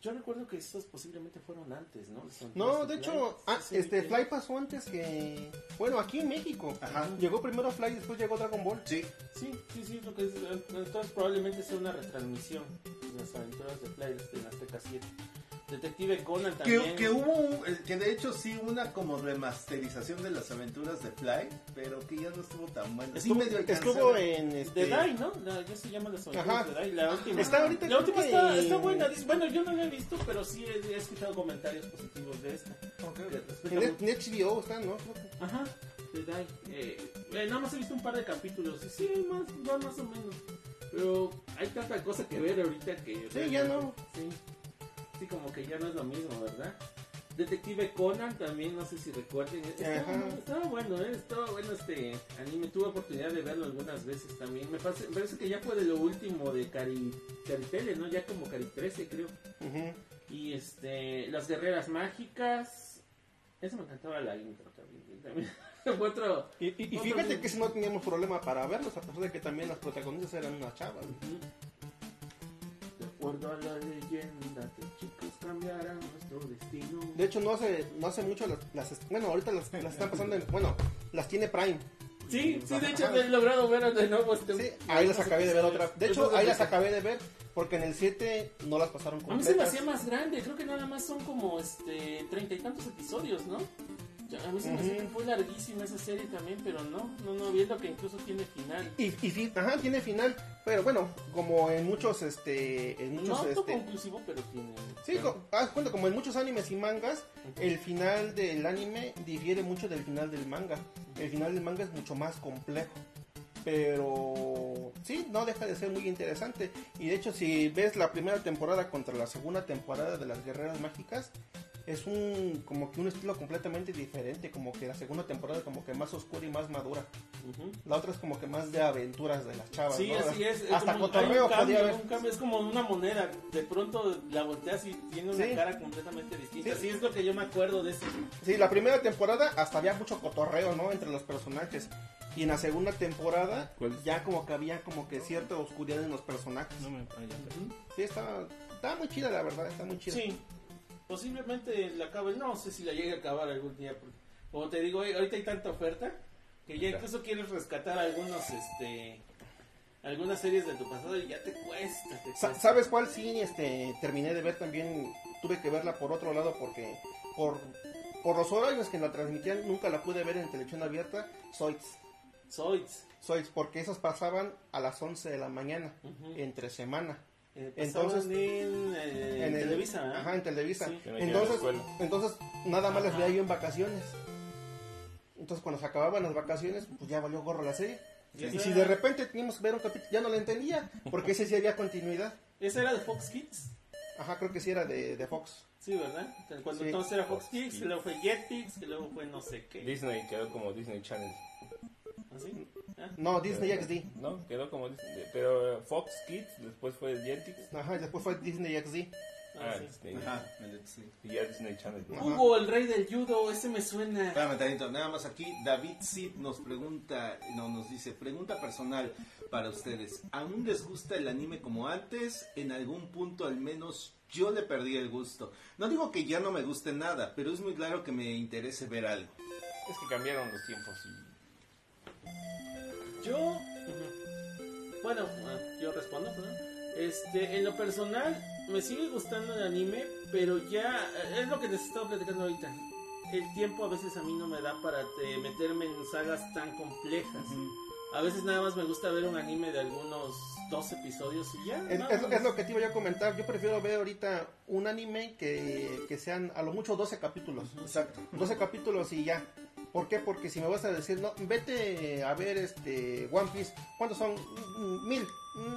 Yo recuerdo que estos posiblemente fueron antes, ¿no? No, de hecho, ah, Sí, este sí. Fly pasó antes que. Bueno, aquí en México. Ajá. Llegó primero Fly y después llegó Dragon Ball. sí. Sí, sí, sí, lo que es, entonces probablemente sea una retransmisión de las aventuras de Fly este, en Azteca 7. Detective Conan también. Que, que hubo, un- eh, que de hecho sí una como remasterización de las aventuras de Fly, pero que ya no estuvo tan buena. Estuvo, en. Este, De Dai, ¿no? La- ya se llama las aventuras Ajá. de Dai. La última. Está ahorita la última está, en- está buena. Bueno, yo no la he visto, pero sí he, he escuchado comentarios positivos de esta. Respeta En, en HBO está, ¿no? Ajá, de Dai. Eh, eh, nada más he visto un par de capítulos. Sí, más, va más o menos. Pero hay tanta cosa que ver ahorita que. Sí, ya no. Sí. Sí, como que ya no es lo mismo, ¿verdad? Detective Conan también, no sé si recuerden. Estaba, estaba bueno, ¿eh? Estaba bueno este anime. Tuve oportunidad de verlo algunas veces también. Me parece, que ya fue de lo último de Cari, Caritele, ¿no? Ya como Cari 13, creo. Y este, Las Guerreras Mágicas. Eso me encantaba la intro también. también. fue otro. Y, y- y otro fíjate que si no teníamos problema para verlos, a pesar de que también las protagonistas eran unas chavas. Acuerdo a la leyenda, que chicos cambiarán nuestro destino. De hecho, no hace, no hace mucho las, las- Bueno, ahorita las, las están pasando en. Bueno, las tiene Prime. Sí, sí, de hecho he logrado ver de nuevo este. Sí, ahí las acabé de ver otra. De hecho, ahí las acabé de ver porque en el 7 no las pasaron A mí se me completas. hacía más grande, creo que nada más son como este treinta y tantos episodios, ¿no? A mí se me Ujú. que fue larguísima esa serie también, pero no, no, no, viendo que incluso tiene final. Y, y ajá, tiene final. Pero bueno, como en muchos, este. En muchos, No este. autoconclusivo, pero tiene. Sí, co- haz cuenta, como en muchos animes y mangas, el final del anime difiere mucho del final del manga. El final del manga es mucho más complejo. Pero sí, no deja de ser muy interesante. Y de hecho, si ves la primera temporada contra la segunda temporada de las Guerreras Mágicas, es un como que un estilo completamente diferente, como que la segunda temporada como que más oscura y más madura. La otra es como que más de aventuras de las chavas. Sí, ¿no? así es. es Hasta cotorreo un cambio, podía haber. un cambio, es como una moneda. De pronto la volteas y tiene una Sí. cara completamente distinta. Sí. Sí. es lo que yo me acuerdo de ese. Sí, la primera temporada hasta había mucho cotorreo, ¿no? Entre los personajes. Y en la segunda temporada ¿Cuál? ya como que había como que cierta oscuridad en los personajes. No me Sí, está, está muy chida, la verdad, está muy chida. Sí, posiblemente la acabe. No sé si la llegue a acabar algún día. porque, como te digo, eh, ahorita hay tanta oferta que ya incluso quieres rescatar algunos, este, algunas series de tu pasado y ya te cuesta. te Sa- cuesta. ¿Sabes cuál sí este, terminé de ver también? Tuve que verla por otro lado porque por, por los horarios que la transmitían nunca la pude ver en televisión abierta. Zoids. Zoids. Zoids, porque esas pasaban a las 11 de la mañana, entre semana. Eh, Entonces, en, eh, en el- Televisa. ¿ah? Ajá, en Televisa. Sí. Entonces, entonces nada más las Ajá. veía yo en vacaciones. Entonces cuando se acababan las vacaciones, pues ya valió gorro la serie. Y si de repente teníamos que ver un capítulo, ya no la entendía, porque ese sí había continuidad. ¿Esa era de Fox Kids? Ajá, creo que sí era de, de Fox. Sí, ¿verdad? Cuando Sí. entonces era Fox Fox Kids, Kids. y luego fue Jetix, y luego fue no sé qué. Disney quedó como Disney Channel. ¿Así? Ah, No, Disney XD. No, quedó como Disney. Pero eh, Fox Kids, después fue Jetix. Ajá, y después fue Disney XD. ah, Ah, sí. Disney. Ajá, el-. Y ya Disney Channel. Hugo, el rey del judo, ese me suena. Espérame tantito, nada más aquí David Sid nos pregunta, no, nos dice, pregunta personal para ustedes, ¿aún les gusta el anime como antes? En algún punto al menos yo le perdí el gusto. No digo que ya no me guste nada, pero es muy claro que me interese ver algo. Es que cambiaron los tiempos y Yo, bueno, ah, yo respondo, ¿no? Este, en lo personal, me sigue gustando el anime, pero ya, eh, es lo que les estaba platicando ahorita. El tiempo a veces a mí no me da para eh, meterme en sagas tan complejas. A veces nada más me gusta ver un anime de algunos dos episodios y ya. Es, es- es lo que te iba yo a comentar. Yo prefiero ver ahorita un anime que, que sean a lo mucho 12 capítulos. Exacto. 12 capítulos y ya. ¿Por qué? Porque si me vas a decir, no, vete a ver este One Piece, ¿cuántos son? Mil.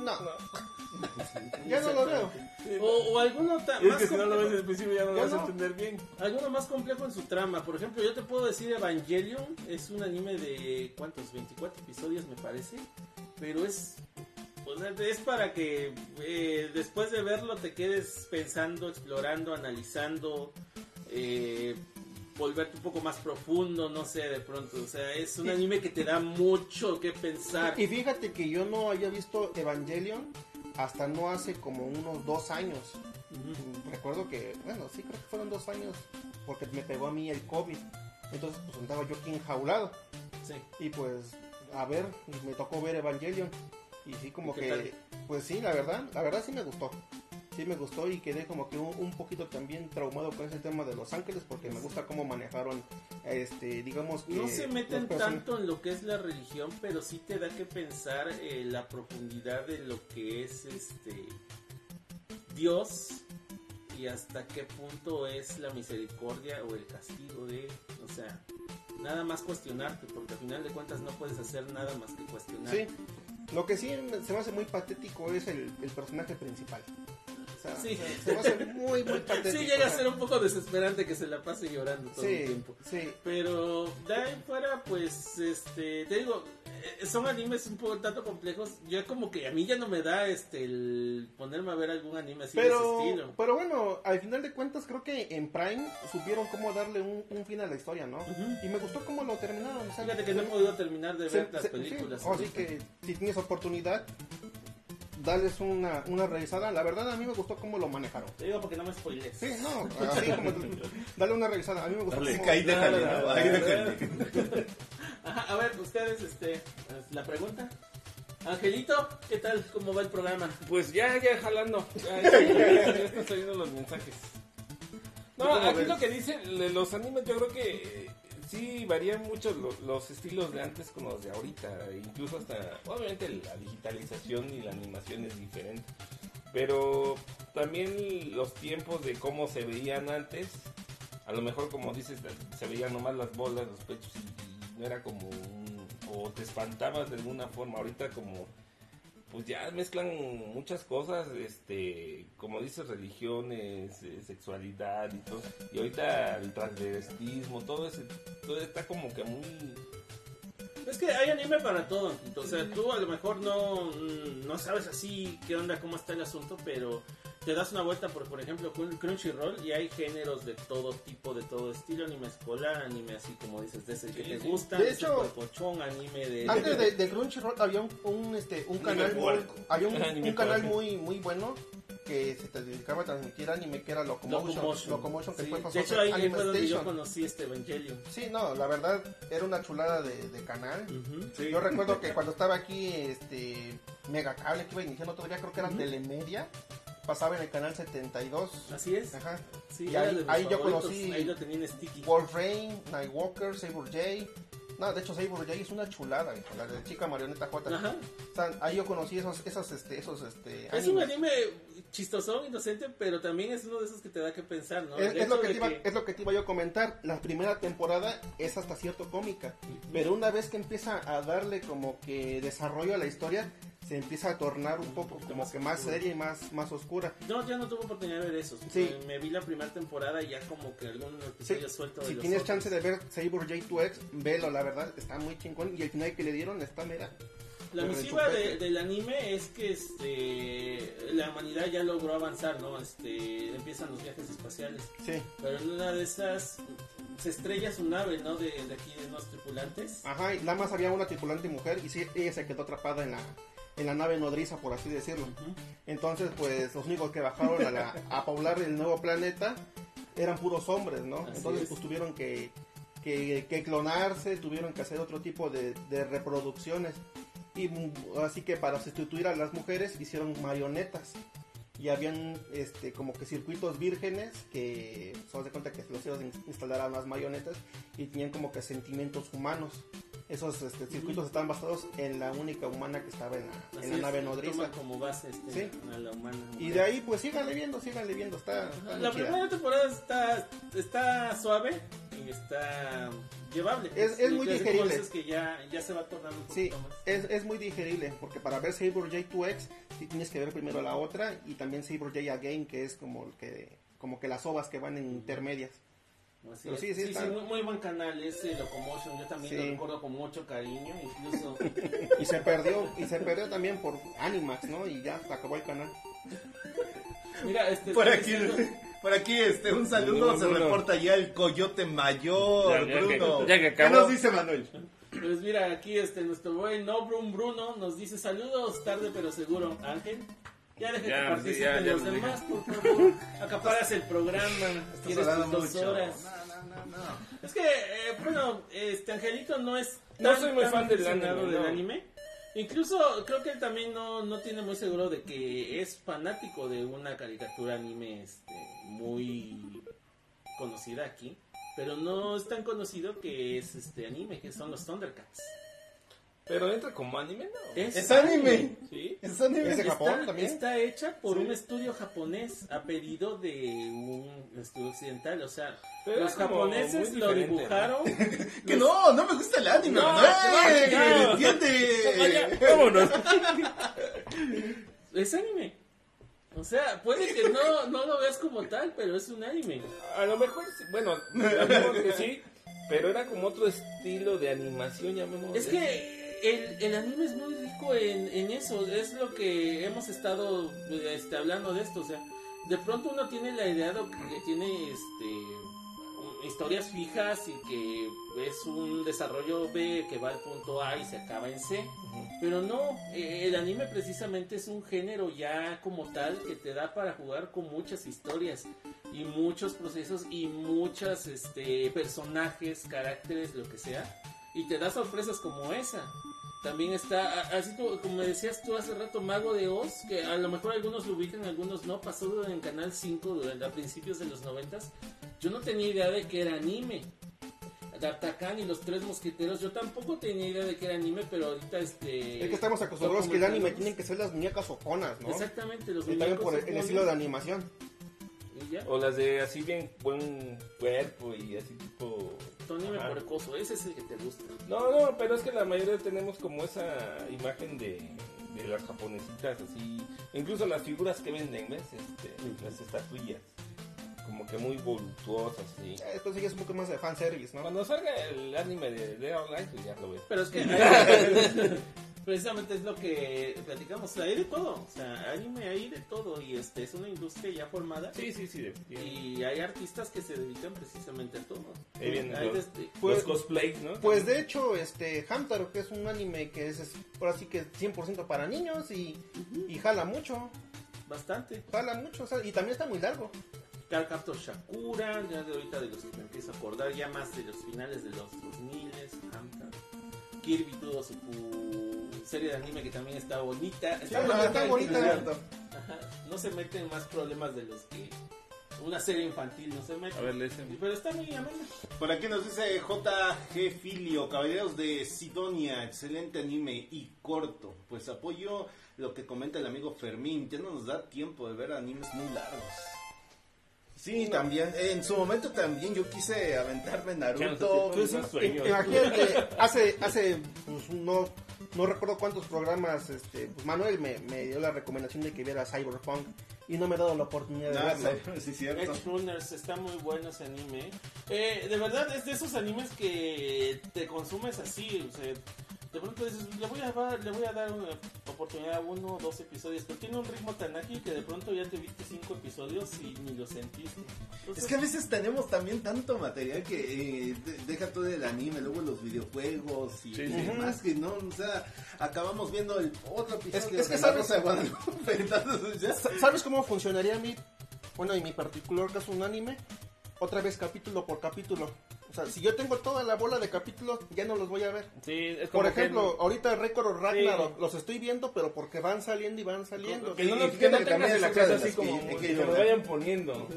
No. ya no lo veo. O, o alguno es más que si no lo ves principio ya no lo vas a entender bien. Alguno más complejo en su trama. Por ejemplo, yo te puedo decir Evangelion. Es un anime de. ¿Cuántos? 24 episodios, me parece. Pero es. o sea, es para que eh, después de verlo te quedes pensando, explorando, analizando. Eh, volverte un poco más profundo, no sé, de pronto. O sea, es un anime que te da mucho que pensar. Y fíjate que yo no había visto Evangelion hasta no hace como unos dos años. Recuerdo que, bueno, sí creo que fueron dos años porque me pegó a mí el COVID. Entonces pues andaba yo aquí enjaulado. Sí. Y pues, a ver, me tocó ver Evangelion. Y sí, como ¿Y qué que, tal? pues sí, la verdad, la verdad sí me gustó. Sí me gustó y quedé como que un, un poquito también traumado con ese tema de Los Ángeles porque me gusta cómo manejaron, este, digamos que... No se meten tanto en lo que es la religión, pero sí te da que pensar eh, la profundidad de lo que es este Dios y hasta qué punto es la misericordia o el castigo de, o sea, nada más cuestionarte, porque al final de cuentas no puedes hacer nada más que cuestionar. Sí, lo que sí se me hace muy patético es el, el personaje principal. O sea, Sí. me hace muy, muy patético. Sí llega a ser un poco desesperante que se la pase llorando todo el Sí, tiempo. sí. Pero de ahí fuera, pues, este, te digo, eh, son animes un poco tanto complejos. Yo como que a mí ya no me da este el ponerme a ver algún anime así de ese Pero, estilo. pero bueno, al final de cuentas creo que en Prime supieron cómo darle un, un fin a la historia, ¿no? Ujú. Y me gustó cómo lo terminaron. o sea, Fíjate que no he podido terminar de ver se- las se- películas. sí, así que si tienes oportunidad, dales una, una revisada. La verdad a mí me gustó cómo lo manejaron. Te digo porque no me spoilees. Sí, no, así como dale una revisada. A mí me gustó Dale, cómo- ahí déjale, Dale, ¿no? dale, Ahí dale. déjale. Ajá, a ver, ustedes, este, la pregunta. Angelito, ¿qué tal? ¿Cómo va el programa? Pues ya, ya jalando. Ya, ya, ya, ya están saliendo los mensajes. No, ¿Tú cómo aquí ves? lo que dicen los animes, yo creo que eh, sí varían mucho lo- los estilos de antes con los de ahorita. Incluso hasta, obviamente, la digitalización y la animación es diferente. Pero también los tiempos de cómo se veían antes. A lo mejor, como dices, se veían nomás las bolas, los pechos y, y no era como un. o te espantabas de alguna forma. Ahorita, como pues ya mezclan muchas cosas, este, como dices, religiones, eh, sexualidad y todo. Y ahorita el transvestismo, todo ese, todo está como que muy... Es que hay anime para todo, o sea, tú a lo mejor no, no sabes así qué onda, cómo está el asunto, pero te das una vuelta por, por ejemplo, Crun- Crunchyroll y hay géneros de todo tipo, de todo estilo, anime escolar, anime así como dices, de ese que Sí, te sí. gusta, De hecho, pochón, anime de... Antes de, de Crunchyroll había un, un, este, un canal, muy, había un, canal muy, muy bueno que se te dedicaba a transmitir anime que era Locomotion, Locomotion. Locomotion, que Sí, después pasó de a hecho, ahí Anime fue donde yo conocí este Evangelion. Sí, no, la verdad era una chulada de, de canal. Yo recuerdo que cuando estaba aquí, este, Mega Cable, que iba iniciando todavía, creo que era Telemedia, pasaba en el canal 72. Así es. Ajá. Sí, Y ahí- ahí yo conocí- Ahí lo tenía en sticky. Wolf Rain, Nightwalker, Saber J. No, de hecho Saber J es una chulada, hijo, la de chica marioneta J. Ajá. O sea, ahí yo conocí esos, esos, este, esos, este, Es un animes. anime chistosón, inocente, pero también es uno de esos que te da que pensar, ¿no? Es, es lo que iba, es lo que te iba yo a comentar. La primera temporada es hasta cierto cómica, pero una vez que empieza a darle como que desarrollo a la historia, se empieza a tornar un poco como que más seria y más, más oscura. No, ya no tuve oportunidad de ver eso. Sí. Eh, Me vi la primera temporada y ya como que algún Sí, episodio suelto de si los tienes otros. chance de ver Saber J2X, velo, la verdad, está muy chingón. Y el final que le dieron está mera. La misiva de- del anime es que este la humanidad ya logró avanzar, ¿no? Este empiezan los viajes espaciales, Sí, pero en una de esas se estrella su nave, ¿no? De, de aquí de los tripulantes. ajá, y nada más había una tripulante mujer y sí, ella se quedó atrapada en la, en la nave nodriza, por así decirlo. Entonces, pues los únicos que bajaron a, la- a poblar el nuevo planeta eran puros hombres, ¿no? Así Entonces, es. pues tuvieron que, que, que clonarse, tuvieron que hacer otro tipo de, de reproducciones. Y mm, así que para sustituir a las mujeres hicieron marionetas. Y habían este, como que circuitos vírgenes que se de cuenta que los hicieron instalar a las marionetas y tenían como que sentimientos humanos. Esos este, circuitos estaban basados en la única humana que estaba en la, Así en la es, nave nodriza. toma como base este, Sí. a la humana. Y de ahí, pues síganle viendo, síganle viendo. Está, La chida. primera temporada está, está suave y está llevable. Es- es muy digerible. dices que ya, ya se va tornando un Sí, más. es, es muy digerible, porque para ver Saber J2X sí tienes que ver primero la otra y también Saber J Again, que es como el que como que las ovas que van en intermedias. Así sí, sí sí, está- sí, muy, muy buen canal ese Locomotion. Yo también Sí. lo recuerdo con mucho cariño. Incluso Y se perdió, y se perdió también por Animax, ¿no? Y ya se acabó el canal. Mira, este, Por aquí, diciendo- por aquí, este, un saludo, Bruno, se Bruno. reporta ya el coyote mayor, Ya, ya que- Bruno. ya que ¿Qué acabó. nos dice Manuel? Pues mira, aquí este nuestro buen Nobrum Bruno nos dice saludos, tarde pero seguro. Ángel, ya deja Ya, que participen ya, ya los lo demás, por favor. Acaparas el programa, tienes tus dos mucho. horas. No, no, no, no. Es que, eh, bueno, este Angelito no es No soy muy fan del anime, del anime. Incluso creo que él también no, no tiene muy seguro de que es fanático de una caricatura anime este, muy conocida aquí. Pero no es tan conocido que es este anime, que son los Thundercats. Pero entra como anime, ¿no? Es anime. Sí. Es anime. ¿Es de Está, Japón también? está hecha por un estudio japonés a pedido de un estudio occidental. O sea, Pero los japoneses lo dibujaron. Que no, no me gusta el anime, No, Manuel. no, no. ¿Entiende? Vámonos. Es anime. O sea, puede que no, no lo veas como tal, pero es un anime. A lo mejor, sí, bueno, digamos que sí, pero era como otro estilo de animación, llamémoslo. Es que el, el anime es muy rico en, en eso. Es lo que hemos estado este, hablando de esto. O sea, de pronto uno tiene la idea de que tiene este, historias fijas y que es un desarrollo B que va al punto A y se acaba en C. Pero no, eh, el anime precisamente es un género ya como tal que te da para jugar con muchas historias y muchos procesos y muchos este, personajes, caracteres, lo que sea. Y te da sorpresas como esa. También está, así como me decías tú hace rato, Mago de Oz, que a lo mejor algunos lo ubican, algunos no, pasó en Canal 5 durante, a principios de los 90 Yo no tenía idea de que era anime. D'Artagnan y los tres mosqueteros, yo tampoco tenía idea de que era anime, pero ahorita este... Es que estamos acostumbrados que el anime tienen que ser las muñecas ojonas, ¿no? Exactamente, los Y también por el, estilo de animación. y ya. O las de así bien buen cuerpo y así tipo... Tu anime Ajá. ese es el que te gusta. No, no, pero es que la mayoría tenemos como esa imagen de, de las japonesitas así, incluso las figuras que venden, ¿ves? Este, las estatuillas, como que muy voluptuosas, así. Eh, Esto sí es un poco más de fanservice, ¿no? Cuando salga el anime de Dead Alive, pues ya lo veo. Pero es que precisamente es lo que platicamos, hay de todo, o sea, anime hay de todo y este es una industria ya formada Sí, sí, sí. de- y hay artistas que se dedican precisamente a todo. Ahí vienen los, desde- Pues- los cosplays, ¿no? Pues de hecho, este Hamtaro, que es un anime que es, es ahora sí que 100% para niños y, y jala mucho, bastante. jala mucho, o sea, y también está muy largo. Card Captor Shakura, ya de ahorita de los que me empiezo a acordar, ya más de los finales de los 2000, Hamtaro. Kirby tuvo su serie de anime que también está bonita. Está está- está bonita. Ajá, No se mete en más problemas de los que una serie infantil no se mete. A ver. Pero está muy amena. Por aquí nos dice JG Filio, Caballeros de Sidonia, excelente anime y corto. Pues apoyo lo que comenta el amigo Fermín, ya no nos da tiempo de ver animes muy largos. Sí, también, en su momento también yo quise aventarme Naruto. Pues. Imagínate, hace, hace, pues no, no recuerdo cuántos programas, este, pues Manuel me, me dio la recomendación de que viera Cyberpunk y no me he dado la oportunidad de Ah, verlo. sí, sí, Runners está muy bueno ese anime. Eh, de verdad es de esos animes que te consumes así, o sea, de pronto dices, le voy a dar, le voy a dar una oportunidad a uno o dos episodios, pero tiene un ritmo tan ágil que de pronto ya te viste cinco episodios y ni lo sentiste. Entonces, Es que a veces tenemos también tanto material que eh, de- deja todo el anime, luego los videojuegos y Sí, sí. demás que no, o sea, acabamos viendo el otro episodio Es que- es sabes- Rosa de Guadalupe, entonces ya- Sa- ¿Sabes cómo funcionaría mí? Bueno, en mi particular caso un anime, otra vez capítulo por capítulo. O sea, si yo tengo toda la bola de capítulos, ya no los voy a ver. Sí, es como Por que- ejemplo, ahorita Record Ragnarok, Sí. los estoy viendo, pero porque van saliendo y van saliendo. que no, Y lo- fíjate que no tengas así como que- lo vayan poniendo.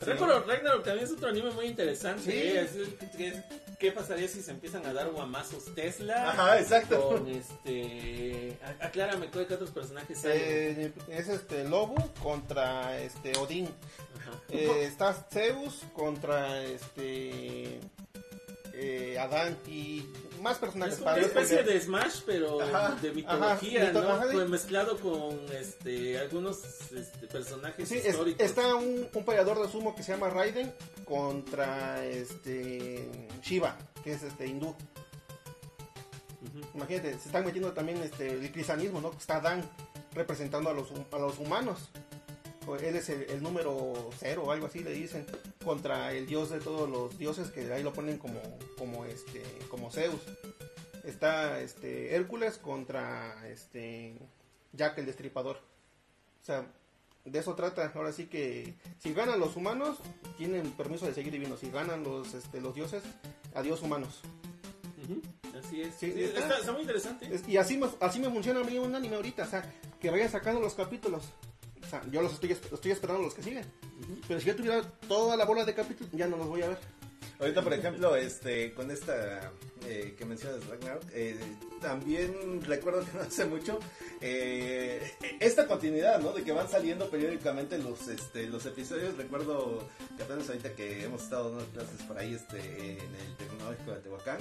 Record Ragnarok también es otro anime muy interesante. Sí. ¿eh? Es- ¿Qué pasaría si se empiezan a dar guamazos Tesla? Ajá, exacto. Con este. a- Aclárame, ¿qué otros personajes hay? Eh, es este Lobo contra este Odín. Ajá. Eh, está Zeus contra este eh, Adán y más personajes Es una especie de Smash, pero Ajá, de mitología, ajá, ¿no? Pues mezclado con este algunos este, personajes Sí, es- históricos. está un, un peleador de sumo que se llama Raiden contra este Shiva, que es este hindú. Imagínate, se están metiendo también este el cristianismo, ¿no? Está Adán representando a los, a los humanos. O Él es el, el número cero o algo así le dicen contra el dios de todos los dioses que ahí lo ponen como como este como Zeus. Está este Hércules contra este Jack el destripador. O sea, de eso trata. Ahora sí que si ganan los humanos tienen permiso de seguir viviendo. Si ganan los este, los dioses, adiós humanos. Así es. Sí, Sí, está- está, está muy interesante. Es- y así me, así me funciona a mí un anime ahorita, o sea, que vayan sacando los capítulos. O sea, yo los estoy, es- estoy esperando los que siguen. Pero si yo tuviera toda la bola de capítulos, ya no los voy a ver. Ahorita, por ejemplo, este, con esta eh, que mencionas, Ragnarok, eh, también recuerdo que no hace mucho eh, esta continuidad, ¿no? De que van saliendo periódicamente los, este, los episodios. Recuerdo que apenas ahorita que hemos estado dando clases por ahí, este, en el Tecnológico de Tehuacán.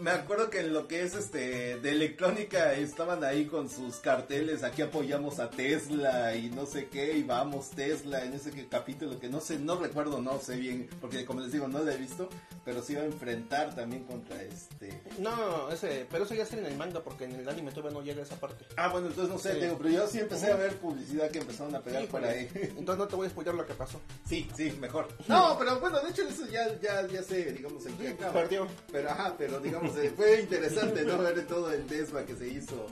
Me acuerdo que en lo que es este de electrónica estaban ahí con sus carteles, aquí apoyamos a Tesla y no sé qué, y vamos Tesla en ese que capítulo que no sé, no recuerdo, no sé bien, porque como les digo, no lo he visto, pero se iba a enfrentar también contra este... No, ese, pero eso ya sale en el manga porque en el anime todavía no llega a esa parte. Ah, bueno, entonces no sé, Sí. digo, pero yo sí empecé a ver publicidad que empezaron a pegar por ahí. Entonces no te voy a spoiler lo que pasó. Sí, sí, mejor. No, pero bueno, de hecho eso ya, ya, ya sé, digamos, en qué acaba. Perdió. Pero ajá, pero digamos, fue interesante, ¿no? Ver todo el desma que se hizo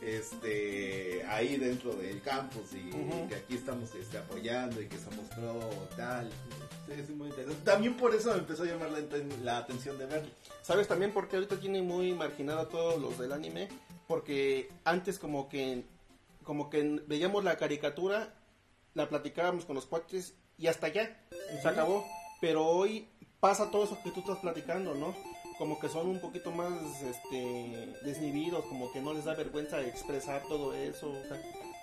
este ahí dentro del campus y que aquí estamos este, apoyando y que somos pro tal. Sí, es muy interesante. También por eso me empezó a llamar la atención de verlo. ¿Sabes también por qué ahorita tiene muy marginado a todos los del anime? Porque antes como que como que veíamos la caricatura, la platicábamos con los cuates y hasta allá, se acabó. Pero hoy pasa todo eso que tú estás platicando, ¿no? Como que son un poquito más este, desnividos, como que no les da vergüenza expresar todo eso. o sea,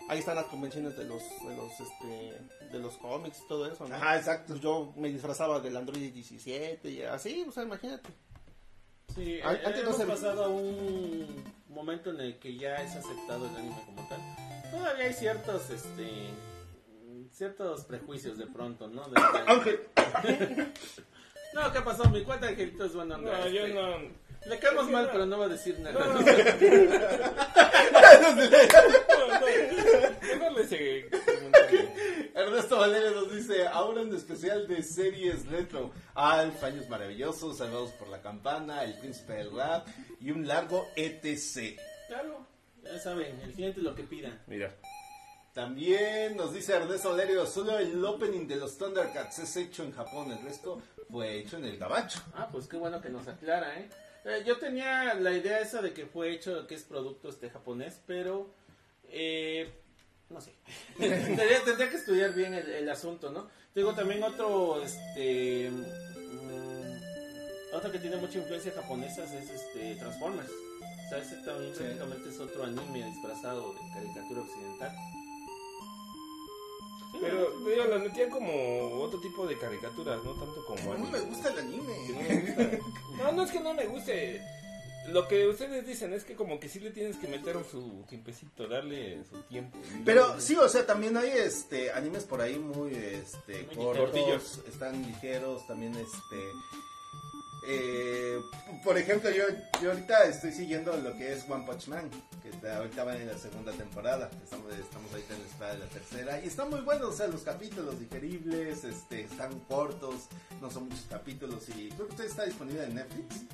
ahí están las convenciones de los de los este, de los cómics y todo eso, ¿no? Ajá, exacto. Yo me disfrazaba del Android 17 y así, o sea, imagínate. Sí, eh, antes no hemos se- pasado a un momento en el que ya es aceptado el anime como tal, todavía hay ciertos, este, ciertos prejuicios de pronto, ¿no? De- Ángel. no, ¿qué pasó? Mi cuenta Angelito es buena onda. No, yo este, no. Le caemos mal, pero no va a decir nada. No. Ese comentario. Ernesto Valerio nos dice, ahora en especial de series retro, Alf, Años Maravillosos, Salvados por la Campana, El Príncipe del Rap y un largo etc. Claro, ya saben, el cliente lo que pida. Mira. También nos dice Ernesto Valerio, solo el opening de los Thundercats es hecho en Japón, el resto fue hecho en el gabacho. Ah, pues qué bueno que nos aclara, ¿eh? Eh, yo tenía la idea esa de que fue hecho, que es producto este japonés, pero eh, no sé. tendría, tendría que estudiar bien el, el asunto, ¿no? Digo, también otro, este, mm, otro que tiene mucha influencia japonesa es este Transformers. O sea, ese también prácticamente es otro anime disfrazado de caricatura occidental. Pero digo, las metían como otro tipo de caricaturas, no tanto como A mí me gusta el anime. no me gusta. No, no es que no me guste. Lo que ustedes dicen es que como que sí le tienes que meter su tiempecito, darle su tiempo. Pero sí, o sea, también hay este animes por ahí muy este Muy cortos, cortillos. están ligeros, también este eh, por ejemplo, yo, yo ahorita estoy siguiendo lo que es One Punch Man, que ahorita van en la segunda temporada, estamos, estamos ahorita en la espera de la tercera, y están muy buenos, o sea, los capítulos digeribles, este, están cortos, no son muchos capítulos, y creo que está disponible en Netflix,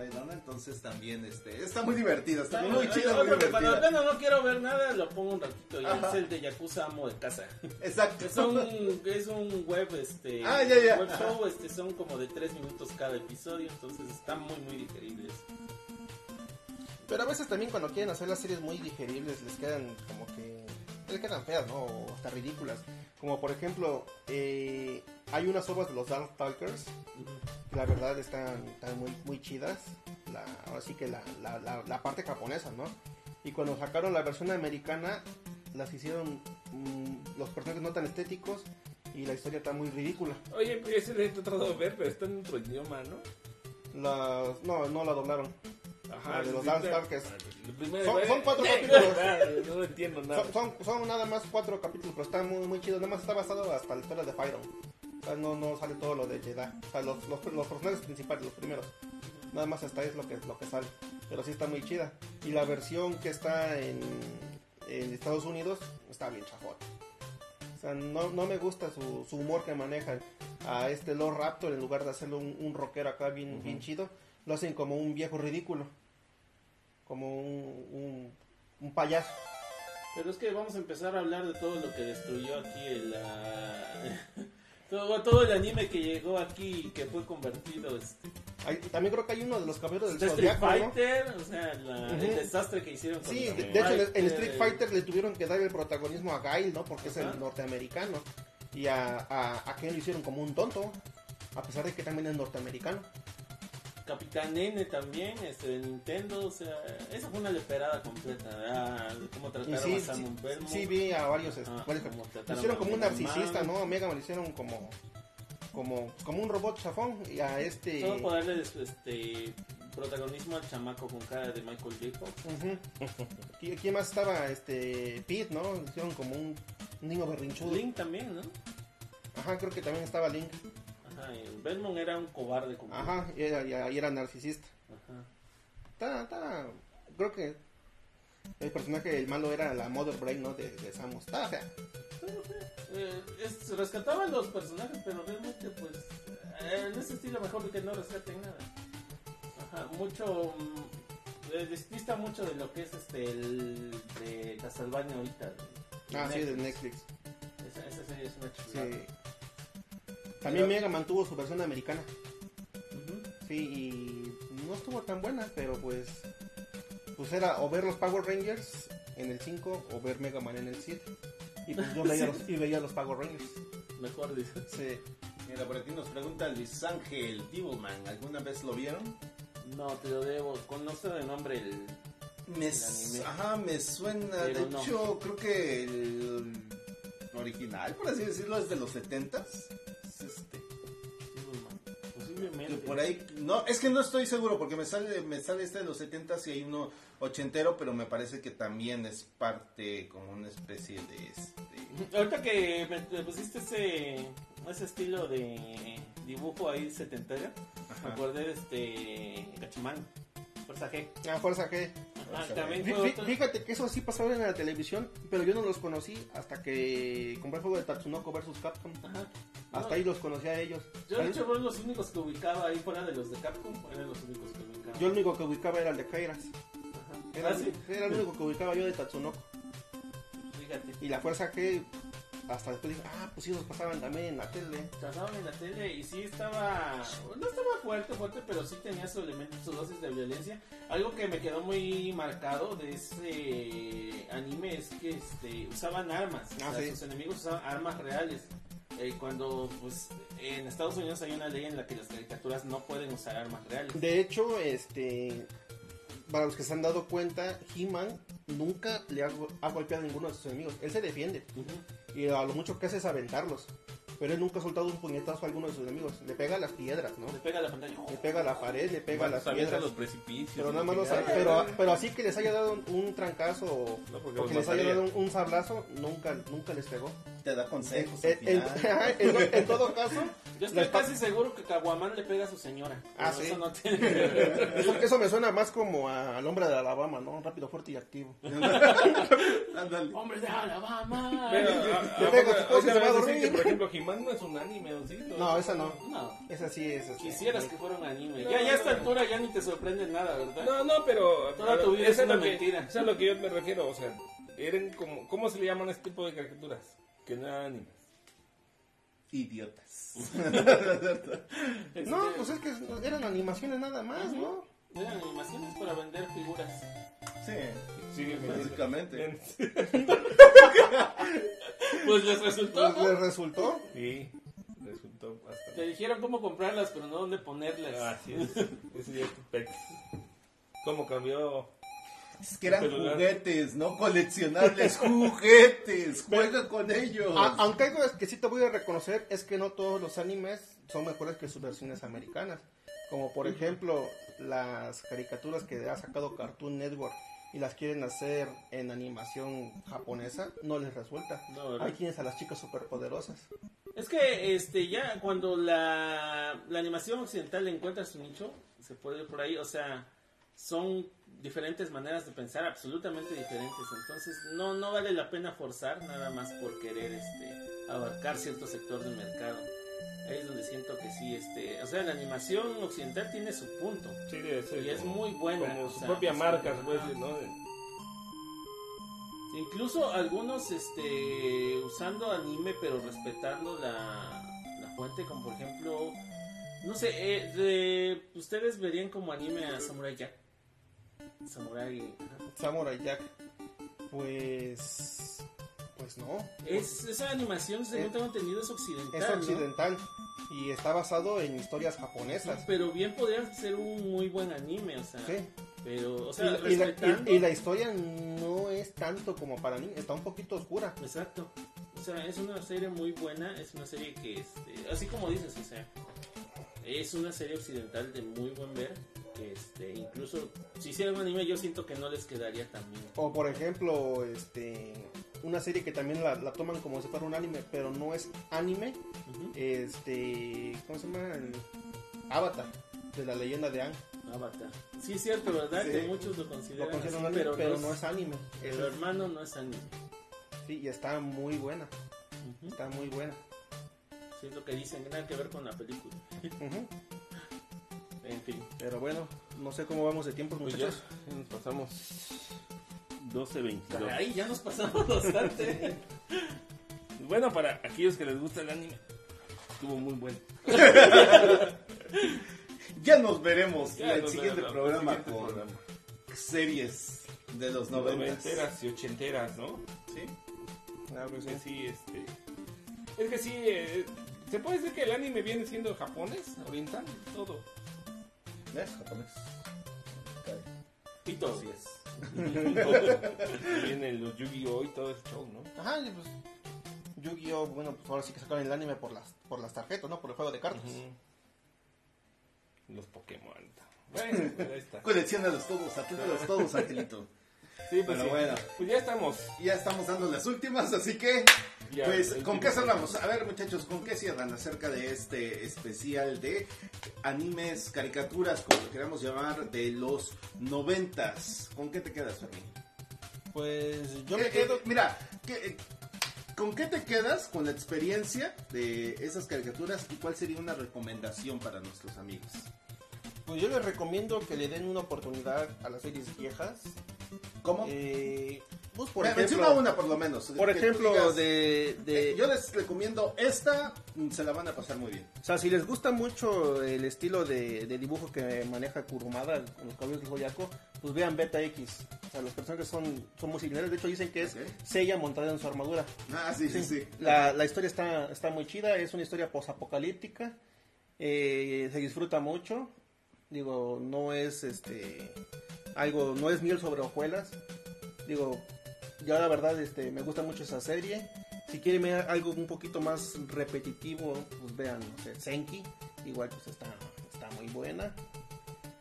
Entonces también, este, está muy divertido, está muy chido, muy cuando divertido. bueno, no quiero ver nada, lo pongo un ratito. Y Ajá. es el de Yakuza Amo de Casa. Exacto. Es un, es un web, este, Ah, ya, ya. web show, este, son como de 3 minutos cada episodio, entonces están muy, muy digeribles. Pero a veces también cuando quieren hacer las series muy digeribles les quedan como que... Les quedan feas, ¿no? O hasta ridículas. Como por ejemplo, eh, hay unas obras de los Darkstalkers que la verdad están, están muy, muy chidas. La, ahora sí que la, la, la, la parte japonesa, ¿no? Y cuando sacaron la versión americana, las hicieron mm, los personajes no tan estéticos y la historia está muy ridícula. Oye, pues ese le he tratado de ver, pero está en otro idioma, ¿no? Las, no, no la doblaron. La de los Darkstalkers. Primero- Son- son cuatro capítulos. No entiendo nada. Son, son, son nada más cuatro capítulos, pero está muy, muy chido. Nada más está basado hasta la historia de Fyron. O sea, no, no sale todo lo de Jedi. O sea, los, los, los personajes principales, los primeros. Nada más hasta es lo que, lo que sale. Pero sí está muy chida. Y la versión que está en, en Estados Unidos está bien chafota. O sea, no, no me gusta su, su humor que manejan a este Lord Raptor en lugar de hacerlo un, un rockero acá bien, bien chido. Lo hacen como un viejo ridículo. Como un, un, un payaso. Pero es que vamos a empezar a hablar de todo lo que destruyó aquí el, ah, todo, todo el anime que llegó aquí y que fue convertido este, Hay- también creo que hay uno de los caballeros del de Street Zodiaco, ¿no? Fighter, o sea, la- el Ujú. desastre que hicieron con Sí, de, hecho en, Street Fighter le tuvieron que dar el protagonismo a Gail, ¿no? Porque es el norteamericano. Y a, a, a Ken lo hicieron como un tonto, a pesar de que también es norteamericano. Capitán N también, este, de Nintendo, o sea, esa fue una leperada completa, de cómo trataron sí, a sí, Samuel Belmont. sí vi a varios, este, Ah, varios- como hicieron como un narcisista, Man. ¿no? A Mega Man hicieron como, como, como un robot chafón. Y a este... Todo por darle este, protagonismo al chamaco con cara de Michael J. Fox. Ujú. ¿Qui- ¿Quién más estaba? Este, Pete, ¿no? Hicieron como un niño berrinchudo. Link también, ¿no? Ajá, creo que también estaba Link. Ajá, Belmont era un cobarde. Como... Ajá, y era, y era narcisista. Ajá. Está, está, creo que el personaje, el malo era la Mother Brain, ¿no? De, de Samus. Está fea. Eh, es- rescataban los personajes, pero realmente, pues, eh, en ese estilo mejor que no rescaten nada. Ajá, mucho. mm, eh, dista mucho de lo que es este el de Castlevania ahorita. de- Ah, sí, de Netflix. Netflix. Esa, esa serie es una chulada. Sí. También Mega mantuvo su versión americana. Ujú. Sí, y no estuvo tan buena, pero pues. Pues era o ver los Power Rangers en el 5 o ver Mega Man en el 7. Y pues yo veía, los, y veía los Power Rangers. Mejor dice. Sí. Mira, por aquí nos pregunta Luis Ángel Devilman, ¿alguna vez lo vieron? No, te lo debo. Conoce de nombre el. Me, El anime. ajá, me suena. Pero de no. hecho, creo que el original, por así decirlo, es de los 70s. Es este. Posiblemente. por ahí, no, es que no estoy seguro porque me sale, me sale este de los 70 y hay uno ochentero, pero me parece que también es parte como una especie de este. Ahorita que me, me pusiste ese, ese estilo de dibujo ahí setentero, me acordé de este Gachimán, Fuerza G. Ah, Fuerza G. Ajá, también Fí- fue fí- otro. Fíjate que eso sí pasaba en la televisión, pero yo no los conocí hasta que compré el juego de Tatsunoko vs Capcom. Ajá. Hasta No, ahí los conocí a ellos. Yo de hecho los únicos que ubicaba ahí fuera de los de Capcom, eran los únicos que ubicaba. Yo el único que ubicaba era el de Kairas. Ajá. Era, Ah, sí, era el único que ubicaba yo de Tatsunoko. fíjate. Y la Fuerza G, hasta después dije, ah, pues sí los pasaban también en la tele. Pasaban en la tele y sí estaba, no estaba fuerte, fuerte, pero sí tenía su elemento, su dosis de violencia. Algo que me quedó muy marcado de ese anime es que este, usaban armas, o Ah, sea, sí. sus enemigos usaban armas reales. Eh, cuando pues en Estados Unidos hay una ley en la que las caricaturas no pueden usar armas reales. De hecho, este, para los que se han dado cuenta, He-Man nunca le ha, ha golpeado a ninguno de sus enemigos. Él se defiende. Ujú. Y a lo mucho que hace es aventarlos. Pero él nunca ha soltado un puñetazo a alguno de sus enemigos. Le pega a las piedras, ¿no? Le pega a la pantalla. Le pega a la pared, le pega a las piedras. los precipicios. Pero nada más los pero, pero así que les haya dado un, trancazo o, No, porque o los que les haya dado un, un sablazo, nunca, nunca les pegó. Te da consejos. En, al en- final. en- en todo caso, Yo estoy casi seguro que Caguamán le pega a su señora. Ah, sí. Eso no tiene... eso, eso me suena más como a- al hombre de Alabama, ¿no? Rápido, fuerte y activo. Ándale. ¡Hombre de Alabama! Pero, a- a- Le a a se va a dormir. que, por ejemplo, No es un anime, ¿o sí? No, esa no. No, Esa sí es. este, quisieras que fuera un anime. No, ya, ya a esta altura ya ni te sorprende nada, ¿verdad? No, no, pero. Toda ver, tu vida eso es una lo que- mentira. Eso es a lo que yo me refiero, o sea, eran como. ¿Cómo se le llaman a este tipo de caricaturas? Que no eran animes. Idiotas. Este, No, pues es que eran animaciones nada más, ¿no? Eran animaciones para vender figuras. Sí, Sí, básicamente. Pues les resultó, Les, ¿no? les resultó. Sí, resultó Te bastante. dijeron cómo comprarlas, pero no dónde ponerlas. Así es. Ese ya es. ¿Cómo cambió? Es que eran juguetes, no coleccionables, juguetes. Juega con ellos. A- aunque algo que sí te voy a reconocer es que no todos los animes son mejores que sus versiones americanas. Como por ejemplo las caricaturas que ha sacado Cartoon Network y las quieren hacer en animación japonesa, no les resulta. No. Ahí tienes a las chicas superpoderosas. Es que este ya cuando la, la animación occidental encuentra su nicho, se puede ir por ahí, o sea, son diferentes maneras de pensar absolutamente diferentes, entonces no no vale la pena forzar nada más por querer este abarcar cierto sector del mercado. Ahí es donde siento que sí, este, o sea, la animación occidental tiene su punto Sí, debe ser y es muy buena. Como o su sea, propia marca, se puede decir, ¿no? Incluso algunos este usando anime pero respetando la, la fuente, como por ejemplo, no sé, eh, de- ustedes verían como anime a Samurai Jack. Samurai. Samurai Jack. Pues. Pues no. Es, esa animación, según Es- tengo entendido, es occidental. Es ¿no? occidental. Y está basado en historias japonesas. Pero bien podría ser un muy buen anime, o sea. Sí. Pero, o Y, sea, y la, respetando. y- y la historia no es tanto como para mí, está un poquito oscura. Exacto. O sea, es una serie muy buena, es una serie que, este, así como dices, o sea, es una serie occidental de muy buen ver, este, incluso si hicieran un anime yo siento que no les quedaría tan bien. O por ejemplo, este una serie que también la, la toman como si fuera un anime, pero no es anime. Este, ¿cómo se llama? El Avatar, de la leyenda de Aang. Avatar. Sí, es cierto, ¿verdad? Sí. Que muchos lo Lo consideran, consideran así, anime, pero, pero, no, no es anime. el hermano no es anime. sí, y está muy buena, está muy buena. Sí, es lo que dicen, nada que ver con la película. En fin. Pero bueno, no sé cómo vamos de tiempo, Pues muchachos. ya nos pasamos 12.22. Ahí ya nos pasamos bastante. Bueno, para aquellos que les gusta el anime, estuvo muy bueno. Ya nos veremos Ya en el nos siguiente programa siguiente con programa. series de los noventas. Noventeras y ochenteras, ¿no? ¿Sí? Claro que Es sí. que sí, este... Es que sí, eh, se puede decir que el anime viene siendo japonés, oriental, todo. ¿Ves? Japonés. Y todo. Así es. Vienen los Yu-Gi-Oh! y todo ese show, ¿no? Ajá, y pues Yu-Gi-Oh, bueno, pues ahora sí que sacaron el anime por las por las tarjetas, ¿no? Por el juego de cartas. Los Pokémon. Bueno, pues ahí está. Colecciónalos todos, aténtalos todos, Angelito. Sí, pues Pero sí. bueno. Pues ya estamos. Ya estamos dando las últimas, así que, Ya, pues, ¿con qué cerramos? A ver, muchachos, ¿con qué cierran acerca de este especial de animes, caricaturas, como lo queramos llamar, de los noventas? ¿Con qué te quedas, Fermín? Pues yo Eh, me quedo... eh, mira, ¿qué- eh, ¿con qué te quedas con la experiencia de esas caricaturas y cuál sería una recomendación para nuestros amigos? Pues yo les recomiendo que le den una oportunidad a las series viejas. ¿Cómo? Eh, pues por Me- ejemplo, menciona una por lo menos. por ejemplo digas, de, de- eh, yo les recomiendo esta, mm, se la van a pasar muy bien. o sea, si les gusta mucho el estilo de, de dibujo que maneja Kurumada con los cabellos del Joyaco, pues vean Beta X. O sea, los personajes son, son muy similares. De hecho, dicen que es Ok. Seiya montada en su armadura. Ah, sí, sí, sí. La, la historia está, está muy chida, es una historia posapocalíptica, eh, se disfruta mucho, digo, no es este algo, no es miel sobre hojuelas, digo, yo la verdad este, me gusta mucho esa serie, si quieren ver algo un poquito más repetitivo, pues vean, no sé, Senki, igual pues está, está muy buena,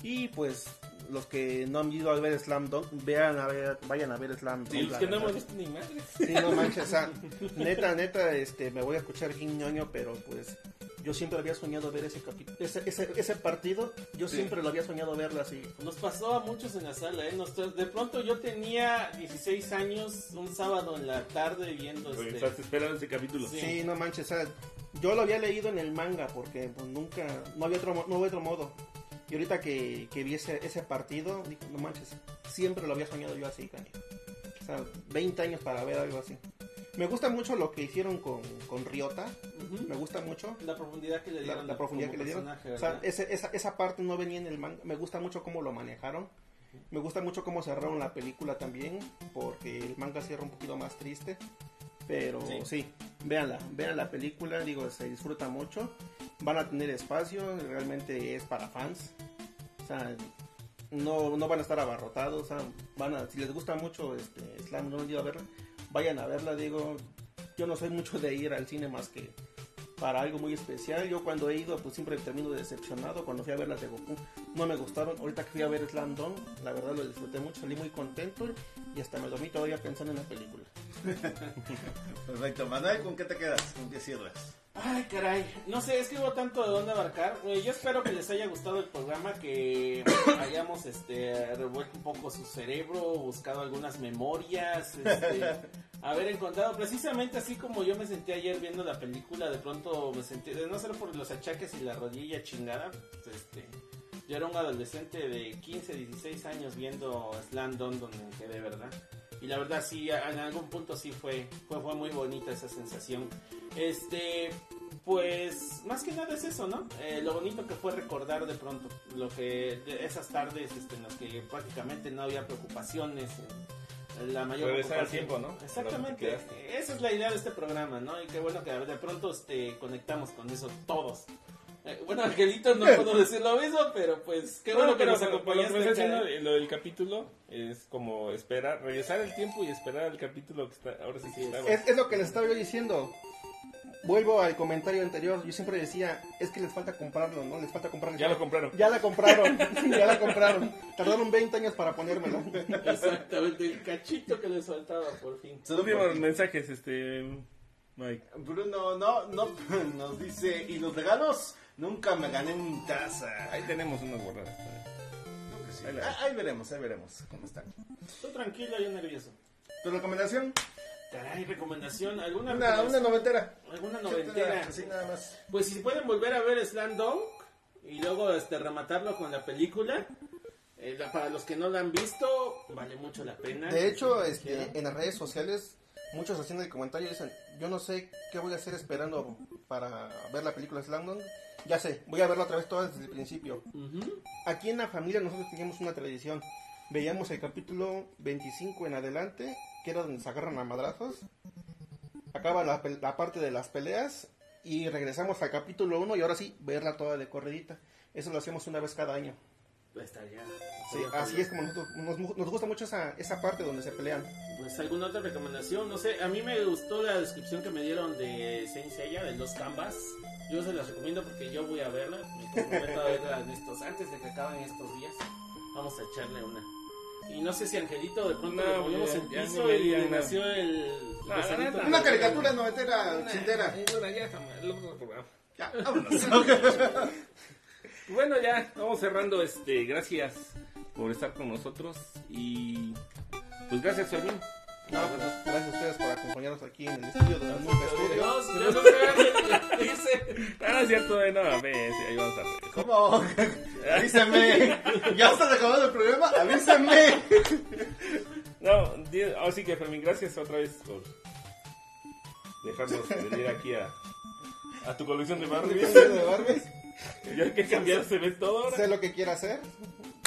y pues los que no han ido a ver Slam Dunk, vean a ver, vayan a ver Slam Dunk. Sí, los que no hemos visto ni madre. Sí, no manches, o sea, neta, neta, este, me voy a escuchar ñoño, pero pues yo siempre había soñado ver ese capítulo, ese, ese, ese partido, yo Sí. siempre lo había soñado verlo así. Nos pasó a muchos en la sala, ¿eh? Nos- de pronto yo tenía 16 años, un sábado en la tarde viendo este... Estás esperando ese capítulo. Sí. Sí, no manches, o sea, yo lo había leído en el manga porque pues, nunca, no había otro, mo- no había otro modo. Y ahorita que, que vi ese, ese partido, dije, no manches, siempre lo había soñado yo así, canijo. O sea, 20 años para ver algo así. Me gusta mucho lo que hicieron con, con Ryota, Ujú. me gusta mucho. La profundidad que le dieron. la profundidad que le dieron. O sea, ese- esa, esa parte no venía en el manga. Me gusta mucho cómo lo manejaron. Me gusta mucho cómo cerraron la película también, porque el manga cierra un poquito más triste. Pero Sí. sí, véanla, vean la película, digo, se disfruta mucho. Van a tener espacio, realmente es para fans. O sea, no, no van a estar abarrotados. O sea, van a, si les gusta mucho este, Slam, no han ido a verla, vayan a verla, digo. Yo no soy mucho de ir al cine más que para algo muy especial. Yo cuando he ido, pues siempre termino decepcionado. Cuando fui a ver las de Goku, no me gustaron. Ahorita que fui a ver Slam Dunk, la verdad lo disfruté mucho, salí muy contento y hasta me dormí todavía pensando en la película. Perfecto. Manuel, ¿con qué te quedas? ¿Con qué cierras? Ay, caray. No sé, es que hubo tanto de dónde abarcar. Eh, yo espero que les haya gustado el programa, que hayamos este, revuelto un poco su cerebro, buscado algunas memorias, este, haber encontrado precisamente así como yo me sentí ayer viendo la película. De pronto me sentí, de no ser por los achaques y la rodilla chingada, pues, este, yo era un adolescente de 15, 16 años viendo Slam Dunk donde quedé, ¿verdad? Y la verdad sí, en algún punto sí fue, fue, fue muy bonita esa sensación. Este, pues, más que nada es eso, ¿no? Eh, lo bonito que fue recordar de pronto lo que, de esas tardes este, en las que prácticamente no había preocupaciones. eh, La mayor Regresar al tiempo, ¿no? Exactamente. Esa es la idea de este programa, ¿no? Y qué bueno que de pronto este, conectamos con eso todos. Eh, bueno, Angelito no puedo decir lo mismo, pero pues qué bueno, que nos pero- pero acompañaste. Lo que haciendo lo del capítulo es como esperar, regresar el tiempo y esperar al capítulo que está. Ahora sí que está. Es, es lo que les estaba yo diciendo. Vuelvo al comentario anterior. Yo siempre decía, es que les falta comprarlo, ¿no? Les falta comprarlo. Ya lo compraron. Ya la compraron, ya la compraron. Tardaron 20 años para ponérmela. Exactamente, el cachito que le soltaba por fin. Últimos mensajes, este. Mike. Bruno, no, no, nos dice, ¿y los regalos? Nunca me gané mi taza. Ahí tenemos unas que sí. Ahí Ah, ahí veremos, ahí veremos cómo están. Tú tranquilo, yo nervioso. ¿Tu recomendación? Caray, recomendación. ¿Alguna, Una, una recomendación? noventera. ¿Alguna noventera? Así nada más. Pues si pueden volver a ver Slam Dunk y luego este, rematarlo con la película. eh, la- para los que no la han visto, vale mucho la pena. De hecho, este, en las redes sociales, muchos haciendo el comentario dicen, yo no sé qué voy a hacer esperando para ver la película Slam Dunk. Ya sé, voy a verla otra vez toda desde el principio. Aquí en la familia nosotros teníamos una tradición. Veíamos el capítulo 25 en adelante, que era donde se agarran a madrazos. Acaba la, la parte de las peleas y regresamos al capítulo 1 y ahora sí, verla toda de corredita. Eso lo hacemos una vez cada año. Estaría. Sí, estaría así es como nosotros, nos, nos gusta mucho esa, esa parte donde se pelean. Pues alguna otra recomendación, no sé, a mí me gustó la descripción que me dieron de Saint Seiya, de los canvas. Yo se las recomiendo porque yo voy a verla, me comprometo a verla en estos, antes de que acaben estos días. Vamos a echarle una. Y no sé si Angelito de pronto No, le ponemos ya piso y le nació el... la gusanito. neta, Una caricatura noventera, ochentera. Eh, el. Ya, vámonos. Bueno, ya vamos cerrando. Este, gracias por estar con nosotros y pues gracias Fermín. No, pues, gracias a ustedes por acompañarnos aquí en el estudio de Estudio. Dios, yo no sé, dice. Ah, no es cierto, eh, no, ahí vamos a ver. ¿Cómo? Avísenme. Ya está acabando el programa. Avísenme. No, así que Fermín, gracias otra vez por dejarnos venir aquí a, a tu colección de Barbies. de Barbies. Ya hay que cambiar, se ve todo ahora. Sé lo que quiera hacer.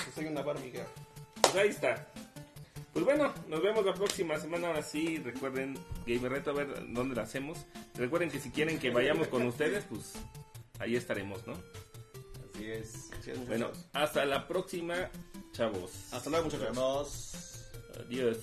Yo soy una Barbie girl. Pues ahí está. Pues bueno, nos vemos la próxima semana. Ahora sí, recuerden, Gamer Reto, a ver dónde la hacemos. Recuerden que si quieren que vayamos con ustedes, pues ahí estaremos, ¿no? Así es. Bueno, hasta la próxima, chavos. hasta luego, muchachos. Adiós.